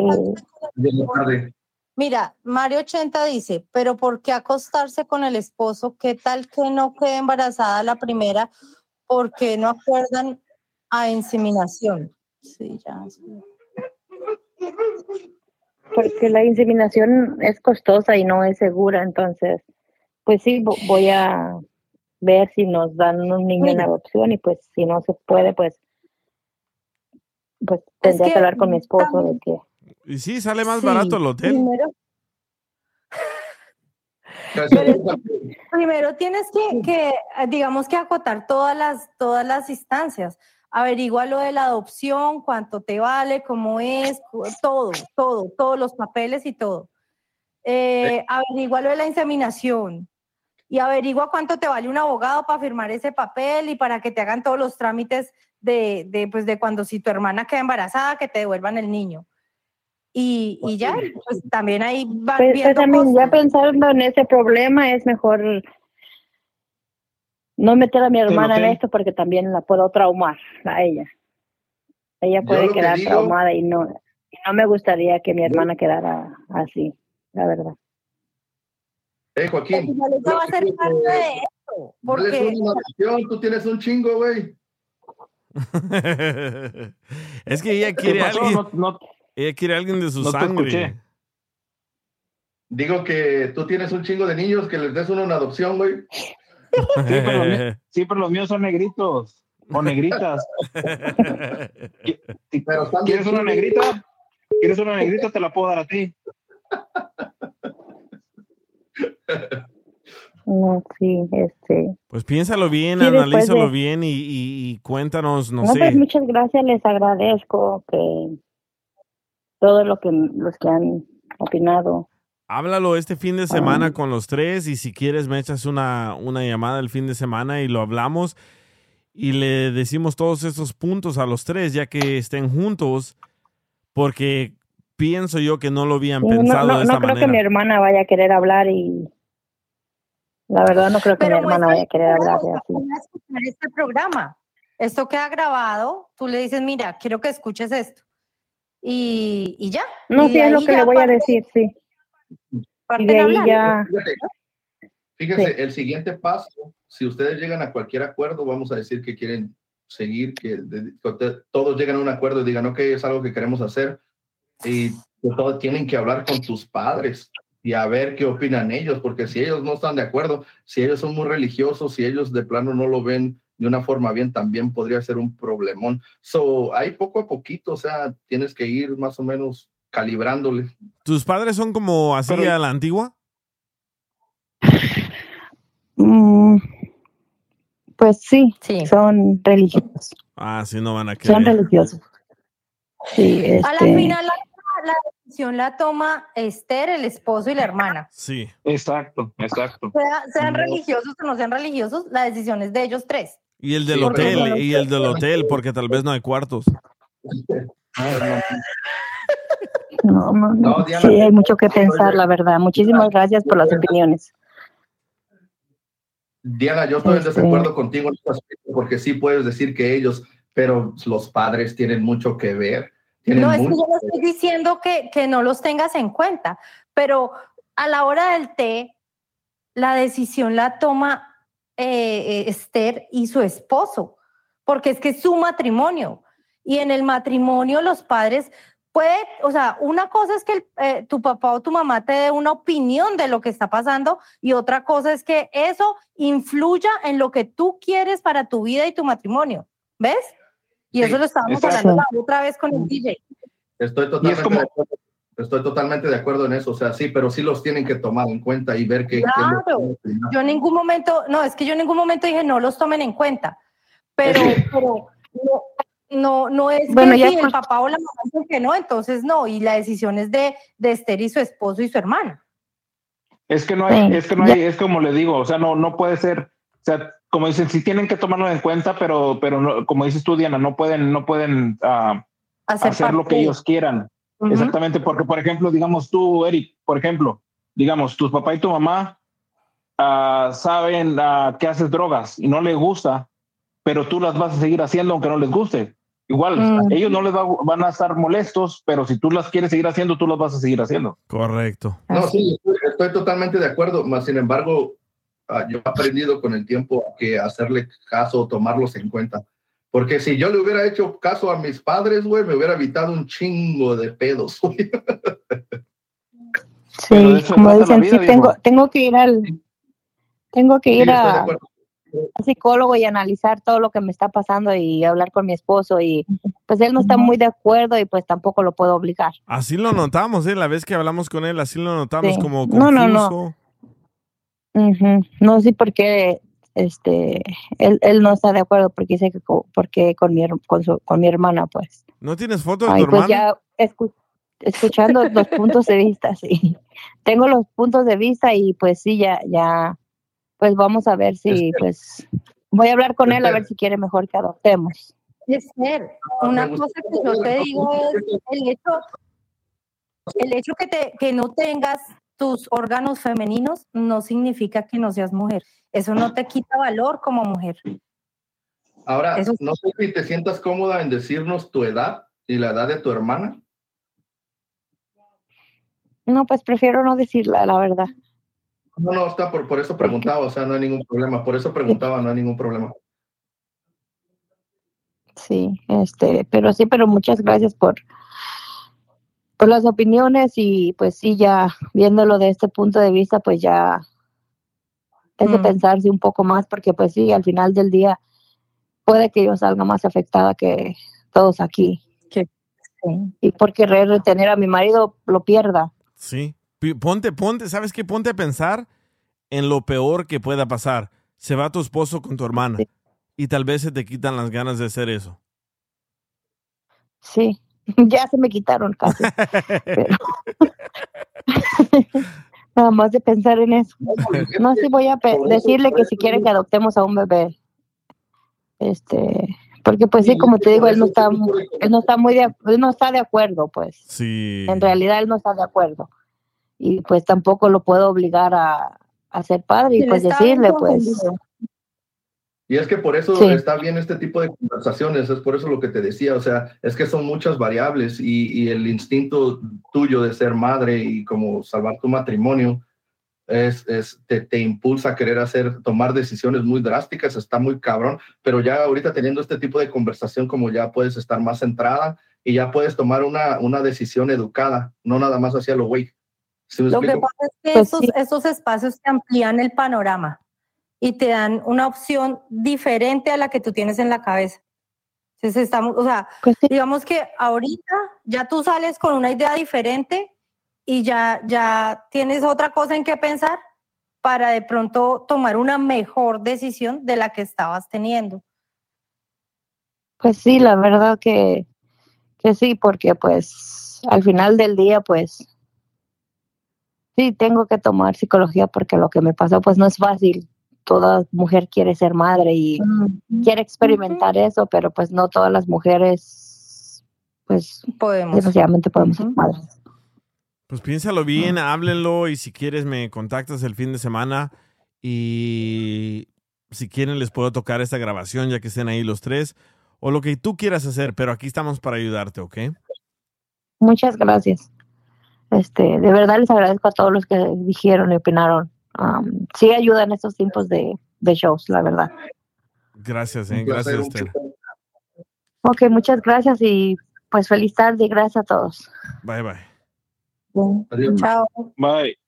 De la tarde. Mira, Mario 80 dice, pero ¿por qué acostarse con el esposo? ¿Qué tal que no quede embarazada la primera? ¿Por qué no acuerdan a inseminación? Sí, ya. porque la inseminación es costosa y no es segura, entonces, pues sí, vo- voy a ver si nos dan un niño en Mira. adopción y pues si no se puede, pues, pues tendría que, que hablar con mi esposo de que Y sí, sale más Sí, barato el hotel. Primero, primero tienes que, que, digamos que acotar todas las, todas las instancias. Averigua lo de la adopción, cuánto te vale, cómo es, todo, todo, todos los papeles y todo. Eh, averigua lo de la inseminación y averigua cuánto te vale un abogado para firmar ese papel y para que te hagan todos los trámites de, de, pues, de cuando si tu hermana queda embarazada, que te devuelvan el niño. Y, y ya, pues también ahí van Pues, pues viendo también ya pensando en ese problema es mejor no meter a mi hermana en esto porque también la puedo traumar a ella. Ella Yo puede lo que quedar digo- traumada y no, y no me gustaría que mi hermana quedara así, la verdad. Eh, Joaquín. Ella va a ser parte de esto, porque una tú tienes un chingo, güey. es que ella ¿Qué quiere pasó? alguien. No- no- ella quiere alguien de su no sangre. escuché. Digo que tú tienes un chingo de niños que les des uno en adopción, güey. Sí, pero, los míos- los son negritos o negritas. ¿Quieres una negrita? ¿Quieres una negrita? Te la puedo dar a ti. No, sí, este. Pues piénsalo bien, Sí, analízalo de- bien y, y- y cuéntanos, no, No, sé. pues muchas gracias, les agradezco que todo lo que los que han opinado. Háblalo este fin de semana con los tres y si quieres me echas una, una llamada el fin de semana y lo hablamos y le decimos todos estos puntos a los tres ya que estén juntos porque pienso yo que no lo habían Sí, no pensado no, de esta no creo manera. que mi hermana vaya a querer hablar y la verdad no creo que mi hermana vaya a querer hablar de así. Van a escuchar este programa. Esto queda grabado, tú le dices, mira, quiero que escuches esto. Y, y ya. No, Y sí es lo que le voy a decir, sí. Parten Y de ahí ya. Fíjate, Fíjense, el siguiente paso, si ustedes llegan a cualquier acuerdo, vamos a decir que quieren seguir, que, de- que te- todos lleguen a un acuerdo y digan, ok, es algo que queremos hacer. Y que todos tienen que hablar con tus padres y a ver qué opinan ellos, porque si ellos no están de acuerdo, si ellos son muy religiosos, si ellos de plano no lo ven de una forma bien, también podría ser un problemón. So, ahí poco a poquito, o sea, tienes que ir más o menos calibrándole. ¿Tus padres son como así a la antigua? Mm, pues sí, son religiosos. Ah, sí, no van a Son querer. religiosos. Sí, A la este, final la, la decisión la toma Esther, el esposo y la hermana. Sí. Exacto, exacto. Sea- sean No. religiosos o no sean religiosos, la decisión es de ellos tres. Y el del Sí, hotel, y el del hotel, porque tal vez no hay cuartos. no, no, no. Diana, sí, hay mucho que pensar, la verdad. Muchísimas gracias por las opiniones. Diana, yo estoy en Este- desacuerdo contigo en este aspecto, porque sí puedes decir que ellos, pero los padres tienen mucho que ver. Tienen No, es que yo no estoy diciendo que, que no los tengas en cuenta, pero a la hora del té, la decisión la toma eh, eh, Esther y su esposo, porque es que es su matrimonio. Y en el matrimonio los padres puede, o sea, una cosa es que el, eh, tu papá o tu mamá te dé una opinión de lo que está pasando y otra cosa es que eso influya en lo que tú quieres para tu vida y tu matrimonio. ¿Ves? Y Sí, eso lo estábamos hablando la otra vez con el DJ. Estoy totalmente, de acuerdo, estoy totalmente de acuerdo en eso, o sea, sí, pero sí los tienen que tomar en cuenta y ver que... Claro, yo en ningún momento, no, es que yo en ningún momento dije no los tomen en cuenta, pero, pero no, no, no es Bueno, que ya si el papá o la mamá dicen que no, entonces no, y la decisión es de, de Esther y su esposo y su hermana. Es que no hay, Sí, es que no ya. hay, es como le digo, o sea, no, no puede ser, o sea, como dicen, sí tienen que tomarlo en cuenta, pero, pero no, como dices tú, Diana, no pueden, no pueden ah, Hacer hacer, lo que ellos quieran. Exactamente, porque, por ejemplo, digamos tú, Eric, por ejemplo, digamos, tu papá y tu mamá ah, saben ah, que haces drogas y no les gusta, pero tú las vas a seguir haciendo aunque no les guste. Igual, Mm. ellos no les va- van a estar molestos, pero si tú las quieres seguir haciendo, tú las vas a seguir haciendo. Correcto. No, sí, estoy, estoy totalmente de acuerdo, más sin embargo, ah, yo he aprendido con el tiempo que hacerle caso o tomarlos en cuenta. Porque si yo le hubiera hecho caso a mis padres, güey, me hubiera evitado un chingo de pedos. güey. Sí, como dicen, vida, sí, tengo, tengo que ir al, tengo que Sí, ir estoy de a, psicólogo y analizar todo lo que me está pasando y hablar con mi esposo y pues él no está muy de acuerdo y pues tampoco lo puedo obligar. Así lo notamos, ¿eh? La vez que hablamos con él, así lo notamos Sí. como No, confuso. no, no. No sé por qué este él, él no está de acuerdo porque dice que co- porque con mi con, su- con mi hermana pues. ¿No tienes foto de tu pues hermana? ya escu- escuchando los puntos de vista, sí. Tengo los puntos de vista y pues sí, ya, ya, pues vamos a ver si, pues, voy a hablar con él a ver si quiere mejor que adoptemos. Esther, una cosa que yo te digo es el hecho, el hecho que, te, que no tengas tus órganos femeninos no significa que no seas mujer. Eso no te quita valor como mujer. Ahora, Eso no sé si te sientas cómoda en decirnos tu edad y la edad de tu hermana. No, pues prefiero no decirla, la verdad. No, no, está por, por eso preguntaba, o sea, no hay ningún problema. Por eso preguntaba, no hay ningún problema. Sí, este, pero sí, pero muchas gracias por, por las opiniones y pues sí, ya viéndolo de este punto de vista, pues ya es de Mm. pensarse un poco más, porque pues sí, al final del día puede que yo salga más afectada que todos aquí. Y por querer retener a mi marido, lo pierda. Sí. Ponte, ponte, ¿sabes qué? Ponte a pensar en lo peor que pueda pasar. Se va tu esposo con tu hermana y tal vez se te quitan las ganas de hacer eso. Sí, ya se me quitaron casi. pero- Nada más de pensar en eso. No, sí voy a decirle que si quiere que adoptemos a un bebé. Este, porque pues sí, como te digo, él no está, él no está muy de, él no está de acuerdo, pues. Sí. En realidad él no está de acuerdo. Y pues tampoco lo puedo obligar a, a ser padre y pues decirle, pues. Y es que por eso Sí. está bien este tipo de conversaciones, es por eso lo que te decía, o sea, es que son muchas variables y, y el instinto tuyo de ser madre y como salvar tu matrimonio es, es, te, te impulsa a querer hacer, tomar decisiones muy drásticas, está muy cabrón, pero ya ahorita teniendo este tipo de conversación, como ya puedes estar más centrada y ya puedes tomar una, una decisión educada, no nada más hacia lo güey. ¿Sí me Lo que pasa es que Pues esos, esos espacios te amplían el panorama y te dan una opción diferente a la que tú tienes en la cabeza. Entonces estamos, o sea, digamos que ahorita ya tú sales con una idea diferente y ya, ya tienes otra cosa en qué pensar para de pronto tomar una mejor decisión de la que estabas teniendo. Pues sí, la verdad que, que sí, porque pues al final del día pues sí tengo que tomar psicología porque lo que me pasó pues no es fácil. Toda mujer quiere ser madre y quiere experimentar eso, pero pues no todas las mujeres pues podemos. desgraciadamente podemos ser madres. Pues piénsalo bien, háblenlo y si quieres me contactas el fin de semana y si quieren les puedo tocar esta grabación ya que estén ahí los tres o lo que tú quieras hacer, pero aquí estamos para ayudarte, ¿ok? Muchas gracias. Este, de verdad les agradezco a todos los que dijeron y opinaron. Am, sí ayuda en estos tiempos de, de shows, la verdad. Gracias, eh, gracias. Ok, muchas gracias y pues feliz tarde y gracias a todos. Bye bye. Chao. Bye.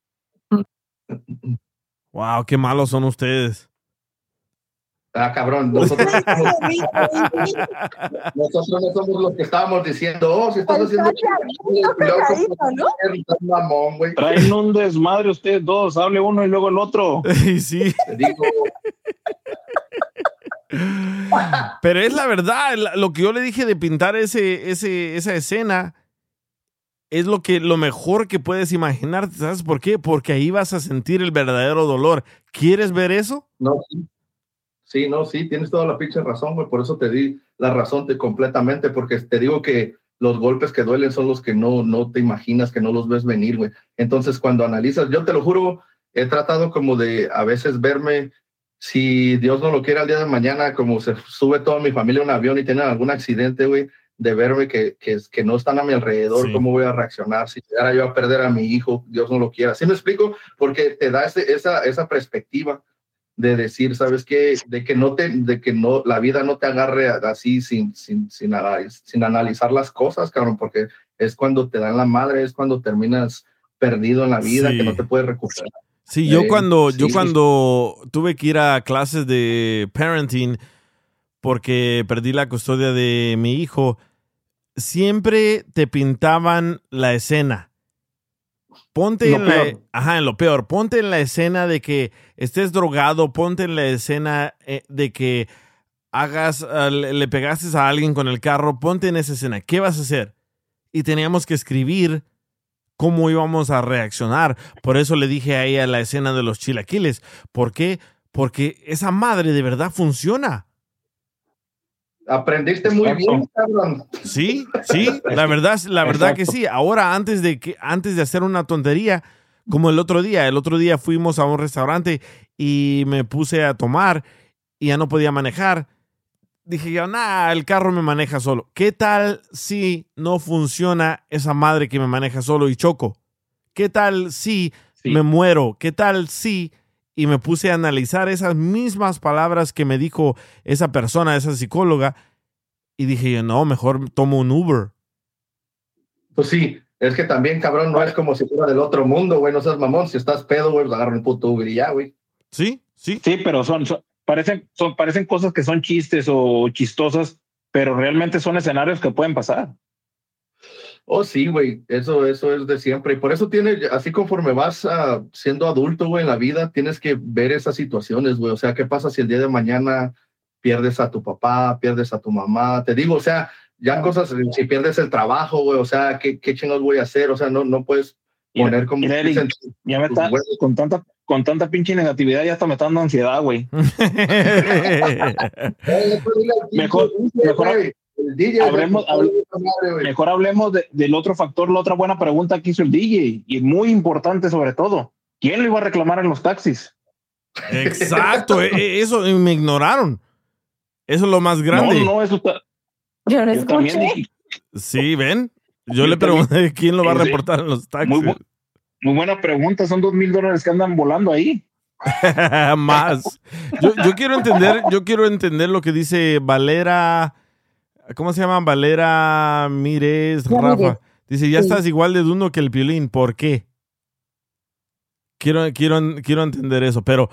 Wow, qué malos son ustedes. Ah, cabrón, nosotros, nosotros no somos los que estábamos diciendo, oh, si estás haciendo mamón, güey. Traen un desmadre ustedes dos, hable uno y luego el otro. sí. Digo, Pero es la verdad, lo que yo le dije de pintar ese, ese, esa escena es lo que lo mejor que puedes imaginarte. ¿Sabes por qué? Porque ahí vas a sentir el verdadero dolor. ¿Quieres ver eso? No, sí. Sí, no, sí, tienes toda la pinche razón, güey. Por eso te di la razón te, completamente, porque te digo que los golpes que duelen son los que no, no te imaginas, que no los ves venir, güey. Entonces, cuando analizas, yo te lo juro, he tratado como de a veces verme, si Dios no lo quiere al día de mañana, como se sube toda mi familia a un avión y tienen algún accidente, güey, de verme que, que, que no están a mi alrededor, Sí. cómo voy a reaccionar, si llegara yo a perder a mi hijo, Dios no lo quiera. ¿Sí me explico? Porque te da ese- esa, esa perspectiva de decir, ¿sabes qué? De que no te, de que no, la vida no te agarre así sin, sin, sin, sin analizar las cosas, cabrón, porque es cuando te dan la madre, es cuando terminas perdido en la vida, Sí. que no te puedes recuperar. Sí, yo Eh, cuando, yo sí. cuando tuve que ir a clases de parenting porque perdí la custodia de mi hijo, siempre te pintaban la escena. Ponte Lo en la, ajá, en lo peor, ponte en la escena de que estés drogado, ponte en la escena eh, de que hagas, ah, le, le pegaste a alguien con el carro, ponte en esa escena. ¿Qué vas a hacer? Y teníamos que escribir cómo íbamos a reaccionar. Por eso le dije a ella la escena de los chilaquiles. ¿Por qué? Porque esa madre de verdad funciona. Aprendiste muy bien, cabrón. Sí, sí, la verdad, la verdad que sí. Ahora, antes de que, antes de hacer una tontería, como el otro día, el otro día fuimos a un restaurante y me puse a tomar y ya no podía manejar. Dije yo, nah, el carro me maneja solo. ¿Qué tal si no funciona esa madre que me maneja solo y choco? ¿Qué tal si me muero? ¿Qué tal si y me puse a analizar esas mismas palabras que me dijo esa persona, esa psicóloga, y dije yo, no, mejor tomo un Uber. Pues sí, es que también, cabrón, no es como si fuera del otro mundo, güey, no seas mamón. Si estás pedo, güey, pues agarra un puto Uber y ya, güey. Sí, sí. Sí, pero son, son- parecen, son, parecen cosas que son chistes o chistosas, pero realmente son escenarios que pueden pasar. Oh, sí, güey, eso, eso es de siempre. Y por eso tiene, así conforme vas ah, siendo adulto, güey, en la vida, tienes que ver esas situaciones, güey. O sea, ¿qué pasa si el día de mañana pierdes a tu papá, pierdes a tu mamá? Te digo, o sea, ya cosas, si pierdes el trabajo, güey, o sea, ¿qué, qué chingados voy a hacer? O sea, no, no puedes poner como... Mira, Eric, ya me está, con tanta, con tanta pinche negatividad ya hasta me está dando ansiedad, güey. mejor, mejor, El DJ, hablemos, hable- mejor hablemos de- del otro factor, la otra buena pregunta que hizo el DJ, y muy importante sobre todo. ¿Quién lo iba a reclamar en los taxis? Exacto, e- e- eso me ignoraron. Eso es lo más grande. No, no, eso está. Yo también escuché. dije, Sí, ven. Yo, Yo le también. pregunté quién lo va a reportar en los taxis. Muy bu- Muy buena pregunta, son dos mil dólares que andan volando ahí. Más. Yo, yo quiero entender, yo quiero entender lo que dice Valera. ¿Cómo se llama? Valera Mires Ya, Rafa. Dice, ya Sí. estás igual de dundo que el piolín. ¿Por qué? Quiero, quiero, quiero entender eso, pero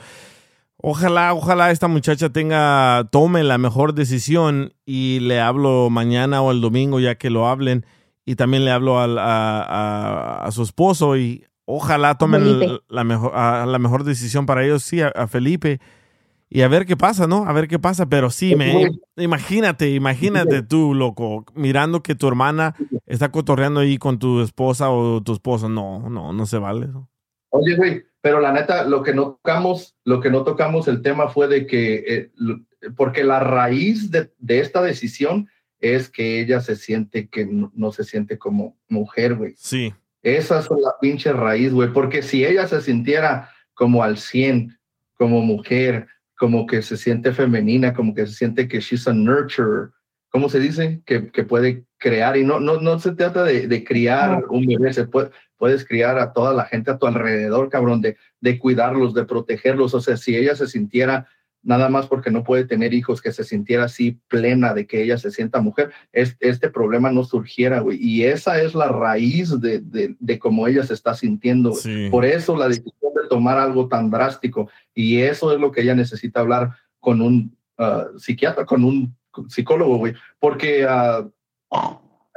ojalá, ojalá esta muchacha tenga, tome la mejor decisión y le hablo mañana o el domingo ya que lo hablen y también le hablo al- a, a- a su esposo y ojalá tomen la mejor, a- la mejor decisión para ellos, sí, a Felipe. Y a ver qué pasa, ¿no? A ver qué pasa. Pero sí, me, imagínate, imagínate tú, loco, mirando que tu hermana está cotorreando ahí con tu esposa o tu esposo. No, no, no se vale. Oye, güey, pero la neta, lo que no tocamos, lo que no tocamos el tema fue de que, eh, porque la raíz de, de esta decisión es que ella se siente que no, no se siente como mujer, güey. Sí. Esa es la pinche raíz, güey, porque si ella se sintiera como al 100, como mujer, como que se siente femenina, como que se siente que she's a nurturer, ¿cómo se dice? Que, que puede crear y no, no, no se trata de, de criar un bebé, se puede, puedes criar a toda la gente a tu alrededor, cabrón, de, de cuidarlos, de protegerlos. O sea, si ella se sintiera nada más porque no puede tener hijos, que se sintiera así plena de que ella se sienta mujer, es- este problema no surgiera, güey. Y esa es la raíz de, de, de cómo ella se está sintiendo. Por eso la decisión de tomar algo tan drástico. Y eso es lo que ella necesita hablar con un ah, psiquiatra, con un psicólogo, güey. Porque ah,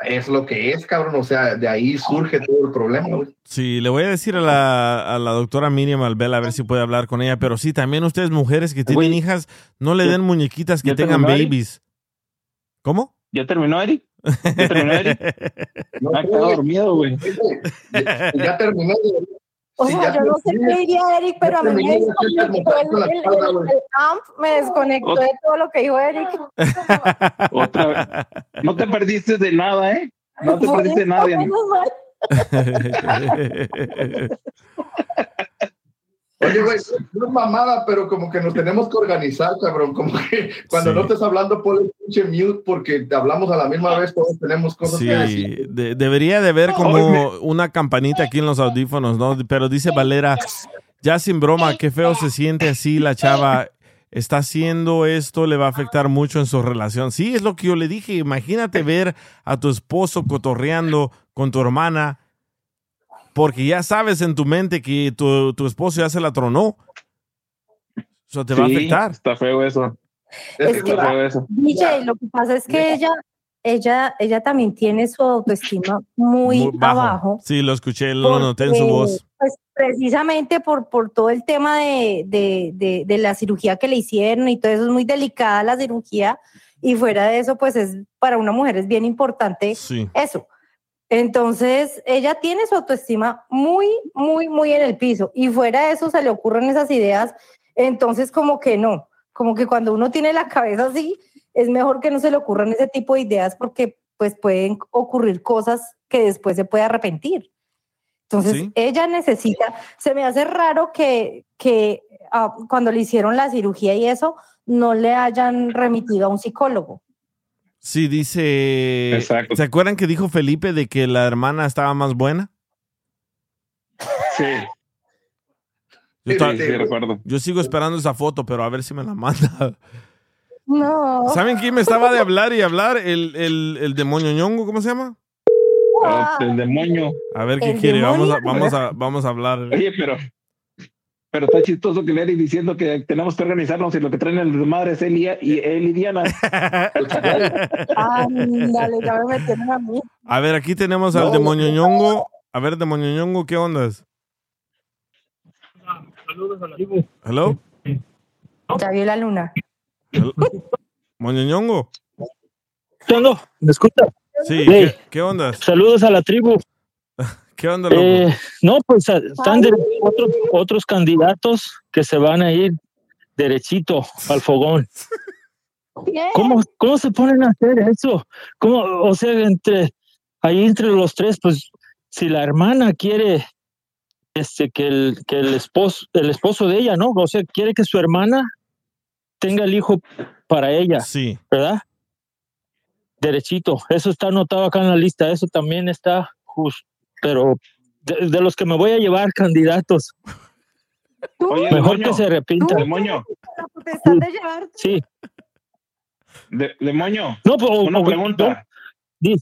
es lo que es, cabrón. O sea, de ahí surge todo el problema, güey. Sí, le voy a decir a la, a la doctora Miriam Albela a ver si puede hablar con ella. Pero sí, también ustedes, mujeres que tienen hijas, no le den muñequitas que ¿Ya tengan terminó, Eric? babies. ¿Cómo? ¿Ya terminó, Eric? ¿Ya terminó, Eric? Ah, estaba dormido, güey. Ya terminé. O Sí, sea, yo no sé qué diría Eric, pero a mí me desconectó el, el- el- el amp, me desconectó de todo lo que dijo Eric. Otra vez. No te perdiste de nada, ¿eh? No te perdiste de nada. Oye, güey, no es mamada, pero como que nos tenemos que organizar, cabrón. Como que cuando Sí. no estés hablando, ponle pinche mute porque hablamos a la misma vez, todos tenemos cosas que decir. Sí, de- debería de haber como una campanita aquí en los audífonos, ¿no? Pero dice Valera, ya sin broma, qué feo se siente así la chava. Está haciendo esto, le va a afectar mucho en su relación. Sí, es lo que yo le dije. Imagínate ver a tu esposo cotorreando con tu hermana, porque ya sabes en tu mente que tu, tu esposo ya se la tronó. Eso te va a Sí, afectar. Está feo eso. Es que, Está feo eso. DJ, lo que pasa es que ella, ella, ella también tiene su autoestima muy, Muy bajo. abajo. Sí, lo escuché, lo noté en su porque, voz. Pues precisamente por, por todo el tema de, de, de, de la cirugía que le hicieron y todo eso es muy delicada la cirugía y fuera de eso pues es para una mujer es bien importante Sí. eso. Entonces ella tiene su autoestima muy, muy, muy en el piso y fuera de eso se le ocurren esas ideas. Entonces como que no, como que cuando uno tiene la cabeza así es mejor que no se le ocurran ese tipo de ideas porque pues pueden ocurrir cosas que después se puede arrepentir. Entonces, Sí. ella necesita, se me hace raro que, que ah, cuando le hicieron la cirugía y eso, no le hayan remitido a un psicólogo. Sí, dice. ¿Se acuerdan que dijo Felipe de que la hermana estaba más buena? Sí. Yo, Sí, sí, recuerdo. yo sigo esperando esa foto, pero a ver si me la manda. No. ¿Saben quién me estaba de hablar y hablar? El, el, el demonio ñongo, ¿cómo se llama? Este, El demonio. A ver qué ¿El quiere. Vamos a, vamos, a, vamos a hablar. Oye, pero. Pero está chistoso que Eric diciendo que tenemos que organizarnos y lo que traen el madre es él y, y él y Diana. Ándale, ya me metieron a mí. A ver, aquí tenemos al No. demonio ñongo. A ver, demonio ñongo, ¿qué ondas? Saludos a la tribu. ¿Hello? Ya vio la luna. ¿Moño ñongo? ¿Me escucha? Sí, Hey. ¿qué, qué ondas? Saludos a la tribu. ¿Qué onda, loco? Eh, no, pues a- están de- otros, otros candidatos que se van a ir derechito al fogón. ¿Cómo, ¿Cómo se ponen a hacer eso? ¿Cómo, o sea, entre ahí entre los tres, pues si la hermana quiere este que el que el esposo el esposo de ella, ¿no? O sea, quiere que su hermana tenga el hijo para ella. Sí. ¿Verdad? Derechito. Eso está anotado acá en la lista. Eso también está justo, pero de, de los que me voy a llevar candidatos. Oye, Mejor demonio, que se arrepientan. Demonio, Sí. de- demonio. No, pues, una o- pregunta. Di-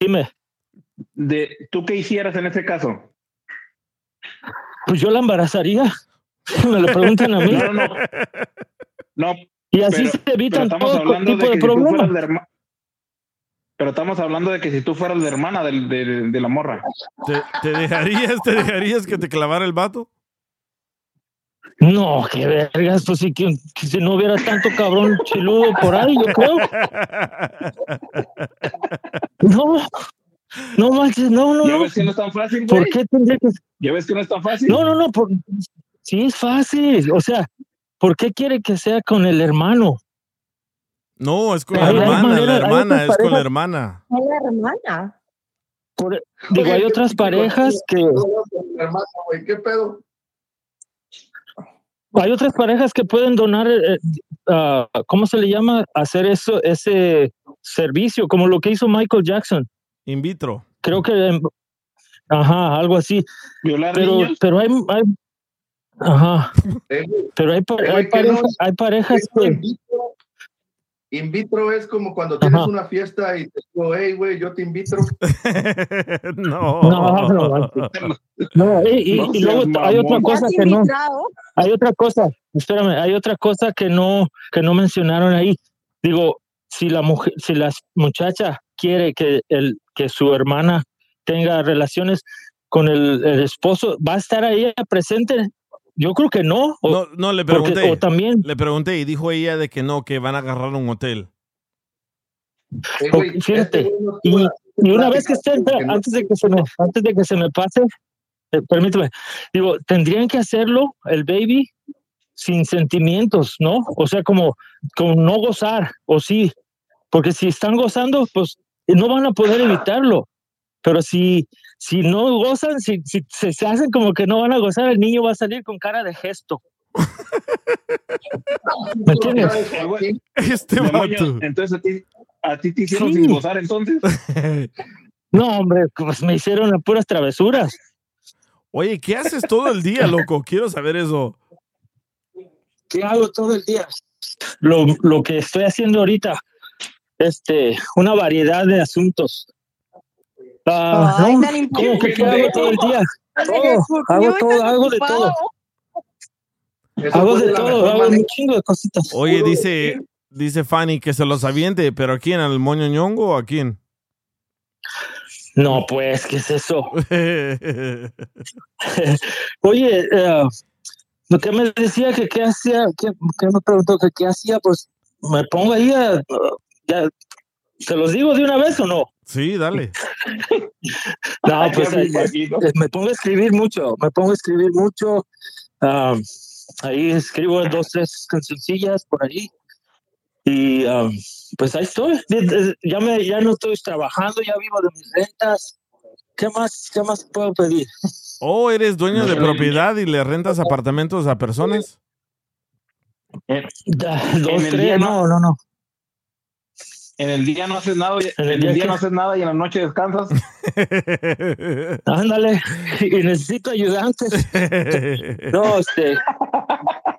Dime. De, ¿Tú qué hicieras en ese caso? Pues yo la embarazaría. Me lo preguntan a mí. No, no, no. No, Y así pero- se evitan pero todo tipo de de, problemas. Pero estamos hablando de que si tú fueras la hermana del- del- de la morra. ¿Te, te dejarías, te dejarías que te clavara el vato? No, qué vergas, pues si, que, que si no hubiera tanto cabrón chiludo por ahí, yo creo. No, no manches, no, no, ¿Ya no. ves que no es tan fácil, ¿Por güey? qué tendría que...? ¿Ya ves que no es tan fácil? No, no, no, por... sí es fácil. O sea, ¿por qué quiere que sea con el hermano? No, es con la hermana, manera- la hermana, es con la hermana. la hermana. Por- digo, hay otras parejas que... ¿qué pedo? Hay otras parejas que pueden donar, eh, eh, ¿cómo se le llama? Hacer eso, ese servicio, como lo que hizo Michael Jackson. In vitro. Creo que, em, ajá, algo así. ¿Violar Pero, niños? pero hay, hay- ajá, Eh, pero hay, hay hay parejas que, in vitro- es como cuando tienes Ajá. una fiesta y te digo, hey, güey, yo te invito. no. No, no, no, y, y- No y luego hay otra cosa que no, hay otra cosa, espérame, hay otra cosa que no, que no mencionaron ahí. Digo, si la mujer, si la muchacha quiere que el, que su hermana tenga relaciones con el, el esposo, ¿va a estar ahí presente? Yo creo que no. o- No, no, le porque- pregunté. o también, Le pregunté y dijo ella de que no, que van a agarrar un hotel. Fíjate, y, una vez que esté, antes de que se me, antes de que se me pase, eh, permíteme, digo, tendrían que hacerlo el baby sin sentimientos, ¿no? O sea, como, como no gozar, o sí, porque si están gozando, pues no van a poder evitarlo. Pero si, si no gozan, si, si se, se hacen como que no van a gozar, el niño va a salir con cara de gesto. ¿Me entiendes? Este demonio, vato. entonces a ti, a ti te hicieron Sí. sin gozar entonces. No, hombre, pues me hicieron puras travesuras. Oye, ¿qué haces todo el día, loco? Quiero saber eso. ¿Qué hago todo el día? Lo, lo que estoy haciendo ahorita, este, una variedad de asuntos. Ah, Ay, no, tan ¿cómo que qué hago todo el día? Todo, hago todo, hago de todo. Eso Hago de todo, hago un chingo de cositas. Oye, dice, dice Fanny que se los aviente, pero ¿a quién? ¿Al moño ñongo o a quién? No, pues, ¿qué es eso? Oye, eh, lo que me decía que qué hacía, que, que me preguntó que qué hacía, pues me pongo ahí a, ya, ¿se los digo de una vez o no? Sí, dale. No, pues me eh, imagino. eh, me pongo a escribir mucho, me pongo a escribir mucho. ah, ahí escribo dos, tres cancioncillas por ahí. Y ah, pues ahí estoy. Ya, me, ya no estoy trabajando, ya vivo de mis rentas. ¿Qué más, qué más puedo pedir? ¿O eres dueño de propiedad y le rentas apartamentos a personas? Da- Dos, tres, no, no, no. En el día no haces nada, y- En el en día el día que- no haces nada y en la noche descansas. Ándale, y necesito ayudantes. No, este,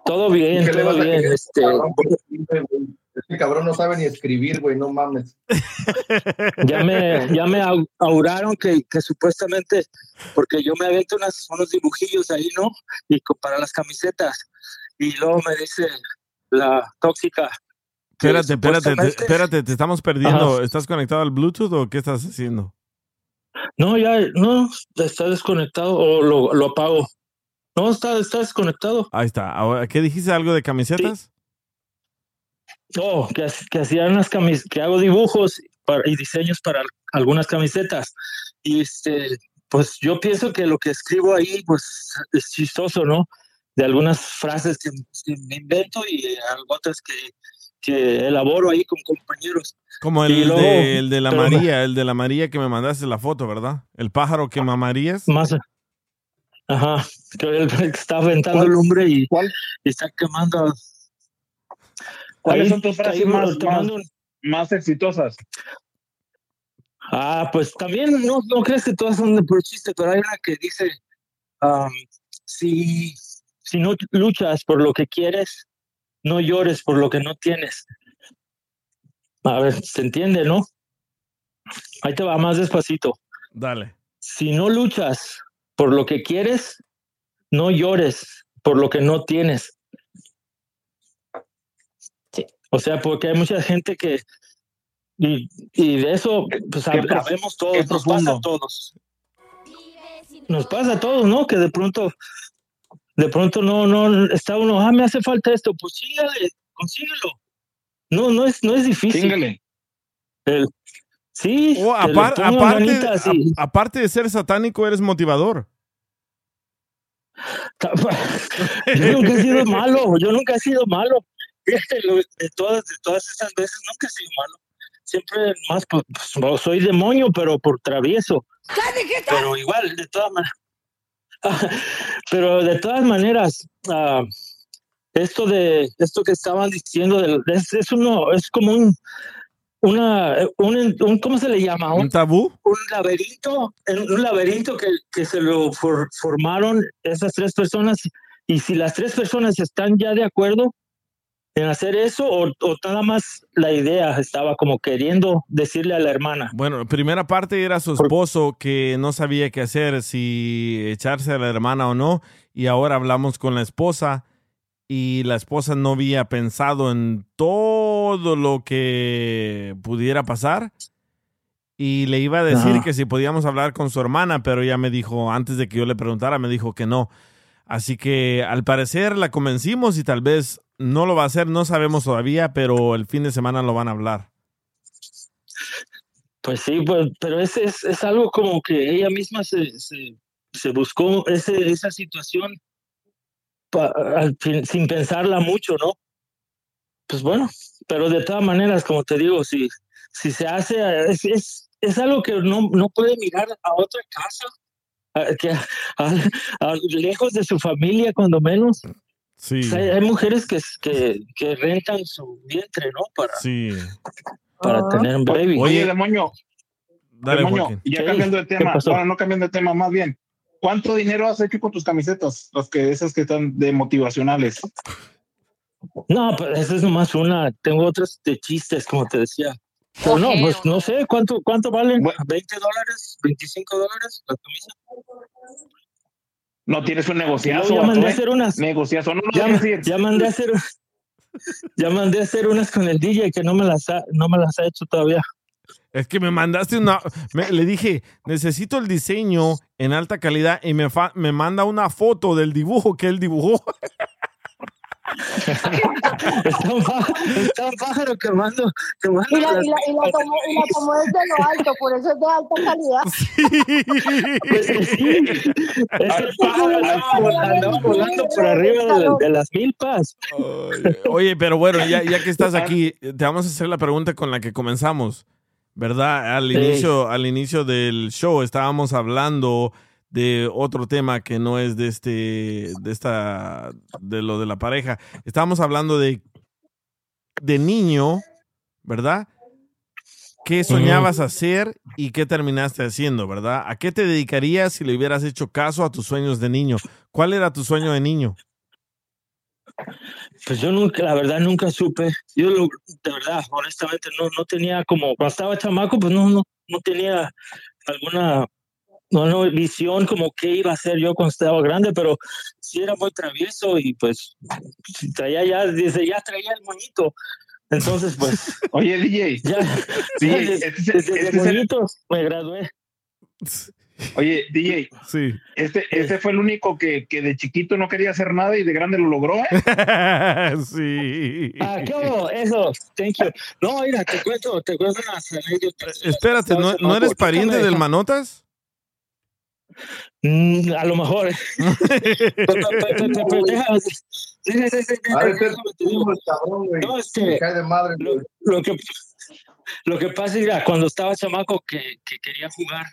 todo bien, ¿Qué le todo bien. Este, cabrón, que güey? Este cabrón no sabe ni escribir, güey, no mames. ya me, ya me au- auguraron que, que supuestamente, porque yo me aviento unas, unos dibujillos ahí, ¿no? Y para las camisetas. Y luego me dice la tóxica. Que Espérate, espérate, te, espérate, te estamos perdiendo. Ajá. ¿Estás conectado al Bluetooth o qué estás haciendo? No, ya, no, está desconectado o lo, lo apago. No, está, está desconectado. Ahí está. Ahora, ¿Qué dijiste? ¿Algo de camisetas? No, que, ha- que hacía unas camis que hago dibujos para- y diseños para algunas camisetas. Y este, pues yo pienso que lo que escribo ahí, pues es chistoso, ¿no? De algunas frases que, que me invento y eh, otras que, que elaboro ahí con compañeros. Como el, luego- de, el de la María, el de la María que me mandaste la foto, ¿verdad? El pájaro que mamarías. Más, ajá, que él está aventando lumbre y, y está quemando. ¿Cuáles Ahí- son tus frases más, más, exitosas? Ah, pues también no, no crees que todas son de por chiste, pero hay una que dice, am, si, si no luchas por lo que quieres, no llores por lo que no tienes. A ver, ¿se entiende, no? Ahí te va más despacito. Dale. Si no luchas por lo que quieres, no llores por lo que no tienes. O sea, porque hay mucha gente que... Y, y de eso, pues sab- sabemos todos, nos pasa a todos. Nos pasa a todos, ¿no? Que de pronto, de pronto no, no, está uno, ah, me hace falta esto, pues sígale, consíguelo. No, no es, no es difícil. Síngale. Sí, O que le apar- pongan aparte, a- aparte de ser satánico, eres motivador. yo nunca he sido malo, yo nunca he sido malo. De todas, de todas esas veces nunca he sido malo. Siempre más, pues, pues, soy demonio, pero por travieso. Pero igual, de todas maneras. pero de todas maneras, ah, esto de esto que estaban diciendo del- es, es uno, es como un una un, un- ¿cómo se le llama? ¿Un tabú? un laberinto, un laberinto que, que se lo for- formaron esas tres personas y si las tres personas están ya de acuerdo en hacer eso o, o nada más la idea estaba como queriendo decirle a la hermana. Bueno, primera parte era su esposo que no sabía qué hacer, si echarse a la hermana o no, y ahora hablamos con la esposa y la esposa no había pensado en todo lo que pudiera pasar y le iba a decir Ajá. que si podíamos hablar con su hermana, pero ella me dijo, antes de que yo le preguntara, me dijo que no. Así que al parecer la convencimos y tal vez no lo va a hacer, no sabemos todavía, pero el fin de semana lo van a hablar. Pues sí, pues, pero es, es, es algo como que ella misma se, se, buscó ese, esa situación sin pensarla mucho, ¿no? Pues bueno, pero de todas maneras, como te digo, si, si se hace, es, es, es algo que no, no puede mirar a otra casa, a- lejos de su familia, cuando menos. Sí. O sea, hay, mujeres que, que, que rentan su vientre, ¿no? Para, Sí. para tener un baby. Oye, demonio. Dale, demonio, ya cambiando de ¿qué tema, bueno, no cambiando de tema, más bien. ¿Cuánto dinero has hecho con tus camisetas? Los que esas que están de motivacionales. No, pues esa es nomás una. Tengo otras de chistes, como te decía. Pero no, pues no sé cuánto cuánto valen. ¿20 dólares? ¿25 dólares la camisa? No tienes un negociazo. ya mandé a ¿eh? hacer unas. Negociazo, no lo Ya, ya mandé a hacer. Ya mandé a hacer unas con el DJ que no me las ha, no me las ha hecho todavía. Es que me mandaste una. me- le dije, necesito el diseño en alta calidad y me, fa- me manda una foto del dibujo que él dibujó. Está un, pájaro, está un pájaro que mando. Que mando Y la, las- y la, y la tomó, y la tomó desde lo alto, por eso es de alta calidad. Pues sí. Ese pájaro andaba, vol- andaba volando por arriba de, de las milpas. Oye, pero bueno, ya, ya que estás aquí, te vamos a hacer la pregunta con la que comenzamos. ¿Verdad? Al Sí. inicio, al inicio del show estábamos hablando de otro tema que no es de este, de esta, de lo de la pareja. Estábamos hablando de, de niño, ¿verdad? ¿Qué soñabas hacer y qué terminaste haciendo, verdad? ¿A qué te dedicarías si le hubieras hecho caso a tus sueños de niño? ¿Cuál era tu sueño de niño? Pues yo nunca, la verdad, nunca supe. Yo, lo- de verdad, honestamente, no, no tenía como, cuando estaba chamaco, pues no, no, no tenía alguna no, no, visión como qué iba a hacer yo cuando estaba grande, pero sí era muy travieso y pues traía ya, desde ya traía el moñito. Entonces, pues. Oye, DJ. Ya, Sí, ya este desde, es- desde este es el- moñito me gradué. Oye, DJ. Sí. Este, este fue el único que, que de chiquito no quería hacer nada y de grande lo logró, ¿eh? sí. Ah, ¿qué hubo? Eso, thank you. No, mira, te cuento, te cuento unas anécdotas. Espérate, ¿no, ¿no eres pariente del Manotas? Mm, a lo mejor. No, es que- lo, que lo que pasa es que cuando estaba chamaco que, que quería jugar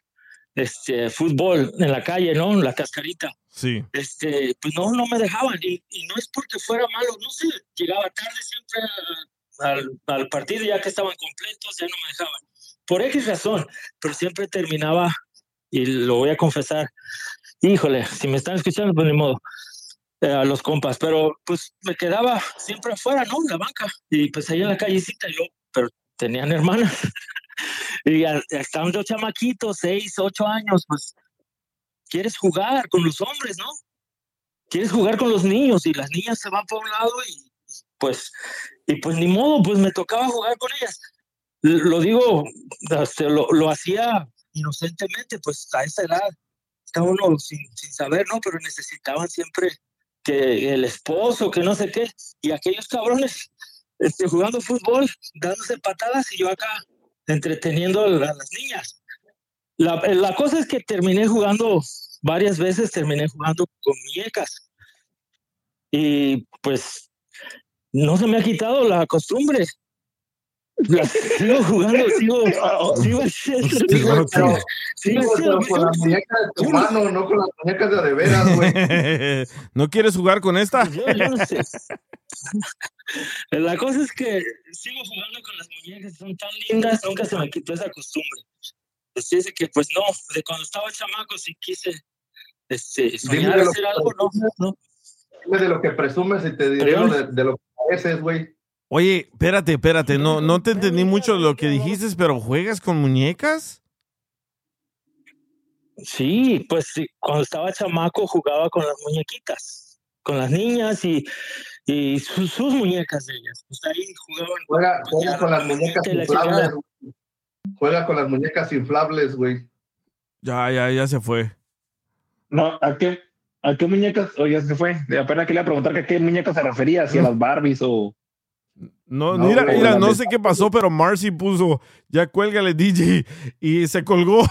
este fútbol en la calle, ¿no? En la cascarita. Sí. Este, pues no, no me dejaban. Y, y no es porque fuera malo, no sé, llegaba tarde siempre al, al partido, ya que estaban completos, ya no me dejaban. por X razón, pero siempre terminaba, y lo voy a confesar, híjole, si me están escuchando, pues ni modo, eh, a los compas, pero pues me quedaba siempre afuera, ¿no? En la banca, y pues ahí en la callecita, yo, pero tenían hermanas, y estaban los chamaquitos, seis, ocho años, pues quieres jugar con los hombres, ¿no? Quieres jugar con los niños y las niñas se van por un lado y pues, y pues ni modo, pues me tocaba jugar con ellas. Lo digo, lo, lo hacía inocentemente, pues a esa edad estaba uno sin, saber, ¿no? Pero necesitaban siempre que el esposo, que no sé qué, y aquellos cabrones este, jugando fútbol, dándose patadas y yo acá entreteniendo a las niñas. La, la cosa es que terminé jugando varias veces, terminé jugando con muñecas. Y pues no se me ha quitado la costumbre. Sigo jugando, sigo, sigo haciendo. Este sigo- pero con las muñecas de tu mano, no con las muñecas de de veras, güey. ¿No quieres jugar con esta? Yo, yo no sé. La cosa es que sigo jugando con las muñecas, son tan lindas, nunca se me quitó esa costumbre. Así es que, pues no, de cuando estaba chamaco sí quise este, soñar de lo hacer que algo, no, no. Dime de lo que presumes y te diré de, de lo que pareces, güey. Oye, espérate, espérate, no, no te entendí mucho de lo que dijiste, pero ¿juegas con muñecas? Sí, pues sí, cuando estaba chamaco jugaba con las muñequitas, con las niñas y, y sus, sus muñecas de ellas. Pues ahí jugaban. Juega, juega con las muñecas inflables. Juega con las muñecas inflables, güey. Ya, ya, ya se fue. No, ¿a qué, a qué muñecas? Oye, se fue. De apenas quería preguntar que a qué muñecas se refería, si a las Barbies o. No, No, mira, mira, no sé qué pasó, pero Marcy puso, ya cuélgale DJ y se colgó.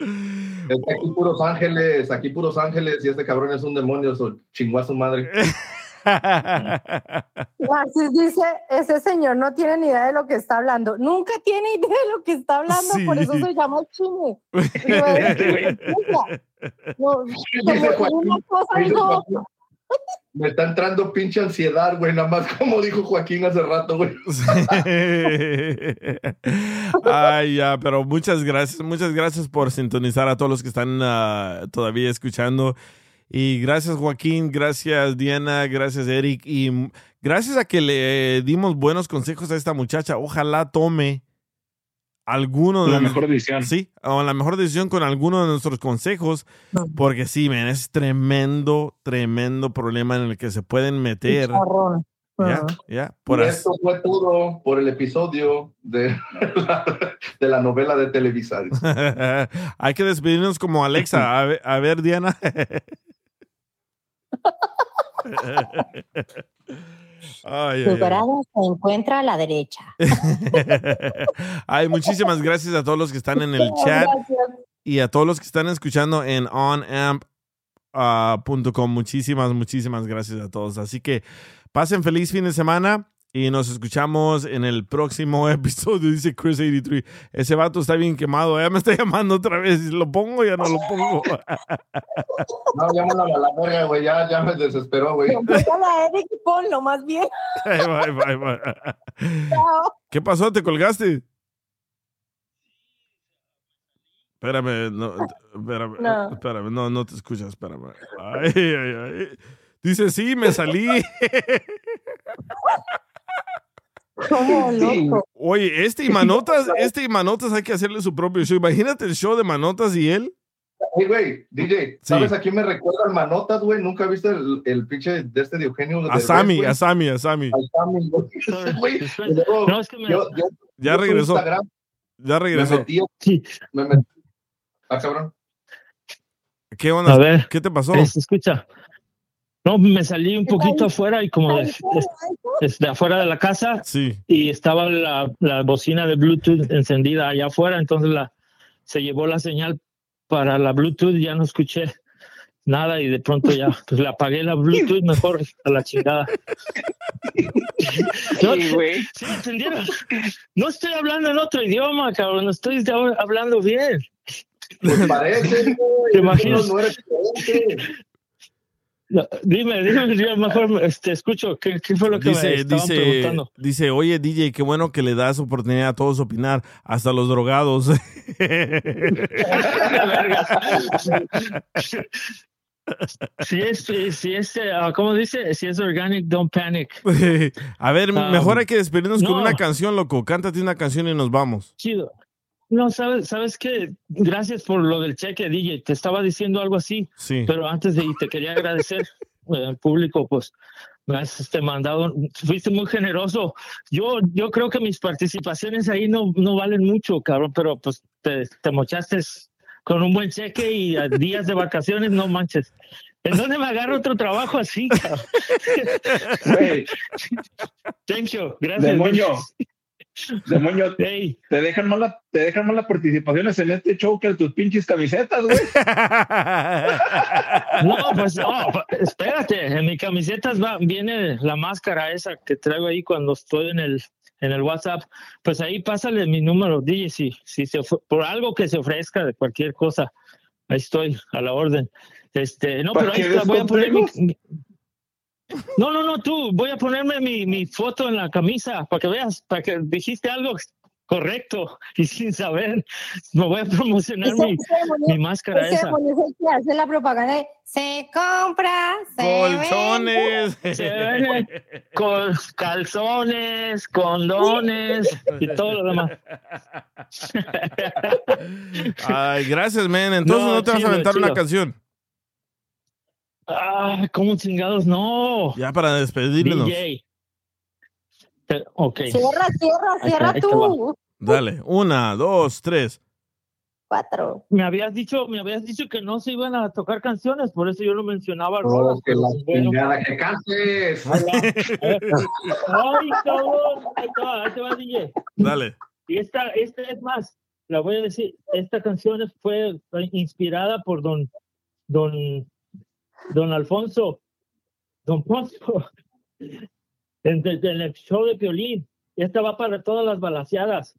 Aquí puros ángeles, aquí puros ángeles, y este cabrón es un demonio, so chingó a su madre. Narcis dice, ese señor no tiene ni idea de lo que está hablando. Nunca tiene idea de lo que está hablando, por eso se llama chimo. No, Dice como Me está entrando pinche ansiedad, güey, nada más como dijo Joaquín hace rato, güey. Ay, ya, pero muchas gracias, muchas gracias por sintonizar a todos los que están ah, todavía escuchando. Y gracias Joaquín, gracias Diana, gracias Eric y gracias a que le dimos buenos consejos a esta muchacha. Ojalá tome alguno de La mejor decisión. Sí, o la mejor decisión con alguno de nuestros consejos, porque sí, men, es tremendo, tremendo problema en el que se pueden meter. Ya, ya, por y esto fue todo por el episodio de la, de la novela de Televisa. Hay que despedirnos como Alexa. A ver, a ver, Diana. Ay, tu ay, ay. grado se encuentra a la derecha. Ay, muchísimas gracias a todos los que están en el chat y a todos los que están escuchando en onamp.com. muchísimas, muchísimas gracias a todos. Así que pasen feliz fin de semana y nos escuchamos en el próximo episodio, dice Chris83. Ese vato está bien quemado, ya me está llamando otra vez. ¿Lo pongo o ya no lo pongo? No, ya me la, verga, güey, ya, ya me desesperó, güey. Pásala a Eric y ponlo más bien. Ay, bye, bye, bye. Chao. ¿Qué pasó? ¿Te colgaste? Espérame, no, espérame, No. espérame, no, no te escuchas, espérame. Ay, ay, ay. Dice, sí, me salí. Loco. Oye, este y Manotas, este y Manotas hay que hacerle su propio show. Imagínate el show de Manotas y él. Hey, güey, DJ, Sí. ¿sabes a quién me recuerda el Manotas, güey? ¿Nunca viste el, el pinche de este de Eugenio? A Sammy, a Sammy, a Sammy. A Sammy, güey. Ese güey, y luego, No, es que me- yo- yo- Ya yo regresó. Instagram Ya Me regresó. metí, me metí. Ah, cabrón. ¿Qué onda? A ver. ¿Qué te pasó? ¿Se escucha? No, me salí un poquito afuera y como de, de- de afuera de la casa Sí. y estaba la, la bocina de Bluetooth encendida allá afuera, entonces la, se llevó la señal para la Bluetooth, ya no escuché nada y de pronto ya, pues le apagué la Bluetooth mejor a la chingada. No, Sí, güey. ¿sí me entendieron? No estoy hablando en otro idioma, cabrón, estoy hab- hablando bien. Pues parece. ¿Te imaginas? No, eres. No, dime, dime, yo mejor este, escucho. ¿Qué, qué fue lo que me estaban dice, preguntando? dice, oye DJ, qué bueno que le das oportunidad a todos opinar, hasta los drogados. Si es, si es, ah, ¿cómo dice? Si es organic, don't panic. a ver, Um, mejor hay que despedirnos con una canción, loco. Cántate una canción y nos vamos. Chido. No, sabes, sabes que gracias por lo del cheque, DJ. Te estaba diciendo algo así, Sí. pero antes de ir te quería agradecer eh, al público, pues me has este, mandado, fuiste muy generoso. Yo, yo creo que mis participaciones ahí no, no valen mucho, cabrón, pero pues te, te mochaste con un buen cheque y a días de vacaciones, no manches. ¿En dónde me agarro otro trabajo así. Thank you, gracias. Demonio. Demonio, te dejan más la- te dejan más las participaciones en este show que tus pinches camisetas, güey. No, pues no, espérate, en mi camisetas va, viene la máscara esa que traigo ahí cuando estoy en el en el WhatsApp, pues ahí pásale mi número, DJ, si, si se por algo que se ofrezca de cualquier cosa, ahí estoy a la orden. Este, no, ¿Para pero ahí está, voy a poner mi- No, no, no, tú, voy a ponerme mi, mi foto en la camisa para que veas, para que dijiste algo correcto y sin saber, me voy a promocionar mi, mi máscara ese esa. que hace la propaganda de se compra, se Colchones. Se calzones, condones y todo lo demás. Ay, gracias, man. Entonces no, No, te vas a chido, aventar una canción. Ah, ¿cómo chingados? No. Ya para despedirnos. DJ. Ok. Cierra, cierra, Ahí cierra está, ahí te tú. Dale, una, dos, tres. Cuatro. Me habías dicho, me habías dicho que no se iban a tocar canciones, por eso yo no mencionaba. Rolas, que la bueno. que cantes. Ay, cabrón. Ahí te va, ahí te va, DJ. Dale. Y esta, esta es más, la voy a decir, esta canción fue inspirada por don, don, don Alfonso, don Poncho, en, en el show de Piolín. Y esta va para todas las balaseadas.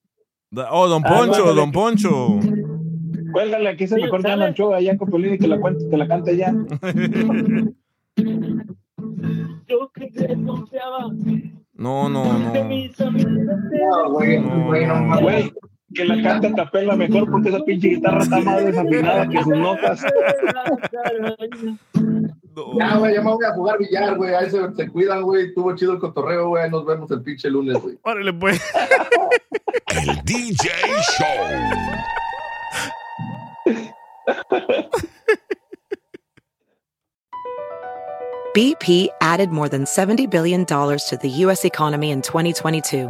Da- Oh, don Ah, Poncho, don Poncho. Cuélgale, aquí se Sí, mejor ¿sale? el show allá con Piolín y que la cuente, que la cante ya. Yo que te confiaba. No, no, no. güey. Güey, que la cante a capela mejor porque esa pinche guitarra está más desafinada que sus notas. Ya, güey, ya me voy a jugar billar, güey. Ahí se, se cuidan, güey. Estuvo chido el cotorreo, güey. Nos vemos el pinche lunes, güey. Órale, pues. El DJ Show. BP added more than $70 billion to the U.S. economy in 2022.